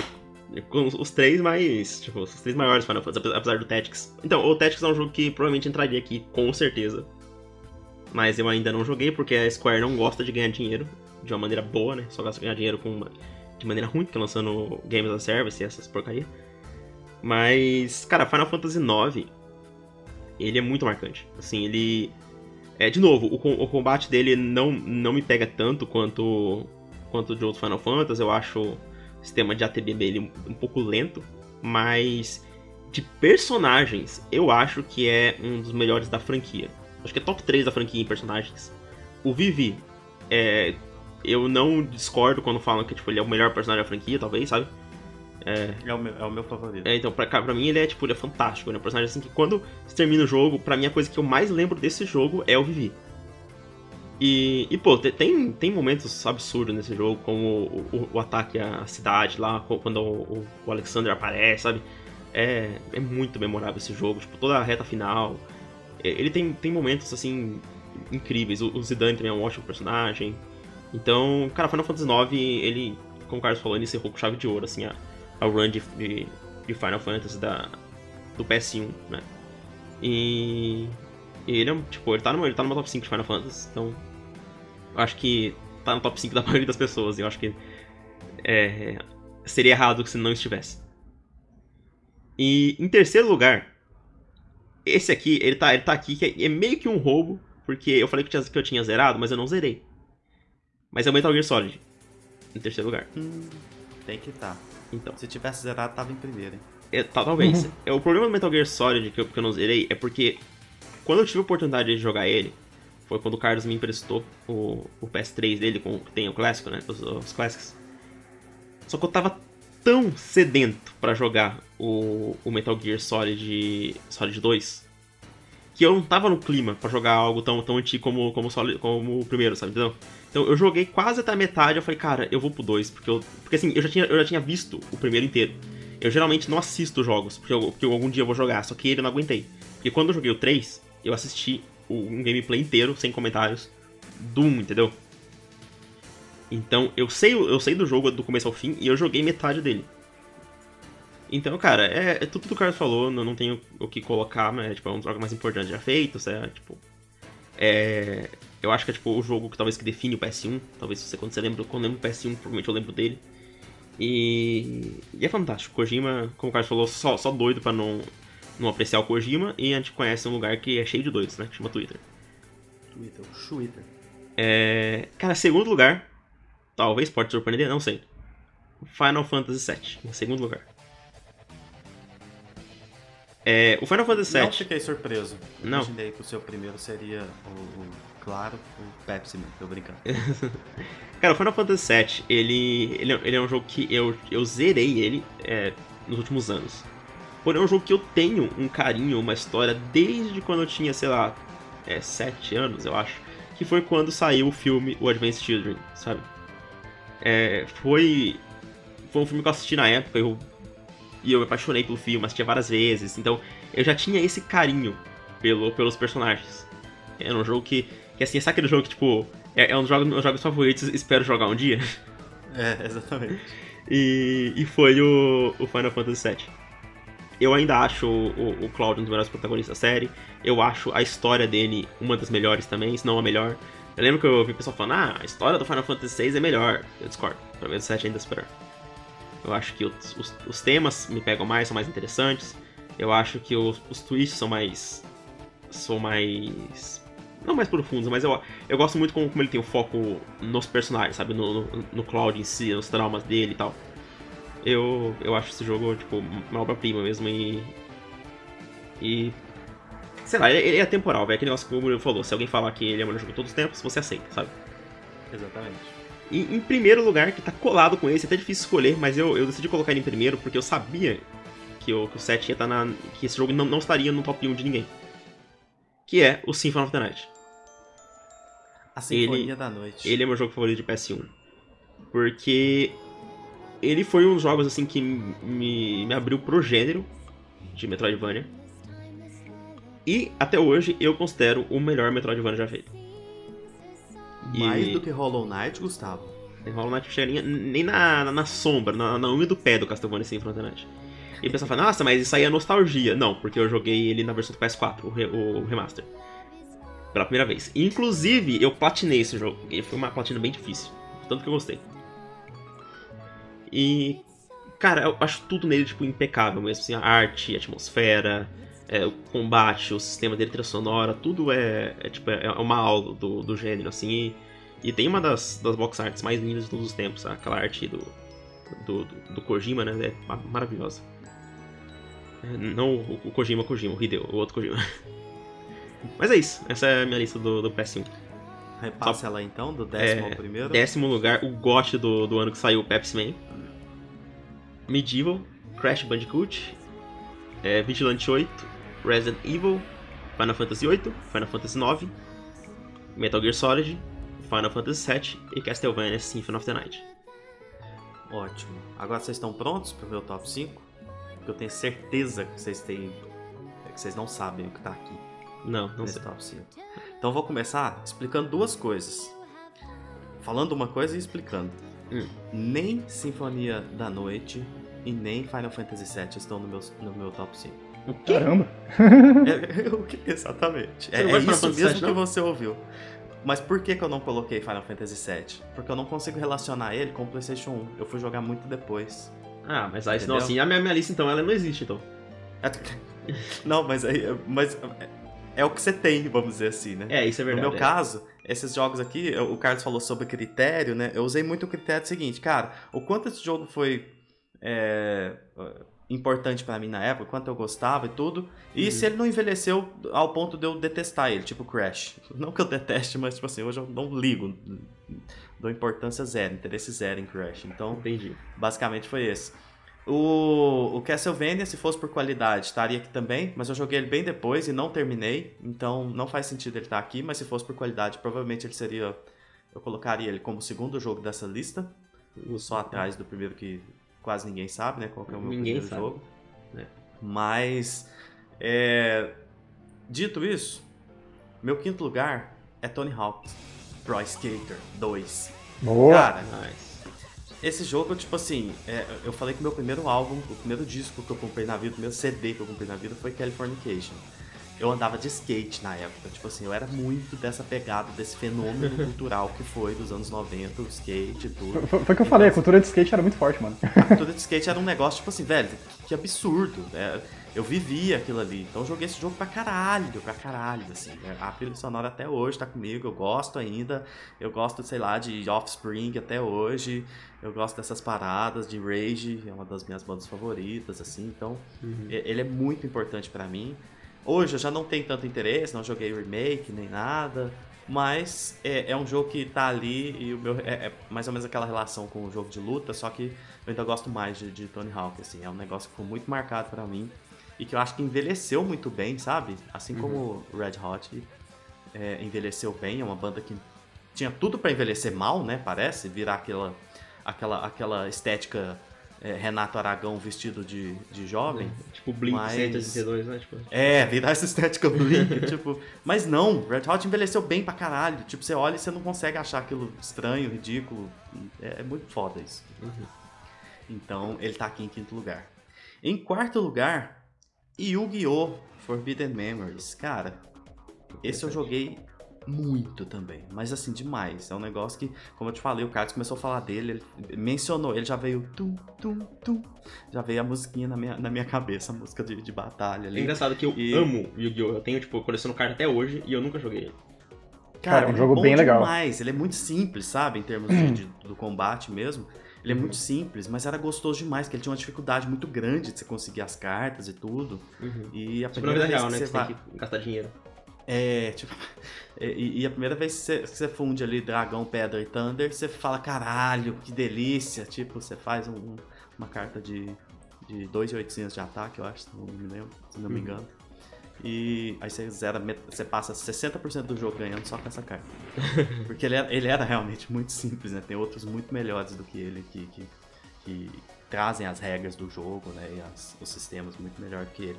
com os três mais. Tipo, os três maiores Final Fantasy, apesar- do Tactics. Então, o Tactics é um jogo que provavelmente entraria aqui, com certeza. Mas eu ainda não joguei, porque a Square não gosta de ganhar dinheiro de uma maneira boa, né? Só gosta de ganhar dinheiro com uma- de maneira ruim, que é lançando Games as a Service e essas porcaria. Mas, cara, Final Fantasy IX, ele é muito marcante. Assim, ele. É, de novo, o, o combate dele não, não me pega tanto quanto quanto de outros Final Fantasy. Eu acho o sistema de ATB dele um pouco lento, mas de personagens, eu acho que é um dos melhores da franquia. Acho que é top 3 da franquia em personagens. O Vivi, é, eu não discordo quando falam que tipo, ele é o melhor personagem da franquia, talvez, sabe? É o meu, é o meu favorito. É, então, pra, pra mim ele é, tipo, ele é fantástico. Ele é um personagem assim que quando você termina o jogo, pra mim a coisa que eu mais lembro desse jogo é o Vivi. E, e pô, te- tem, tem momentos absurdos nesse jogo, como o, o- o ataque à cidade lá, quando o, o Alexander aparece, sabe? É, é muito memorável esse jogo, tipo, toda a reta final. É, Ele tem, tem momentos, assim, incríveis. O, o Zidane também é um ótimo personagem. Então, cara, Final Fantasy IX, ele, como o Carlos falou, ele encerrou com chave de ouro, assim, a, a run de, de, de Final Fantasy da, do PS1, né? E, E ele é, tipo, ele tá, no, ele tá meu top 5 de Final Fantasy, então. Eu acho que tá no top 5 da *laughs* maioria das pessoas. Eu acho que. É, seria errado se não estivesse. E em terceiro lugar, esse aqui, ele tá, ele tá aqui, que é, é meio que um roubo, porque eu falei que tinha, que eu tinha zerado, mas eu não zerei. Mas é o Metal Gear Solid. Em terceiro lugar. Hum, tem que estar. Tá. Então. Se tivesse zerado, tava em primeiro, hein? É, talvez. é, o problema do Metal Gear Solid que eu, que eu não zerei é porque quando eu tive a oportunidade de jogar ele, foi quando o Carlos me emprestou o, o PS3 dele, com, que tem o clássico, né? Os, os clássicos. Só que eu tava tão sedento para jogar o, o Metal Gear Solid, Solid 2 que eu não tava no clima para jogar algo tão, tão antigo como, como, Solid, como o primeiro, sabe? Então, então eu joguei quase até a metade, eu falei, cara, eu vou pro 2, porque eu. Porque assim, eu já tinha, eu já tinha visto o primeiro inteiro. Eu geralmente não assisto jogos, porque, eu, porque algum dia eu vou jogar, só que ele eu não aguentei. Porque quando eu joguei o 3, eu assisti um gameplay inteiro, sem comentários, do 1, entendeu? Então eu sei, eu sei do jogo do começo ao fim e eu joguei metade dele. Então, cara, é, é tudo que o Carlos falou, não, não tenho o que colocar, mas tipo, é um jogo mais importante já feito, é, tipo. É, eu acho que é tipo o jogo que talvez que define o PS1. Talvez você, quando você lembra, quando lembra o PS1, provavelmente eu lembro dele. E, e é fantástico. Kojima, como o Carlos falou, só, só doido pra não, não apreciar o Kojima. E a gente conhece um lugar que é cheio de doidos, né? Que chama Twitter. Twitter, Twitter. É, cara, segundo lugar, talvez pode surpreender, não sei. Final Fantasy VII, em segundo lugar. É, o Final Fantasy VII. Não fiquei surpreso. Não. Imaginei que o seu primeiro seria o claro, Pepsi Man, tô brincando. *laughs* Cara, o Final Fantasy VII, ele, ele, ele, é um jogo que eu, eu zerei ele é, nos últimos anos. Porém, é um jogo que eu tenho um carinho, uma história, desde quando eu tinha, sei lá, é, 7 anos, eu acho. Que foi quando saiu o filme O Advanced Children, sabe? É, foi, foi um filme que eu assisti na época, eu, e eu me apaixonei pelo filme, assisti várias vezes. Então, eu já tinha esse carinho pelo, pelos personagens. Era um jogo que que assim, sabe aquele jogo que, tipo, é, é um dos jogos, meus jogos favoritos, espero jogar um dia? *laughs* É, exatamente. E, e foi o, o Final Fantasy VII. Eu ainda acho o, o Cloud um dos melhores protagonistas da série. Eu acho a história dele uma das melhores também, se não a melhor. Eu lembro que eu ouvi o pessoal falando, ah, a história do Final Fantasy VI é melhor. Eu discordo. Pra mim, o 7 ainda é superior. Eu acho que os, os, os, temas me pegam mais, são mais interessantes. Eu acho que os, os twists são mais. são mais não mais profundos, mas eu, eu gosto muito como, como ele tem o foco nos personagens, sabe? No, no, no Cloud em si, nos traumas dele e tal. Eu, eu acho esse jogo, tipo, uma obra-prima mesmo e. E. Sei lá, ele, ele é temporal, velho. Aquele negócio que o Murilo falou: se alguém falar que ele é o melhor jogo de todos os tempos, você aceita, sabe? Exatamente. E em primeiro lugar, que tá colado com esse, é até difícil escolher, mas eu, eu decidi colocar ele em primeiro porque eu sabia que o, que o 7 ia estar tá na. que esse jogo não, não estaria no top 1 de ninguém. Que é o Symphony of the Night. A Sinfonia ele, da Noite. Ele é meu jogo favorito de PS1. Porque ele foi um dos jogos assim que me, me abriu pro gênero de Metroidvania. E até hoje eu considero o melhor Metroidvania já feito. Mais e... do que Hollow Knight, Gustavo? Hollow Knight chega nem na, na, na sombra, na, na unha do pé do Castlevania Symphony of. E o pessoal fala, nossa, mas isso aí é nostalgia. Não, porque eu joguei ele na versão do PS4, o, re, o remaster pela primeira vez. Inclusive, eu platinei esse jogo. E foi uma platina bem difícil. Tanto que eu gostei. E. Cara, eu acho tudo nele, tipo, impecável mesmo. Assim, a arte, a atmosfera, é, o combate, o sistema dele, trilha sonora, tudo é, é, tipo, é uma aula do, do gênero, assim. E, e, tem uma das, das box arts mais lindas de todos os tempos, sabe? aquela arte do, do, do, do Kojima, né? É maravilhosa. É, não o, Kojima, Kojima, o Hideo, o outro Kojima. *laughs* Mas é isso, essa é a minha lista do, do PS1. Repassa Só, ela então, do décimo é, ao primeiro. Décimo lugar, o GOT do, do ano que saiu, o Pepsi Man. Medieval, Crash Bandicoot, é, Vigilante 8, Resident Evil, Final Fantasy 8, Final Fantasy 9, Metal Gear Solid, Final Fantasy 7 e Castlevania Symphony of the Night. Ótimo. Agora vocês estão prontos para ver o top 5? Porque eu tenho certeza que vocês têm. que vocês não sabem o que tá aqui. Não, não sei. top 5. Então vou começar explicando duas coisas. Falando uma coisa e explicando. Hum. Nem Sinfonia da Noite e nem Final Fantasy VII estão no meu, no meu top 5. Caramba! É, *laughs* exatamente. É, é isso mesmo que você ouviu. Mas por que, que eu não coloquei Final Fantasy VII? Porque eu não consigo relacionar ele com o PlayStation 1. Eu fui jogar muito depois. Ah, mas aí, não, assim, a minha, minha lista então ela não existe, então. *laughs* Não, mas aí. Mas é o que você tem, vamos dizer assim, né? É, isso é verdade. No meu é. caso, esses jogos aqui, o Carlos falou sobre critério, né? Eu usei muito o critério seguinte, cara, o quanto esse jogo foi é, importante para mim na época, quanto eu gostava e tudo, e uhum. se ele não envelheceu ao ponto de eu detestar ele, tipo Crash. *laughs* Não que eu deteste, mas tipo assim, hoje eu não ligo. Dou importância zero, interesse zero em Crash. Então, Entendi. basicamente foi esse. O, o Castlevania, se fosse por qualidade, estaria aqui também, mas eu joguei ele bem depois e não terminei, então não faz sentido ele estar aqui, mas se fosse por qualidade, provavelmente ele seria. Eu colocaria ele como segundo jogo dessa lista, só atrás do primeiro que quase ninguém sabe, né? Qual é o meu ninguém primeiro sabe. jogo. É. Mas, é, dito isso, meu quinto lugar é Tony Hawk Pro Skater 2. Boa! Cara, Nice. Esse jogo, tipo assim, é, eu falei que meu primeiro álbum, o primeiro disco que eu comprei na vida, o primeiro CD que eu comprei na vida foi Californication. Eu andava de skate na época, tipo assim, eu era muito dessa pegada, desse fenômeno *laughs* cultural que foi dos anos 90, o skate e tudo. Foi, foi o que eu falei, a cultura de skate era muito forte, mano. A cultura de skate era um negócio, tipo assim, velho, que, que absurdo. né? Eu vivia aquilo ali. Então eu joguei esse jogo pra caralho, pra caralho, assim. A trilha sonora até hoje tá comigo, eu gosto ainda. Eu gosto, sei lá, de Offspring até hoje. Eu gosto dessas paradas de Rage, é uma das minhas bandas favoritas, assim. Então, Uhum. ele é muito importante pra mim. Hoje eu já não tenho tanto interesse, não joguei remake nem nada. Mas é, é um jogo que tá ali e o meu é, é mais ou menos aquela relação com o jogo de luta, só que eu ainda gosto mais de, de Tony Hawk, assim. É um negócio que ficou muito marcado pra mim e que eu acho que envelheceu muito bem, sabe? Assim como o Red Hot é, envelheceu bem, é uma banda que tinha tudo pra envelhecer mal, né? Parece, virar aquela, aquela, aquela estética é, Renato Aragão vestido de, de jovem. Tipo Blink Mas- 182, né? Tipo, É, virar essa estética Blink, *laughs* tipo... Mas não, Red Hot envelheceu bem pra caralho. Tipo, você olha e você não consegue achar aquilo estranho, ridículo. É, é muito foda isso. Uhum. Então, ele tá aqui em quinto lugar. Em quarto lugar, Yu-Gi-Oh! Forbidden Memories. Cara, esse eu joguei muito também, mas assim, demais. É um negócio que, como eu te falei, o Carlos começou a falar dele, ele mencionou, ele já veio tum, tum, tum, já veio a musiquinha na minha, na minha cabeça, a música de, de batalha é ali. engraçado que eu E- amo Yu-Gi-Oh! Eu tenho, tipo, eu coleciono carta até hoje e eu nunca joguei ele. Cara, é um ele jogo bom bem legal. demais. Ele é muito simples, sabe? Em termos de- de- do combate mesmo. Ele é muito simples, mas era gostoso demais, porque ele tinha uma dificuldade muito grande de você conseguir as cartas e tudo. Uhum. E a Tipo, na primeira vez real, que né? você Que vai... tem que gastar dinheiro. É, tipo... *laughs* E, e a primeira vez que você, que você funde ali Dragão, Pedra e Thunder, você fala, caralho, que delícia. Tipo, você faz um- uma carta de, de 2,800 de ataque, eu acho, se não me lembro, se não me Uhum. E aí você zera, você passa 60% do jogo ganhando só com essa carta. *laughs* Porque ele era, ele era realmente muito simples, né? Tem outros muito melhores do que ele que, que, que trazem as regras do jogo, né? E as- os sistemas muito melhor do que ele.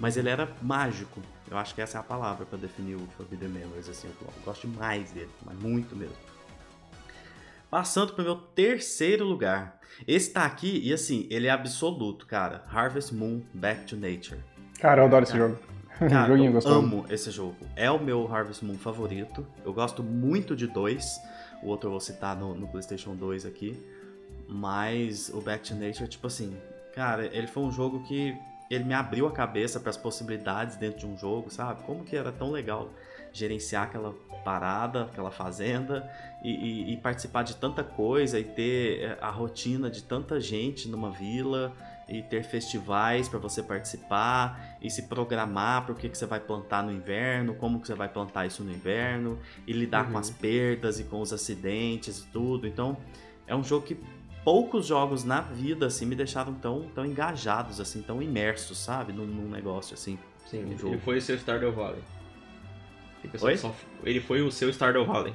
Mas ele era mágico. Eu acho que essa é a palavra pra definir o Forbidden Memories, assim. Eu gosto demais dele, mas muito mesmo. Passando pro meu terceiro lugar. Esse tá aqui, e assim, ele é absoluto, cara. Harvest Moon Back to Nature. Cara, eu adoro esse Cara, jogo. *laughs* Cara, Joguinho eu gostoso. amo esse jogo. É o meu Harvest Moon favorito. Eu gosto muito de dois. O outro eu vou citar no, no PlayStation 2 aqui. Mas o Back to Nature, tipo assim, cara, ele foi um jogo que ele me abriu a cabeça para as possibilidades dentro de um jogo, sabe? Como que era tão legal gerenciar aquela parada, aquela fazenda e, e- e participar de tanta coisa e ter eh, a rotina de tanta gente numa vila e ter festivais para você participar e se programar para o que, que você vai plantar no inverno, como que você vai plantar isso no inverno e lidar Uhum. com as perdas e com os acidentes e tudo. Então, é um jogo que poucos jogos na vida assim me deixaram tão, tão engajados assim, tão imersos, sabe, num, num negócio assim. Sim, Um ele foi o seu Stardew Valley. Ele foi o seu Stardew Valley.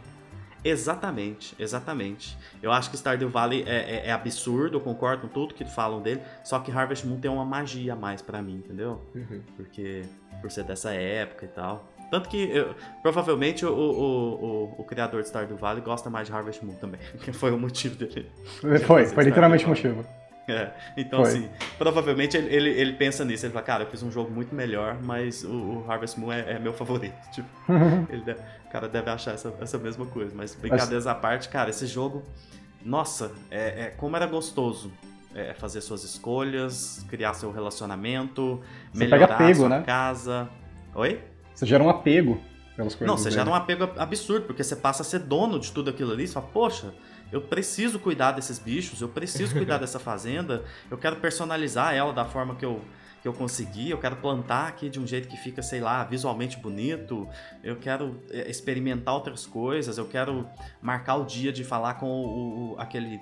Exatamente, exatamente. Eu acho que Stardew Valley é, é- é absurdo, eu concordo com tudo que falam dele, só que Harvest Moon tem uma magia a mais pra mim, entendeu? Uhum. Porque por ser dessa época e tal. Tanto que eu- provavelmente o, o, o, o criador de Stardew Valley gosta mais de Harvest Moon também, *laughs* que foi o motivo dele. Foi, Fazer foi literalmente o motivo. É, então, Foi. assim, provavelmente ele, ele, ele, pensa nisso. Ele fala, cara, eu fiz um jogo muito melhor, mas o, o Harvest Moon é, é, meu favorito. *laughs* Tipo, *laughs* ele cara deve achar essa, essa mesma coisa. Mas brincadeiras à parte, cara, esse jogo, nossa, é, é como era gostoso. É, fazer suas escolhas, criar seu relacionamento, você melhorar pega apego, sua né? casa. Oi? Você gera um apego pelas coisas. Não, você gera um apego absurdo, porque você passa a ser dono de tudo aquilo ali. Você fala, poxa, eu preciso cuidar desses bichos, eu preciso cuidar *laughs* dessa fazenda, eu quero personalizar ela da forma que eu, que eu conseguir, eu quero plantar aqui de um jeito que fica, sei lá, visualmente bonito, eu quero é, experimentar outras coisas, eu quero marcar o dia de falar com o, o aquele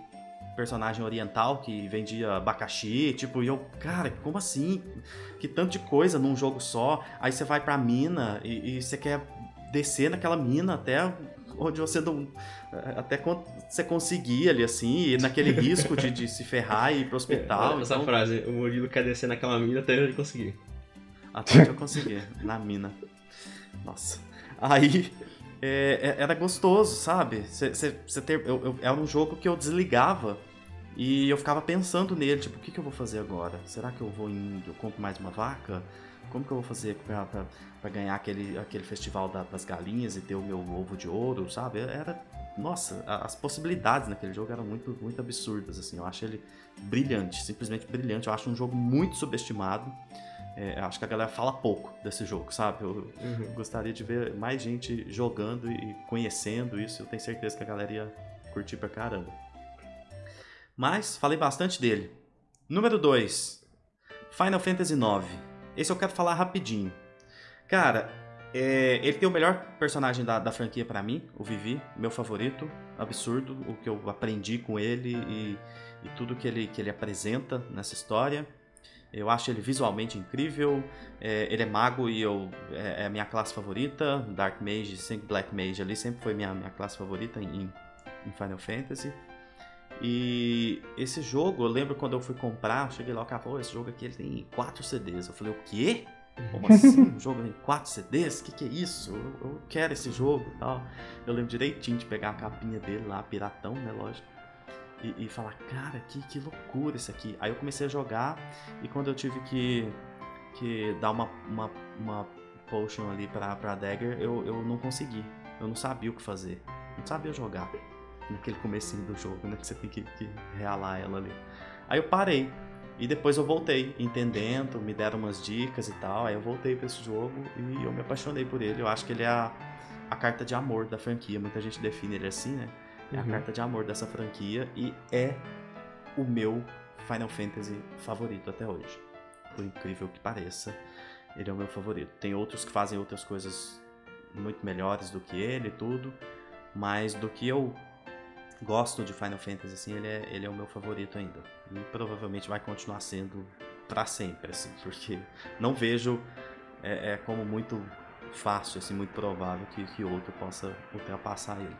personagem oriental que vendia abacaxi, tipo, e eu, cara, como assim? Que tanto de coisa num jogo só. Aí você vai pra mina e, e você quer descer naquela mina até onde você não. Até quando você conseguir ali, assim, e naquele *laughs* risco de, de se ferrar e ir pro hospital. Essa então... frase, o Murilo quer descer naquela mina até ele conseguir. Até onde eu conseguir, na mina. Nossa. Aí. É, é era gostoso, sabe? Você, você, ter, eu, eu, era um jogo que eu desligava e eu ficava pensando nele, tipo, o que, que eu vou fazer agora? Será que eu vou indo, eu compro mais uma vaca? Como que eu vou fazer para ganhar aquele, aquele festival da, das galinhas e ter o meu ovo de ouro, sabe? Era, nossa, as possibilidades naquele jogo eram muito, muito absurdas, assim. Eu acho ele brilhante, simplesmente brilhante. Eu acho um jogo muito subestimado. É, acho que a galera fala pouco desse jogo, sabe? Eu uhum. gostaria de ver mais gente jogando e conhecendo isso. Eu tenho certeza que a galera ia curtir pra caramba. Mas falei bastante dele. Número 2. Final Fantasy IX. Esse eu quero falar rapidinho. Cara, é, ele tem o melhor personagem da, da franquia para mim, o Vivi, meu favorito, absurdo, o que eu aprendi com ele e, e tudo que ele, que ele apresenta nessa história. Eu acho ele visualmente incrível. É, ele é mago e eu é, é, a minha classe favorita. Dark Mage, Black Mage ali sempre foi minha, minha classe favorita em, em Final Fantasy. E esse jogo, eu lembro quando eu fui comprar, cheguei lá, o cara falou, esse jogo aqui ele tem 4 CDs. Eu falei, o quê? Como *laughs* assim? Um jogo em 4 CDs? O que, que é isso? Eu, eu, quero esse jogo e tal. Eu lembro direitinho de pegar a capinha dele lá, piratão, né, lógico. E, e, falar, cara, que, que loucura isso aqui. Aí eu comecei a jogar e quando eu tive que, que dar uma, uma, uma potion ali pra, pra Dagger, eu, eu não consegui. Eu não sabia o que fazer. Não sabia jogar naquele comecinho do jogo, né? Que você tem que, que realar ela ali. Aí eu parei. E depois eu voltei, entendendo, me deram umas dicas e tal. Aí eu voltei para esse jogo e eu me apaixonei por ele. Eu acho que ele é a, a carta de amor da franquia. Muita gente define ele assim, né? É uhum. a carta de amor dessa franquia e é o meu Final Fantasy favorito até hoje. Por incrível que pareça, ele é o meu favorito. Tem outros que fazem outras coisas muito melhores do que ele e tudo, mas do que eu gosto de Final Fantasy, assim, ele é, ele é o meu favorito ainda. E provavelmente vai continuar sendo para sempre, assim, *laughs* porque não vejo é, é, como muito fácil, assim, muito provável que, que outro possa ultrapassar ele.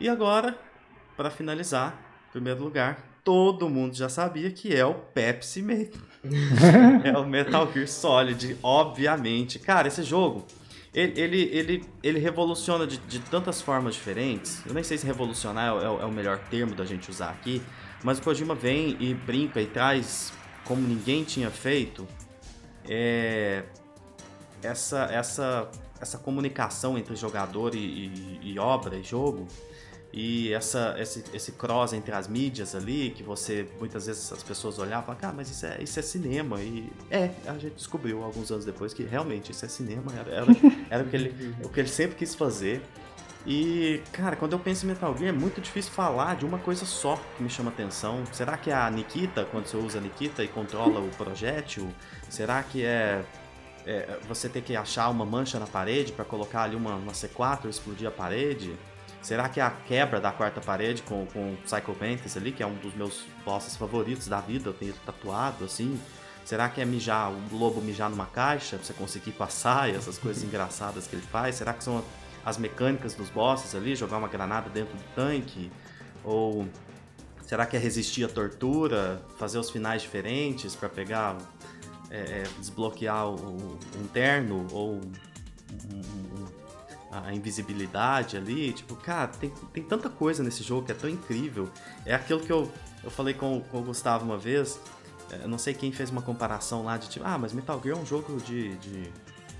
E agora, para finalizar, em primeiro lugar, todo mundo já sabia que é o Pepsi Man. *laughs* *laughs* é o Metal Gear Solid, obviamente. Cara, esse jogo ele, ele, ele, ele revoluciona de, de, tantas formas diferentes. Eu nem sei se revolucionar é, é, o melhor termo da gente usar aqui, mas o Kojima vem e brinca e traz, como ninguém tinha feito, é, essa, essa, essa comunicação entre jogador e, e, e obra e jogo e essa, esse, esse cross entre as mídias ali, que você, muitas vezes as pessoas olhavam e falavam, ah, mas isso é, isso é cinema. E é, a gente descobriu alguns anos depois que realmente isso é cinema, era, era, era o, que ele, o que ele sempre quis fazer. E, cara, quando eu penso em Metal Gear, é muito difícil falar de uma coisa só que me chama atenção. Será que é a Nikita, quando você usa a Nikita e controla o projétil? Será que é, é você ter que achar uma mancha na parede para colocar ali uma, uma C4 e explodir a parede? Será que é a quebra da quarta parede com, com Psycho Mantis ali, que é um dos meus bosses favoritos da vida, eu tenho tatuado assim? Será que é mijar, o lobo mijar numa caixa pra você conseguir *laughs* passar e essas coisas *laughs* engraçadas que ele faz? Será que são as mecânicas dos bosses ali, jogar uma granada dentro do tanque? Ou será que é resistir à tortura, fazer os finais diferentes para pegar, é, é, desbloquear o, um terno ou um, um, a invisibilidade ali. Tipo, cara, tem, tem tanta coisa nesse jogo que é tão incrível. É aquilo que eu, eu falei com, com o Gustavo uma vez. É, eu não sei quem fez uma comparação lá de tipo, ah, mas Metal Gear é um jogo de, de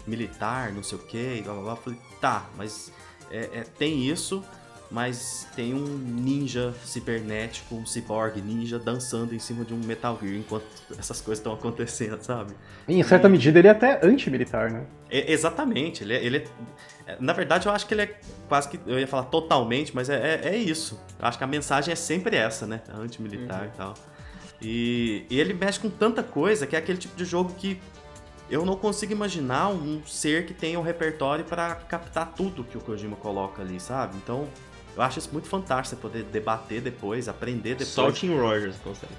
militar, não sei o que, blá blá blá. Eu falei, tá, mas é, é, tem isso, mas tem um ninja cibernético, um cyborg ninja dançando em cima de um Metal Gear enquanto essas coisas estão acontecendo, sabe? Em certa e... medida ele é até anti-militar, né? É, exatamente, ele, é, ele é, é, Na verdade, eu acho que ele é quase que. Eu ia falar totalmente, mas é, é, é isso. Eu acho que a mensagem é sempre essa, né? Anti-militar uhum. e tal. E, e ele mexe com tanta coisa que é aquele tipo de jogo que eu não consigo imaginar um ser que tenha um repertório para captar tudo que o Kojima coloca ali, sabe? Então, eu acho isso muito fantástico, você poder debater depois, aprender depois. Só o Tim Rogers consegue.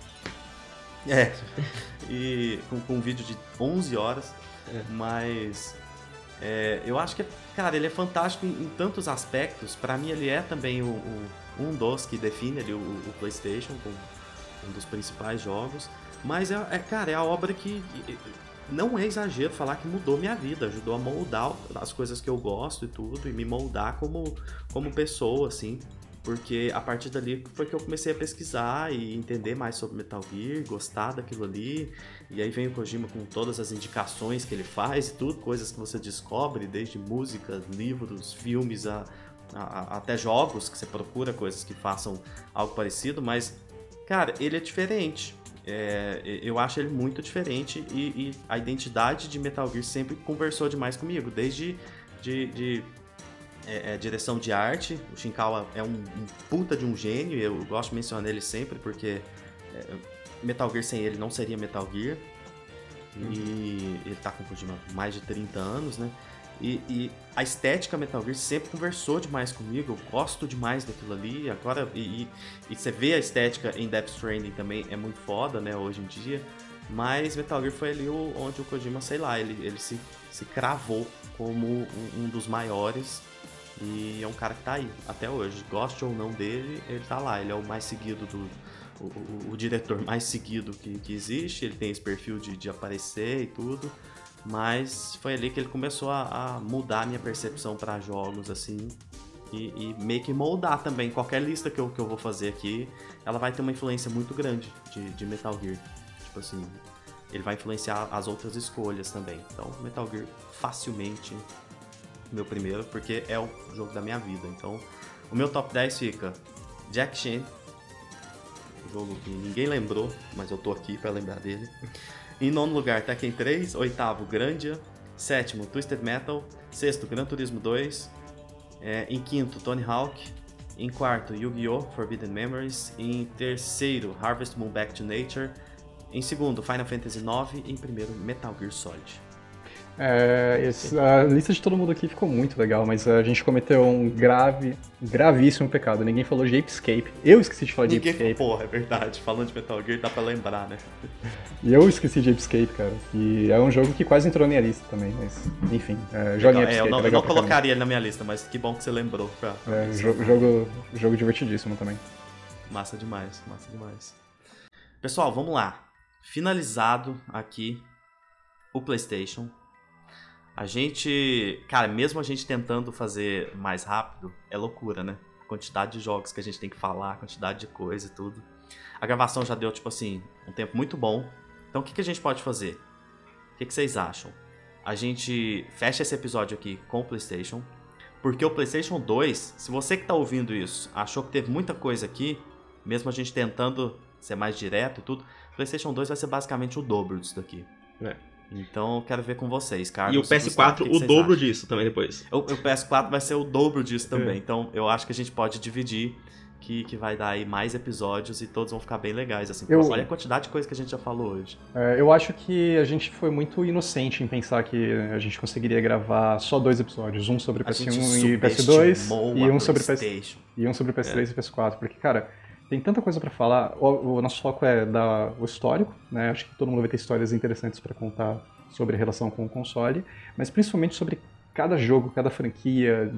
É, *laughs* e com, com um vídeo de 11 horas, é. mas é, eu acho que, cara, ele é fantástico em, em tantos aspectos. Para mim, ele é também o, o, um dos que define ali o, o PlayStation como um dos principais jogos. Mas, é, é, cara, é a obra que não é exagero falar que mudou minha vida, ajudou a moldar as coisas que eu gosto e tudo, e me moldar como, como pessoa, assim. Porque a partir dali foi que eu comecei a pesquisar e entender mais sobre Metal Gear, gostar daquilo ali. E aí vem o Kojima com todas as indicações que ele faz e tudo, coisas que você descobre, desde música, livros, filmes, a, a, até jogos que você procura, coisas que façam algo parecido, mas, cara, ele é diferente. É, eu acho ele muito diferente e, e, a identidade de Metal Gear sempre conversou demais comigo, desde de, de é, é, direção de arte. O Shinkawa é um, um, puta de um gênio, eu gosto de mencionar ele sempre porque é, Metal Gear sem ele não seria Metal Gear. Uhum. E ele tá com mais de 30 anos, né? E, e, a estética Metal Gear sempre conversou demais comigo, eu gosto demais daquilo ali. Agora, e, e, você vê a estética em Death Stranding também, é muito foda, né, hoje em dia. Mas Metal Gear foi ali onde o Kojima, sei lá, ele, ele se, se cravou como um, um dos maiores. E é um cara que tá aí até hoje. Goste ou não dele, ele tá lá. Ele é o mais seguido do. O, o, o diretor *laughs* mais seguido que, que existe. Ele tem esse perfil de, de aparecer e tudo. Mas foi ali que ele começou a, a mudar a minha percepção para jogos, assim. E, e, meio que moldar também. Qualquer lista que eu, que eu vou fazer aqui, ela vai ter uma influência muito grande de, de Metal Gear. Tipo assim, ele vai influenciar as outras escolhas também. Então, Metal Gear facilmente meu primeiro, porque é o jogo da minha vida. Então, o meu top 10 fica Jack Chan, jogo que ninguém lembrou, mas eu tô aqui para lembrar dele. Em nono lugar, Tekken 3. Oitavo, Grandia. Sétimo, Twisted Metal. Sexto, Gran Turismo 2. É, em quinto, Tony Hawk. Em quarto, Yu-Gi-Oh! Forbidden Memories. Em terceiro, Harvest Moon Back to Nature. Em segundo, Final Fantasy IX. Em primeiro, Metal Gear Solid. É, esse, a lista de todo mundo aqui ficou muito legal, mas a gente cometeu um grave, gravíssimo pecado. Ninguém falou de Apescape. Eu esqueci de falar Ninguém, de Apescape. Porra, é verdade. Falando de Metal Gear, dá pra lembrar, né? E eu esqueci de Apescape, cara. E é um jogo que quase entrou na minha lista também, mas enfim. É, jogue Apescape. É, eu não, é eu não colocaria ele na minha lista, mas que bom que você lembrou. Pra, é, jogo, jogo divertidíssimo também. Massa demais, massa demais. Pessoal, vamos lá. Finalizado aqui o PlayStation a gente, cara, mesmo a gente tentando fazer mais rápido, é loucura, né? A quantidade de jogos que a gente tem que falar, a quantidade de coisa e tudo. A gravação já deu, tipo assim, um tempo muito bom. Então o que, que a gente pode fazer? O que, que vocês acham? A gente fecha esse episódio aqui com o PlayStation. Porque o PlayStation 2, se você que tá ouvindo isso achou que teve muita coisa aqui, mesmo a gente tentando ser mais direto e tudo, PlayStation 2 vai ser basicamente o dobro disso daqui. É. Então eu quero ver com vocês, Carlos. E o PS4 o, o dobro acham? disso também depois. O, o, PS4 vai ser o dobro disso também. É. Então eu acho que a gente pode dividir. Que, que vai dar aí mais episódios e todos vão ficar bem legais. Assim, eu, olha a quantidade de coisa que a gente já falou hoje. É, eu acho que a gente foi muito inocente em pensar que a gente conseguiria gravar só dois episódios, um sobre PS1 e PS2 e um sobre PS e um sobre PS3 é. e PS4, porque cara, tem tanta coisa para falar. O, o, nosso foco é dar o histórico, né? Acho que todo mundo vai ter histórias interessantes para contar sobre a relação com o console, mas principalmente sobre cada jogo, cada franquia.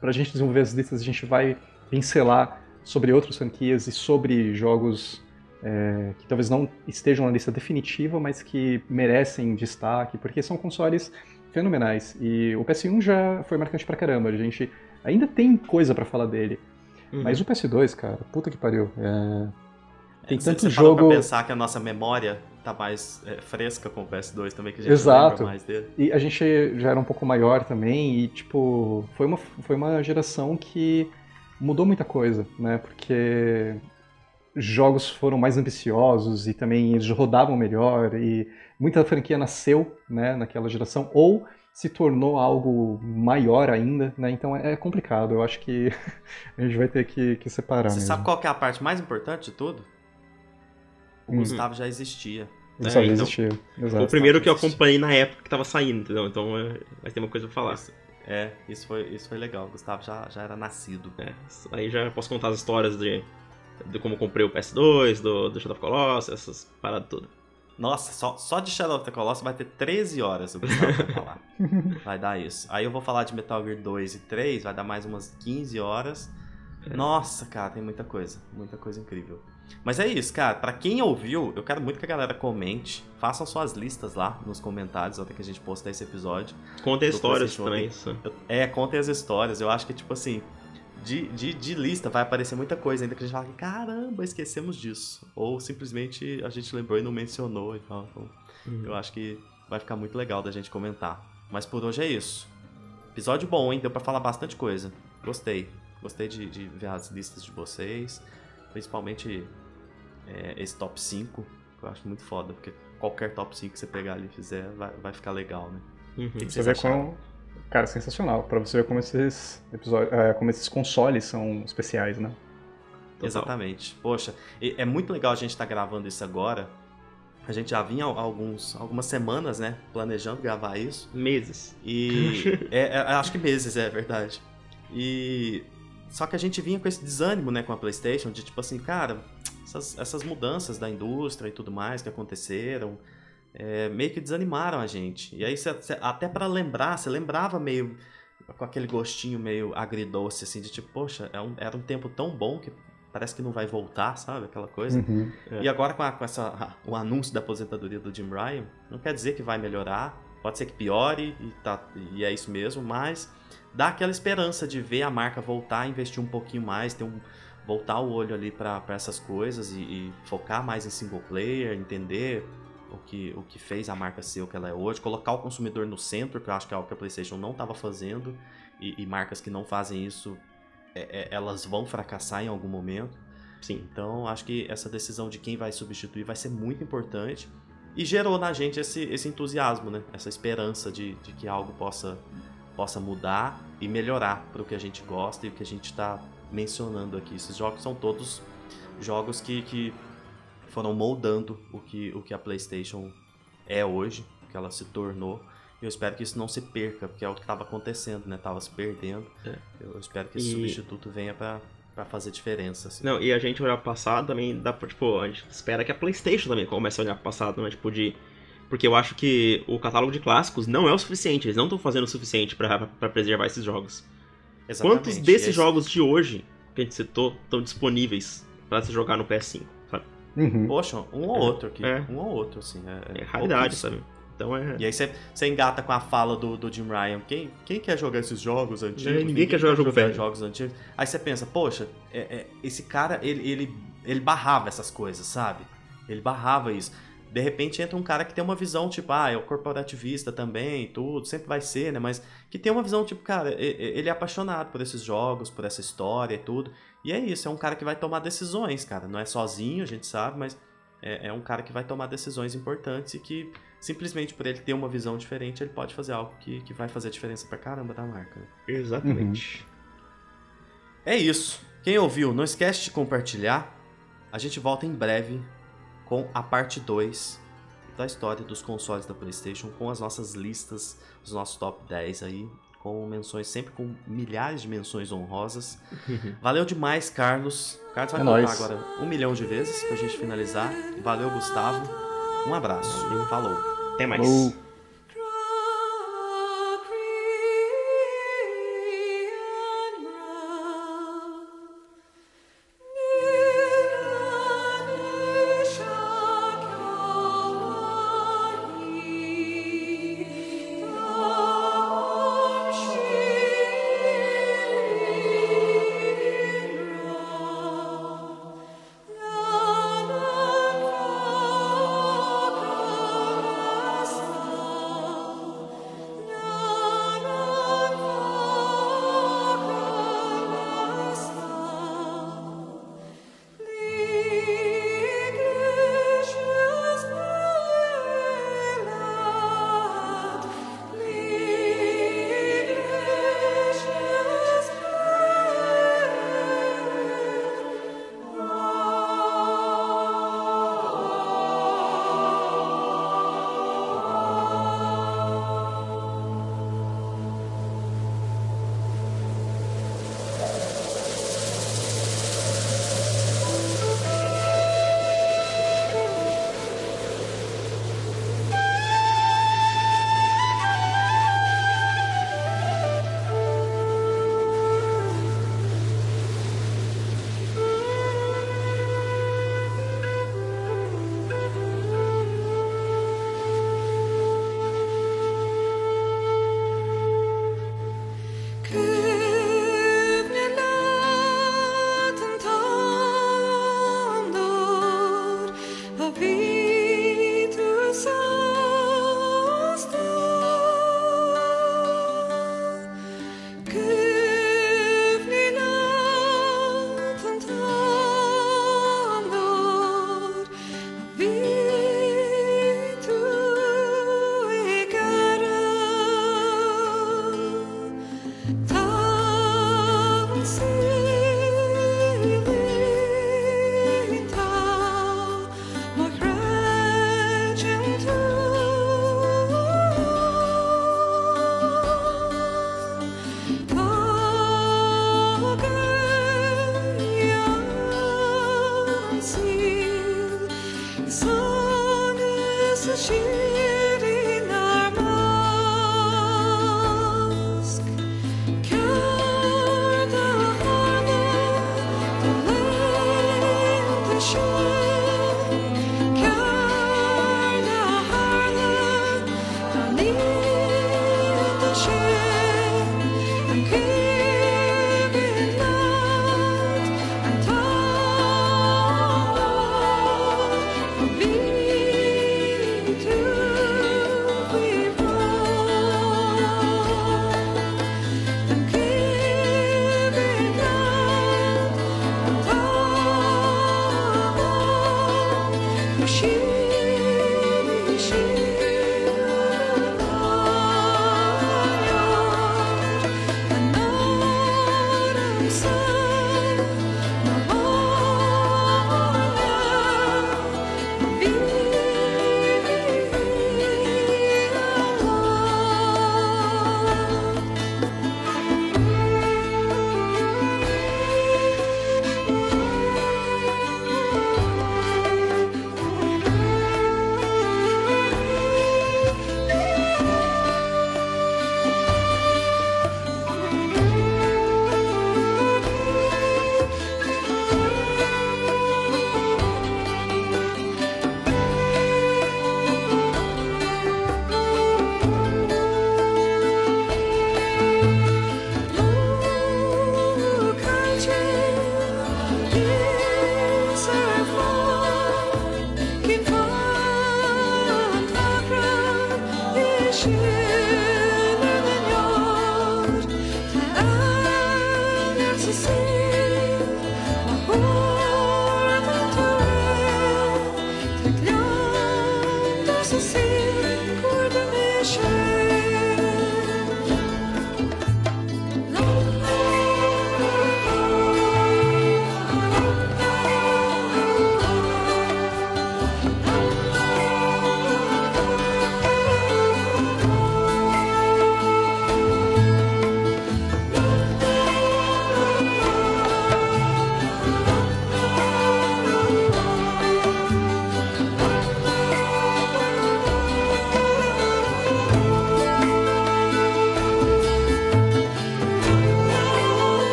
Para a gente desenvolver as listas, a gente vai pincelar sobre outras franquias e sobre jogos é, que talvez não estejam na lista definitiva, mas que merecem destaque, porque são consoles fenomenais. E o PS1 já foi marcante pra caramba. A gente ainda tem coisa para falar dele. Uhum. Mas o PS2, cara, puta que pariu. É... Tem tanto você jogo. Pra pensar que a nossa memória tá mais é, fresca com o PS2 também, que a gente Exato. mais dele. E a gente já era um pouco maior também, e tipo, foi uma, foi uma geração que mudou muita coisa, né? Porque jogos foram mais ambiciosos e também eles rodavam melhor e muita franquia nasceu, né, naquela geração ou se tornou algo maior ainda, né? Então é complicado. Eu acho que *laughs* a gente vai ter que, que separar. Você mesmo. sabe qual é a parte mais importante de tudo? O uhum. Gustavo já existia. Ele é, só já então, existia. Exato. O primeiro que eu acompanhei na época que tava saindo, entendeu? Então é, vai ter uma coisa pra falar. Isso, é, isso foi, isso foi legal. O Gustavo já, já era nascido. É, aí já posso contar as histórias de, de como comprei o PS2, do, do Shadow of Colossus, essas paradas todas. Nossa, só, só de Shadow of the Colossus vai ter 13 horas o Gustavo vai falar. *laughs* vai dar isso. Aí eu vou falar de Metal Gear 2 e 3, vai dar mais umas 15 horas. É. Nossa, cara, tem muita coisa. Muita coisa incrível. Mas é isso, cara. Para quem ouviu, eu quero muito que a galera comente. Façam suas listas lá nos comentários até que a gente postar esse episódio. Contem histórias também. Isso. É, contem as histórias. Eu acho que, tipo assim, de, de, de, lista vai aparecer muita coisa ainda que a gente fala, caramba, esquecemos disso. Ou simplesmente a gente lembrou e não mencionou e tal. Então, uhum. eu acho que vai ficar muito legal da gente comentar. Mas por hoje é isso. Episódio bom, hein? Deu pra falar bastante coisa. Gostei. Gostei de, de ver as listas de vocês. Principalmente é, esse top 5, que eu acho muito foda, porque qualquer top 5 que você pegar ali e fizer vai, vai ficar legal, né? Uhum. O que, que vocês acharam? Cara, sensacional. Pra você ver como esses episódios, é, como esses consoles são especiais, né? Total. Exatamente. Poxa, é muito legal a gente estar tá gravando isso agora. A gente já vinha alguns, algumas semanas, né? Planejando gravar isso. Meses. E. *laughs* é, é, acho que meses, é verdade. E. Só que a gente vinha com esse desânimo, né, com a PlayStation, de tipo assim, cara, essas, essas mudanças da indústria e tudo mais que aconteceram, é, meio que desanimaram a gente. E aí, cê, cê, até para lembrar, você lembrava meio com aquele gostinho meio agridoce, assim, de tipo, poxa, é um, era um tempo tão bom que parece que não vai voltar, sabe? Aquela coisa. Uhum, é. E agora com, a, com essa, o anúncio da aposentadoria do Jim Ryan, não quer dizer que vai melhorar, pode ser que piore, e, tá, e é isso mesmo, mas dá aquela esperança de ver a marca voltar a investir um pouquinho mais, ter um, voltar o olho ali para essas coisas e, e, focar mais em single player, entender o que, o que fez a marca ser o que ela é hoje, colocar o consumidor no centro, que eu acho que é algo que a PlayStation não estava fazendo, e, e, marcas que não fazem isso, é, é, elas vão fracassar em algum momento. Sim. Então, acho que essa decisão de quem vai substituir vai ser muito importante e gerou na gente esse, esse entusiasmo, né? Essa esperança de, de que algo possa, possa mudar e melhorar para o que a gente gosta e o que a gente está mencionando aqui. Esses jogos são todos jogos que, que foram moldando o que, o que a PlayStation é hoje, o que ela se tornou. Eu espero que isso não se perca, porque é o que estava acontecendo, né? Tava se perdendo. É. Eu espero que esse e... substituto venha para para fazer diferença. Assim. Não, e a gente olhar pro passado também dá pra, tipo, a gente espera que a PlayStation também comece a olhar pro passado, né? Tipo, de. Porque eu acho que o catálogo de clássicos não é o suficiente, eles não estão fazendo o suficiente para preservar esses jogos. Exatamente. Quantos desses esse... jogos de hoje que a gente citou estão disponíveis para se jogar no PS5? Uhum. Poxa, um ou é, outro aqui. É. Um ou outro, assim. É, é raridade, sabe? Então é... E aí você, você engata com a fala do, do Jim Ryan. Quem, quem quer jogar esses jogos antigos? É, ninguém, ninguém, quer jogar, jogo jogar jogos antigos. Aí você pensa, poxa, é, é, esse cara, ele, ele, ele barrava essas coisas, sabe? Ele barrava isso. De repente entra um cara que tem uma visão, tipo, ah, é o corporativista também, tudo, sempre vai ser, né? Mas que tem uma visão, tipo, cara, ele é apaixonado por esses jogos, por essa história e tudo. E é isso, é um cara que vai tomar decisões, cara. Não é sozinho, a gente sabe, mas é, é um cara que vai tomar decisões importantes e que simplesmente por ele ter uma visão diferente, ele pode fazer algo que, que vai fazer diferença pra caramba da marca. Né? Exatamente. Uhum. É isso. Quem ouviu, não esquece de compartilhar. A gente volta em breve com a parte 2 da história dos consoles da PlayStation, com as nossas listas, os nossos top 10 aí com menções, sempre com milhares de menções honrosas. *laughs* Valeu demais, Carlos. Carlos vai é contar agora um milhão de vezes pra gente finalizar. Valeu, Gustavo. Um abraço. Falou. Até mais.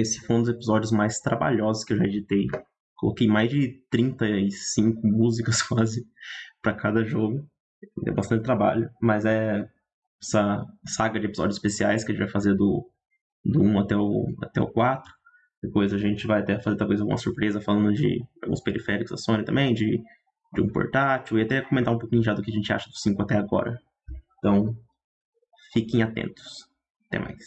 Esse foi um dos episódios mais trabalhosos que eu já editei. Coloquei mais de 35 *laughs* músicas quase para cada jogo. É bastante trabalho, mas é essa saga de episódios especiais que a gente vai fazer do, do 1 até o, até o 4. Depois a gente vai até fazer talvez alguma surpresa falando de alguns periféricos da Sony também, de, de um portátil, e até comentar um pouquinho já do que a gente acha do 5 até agora. Então, fiquem atentos. Até mais.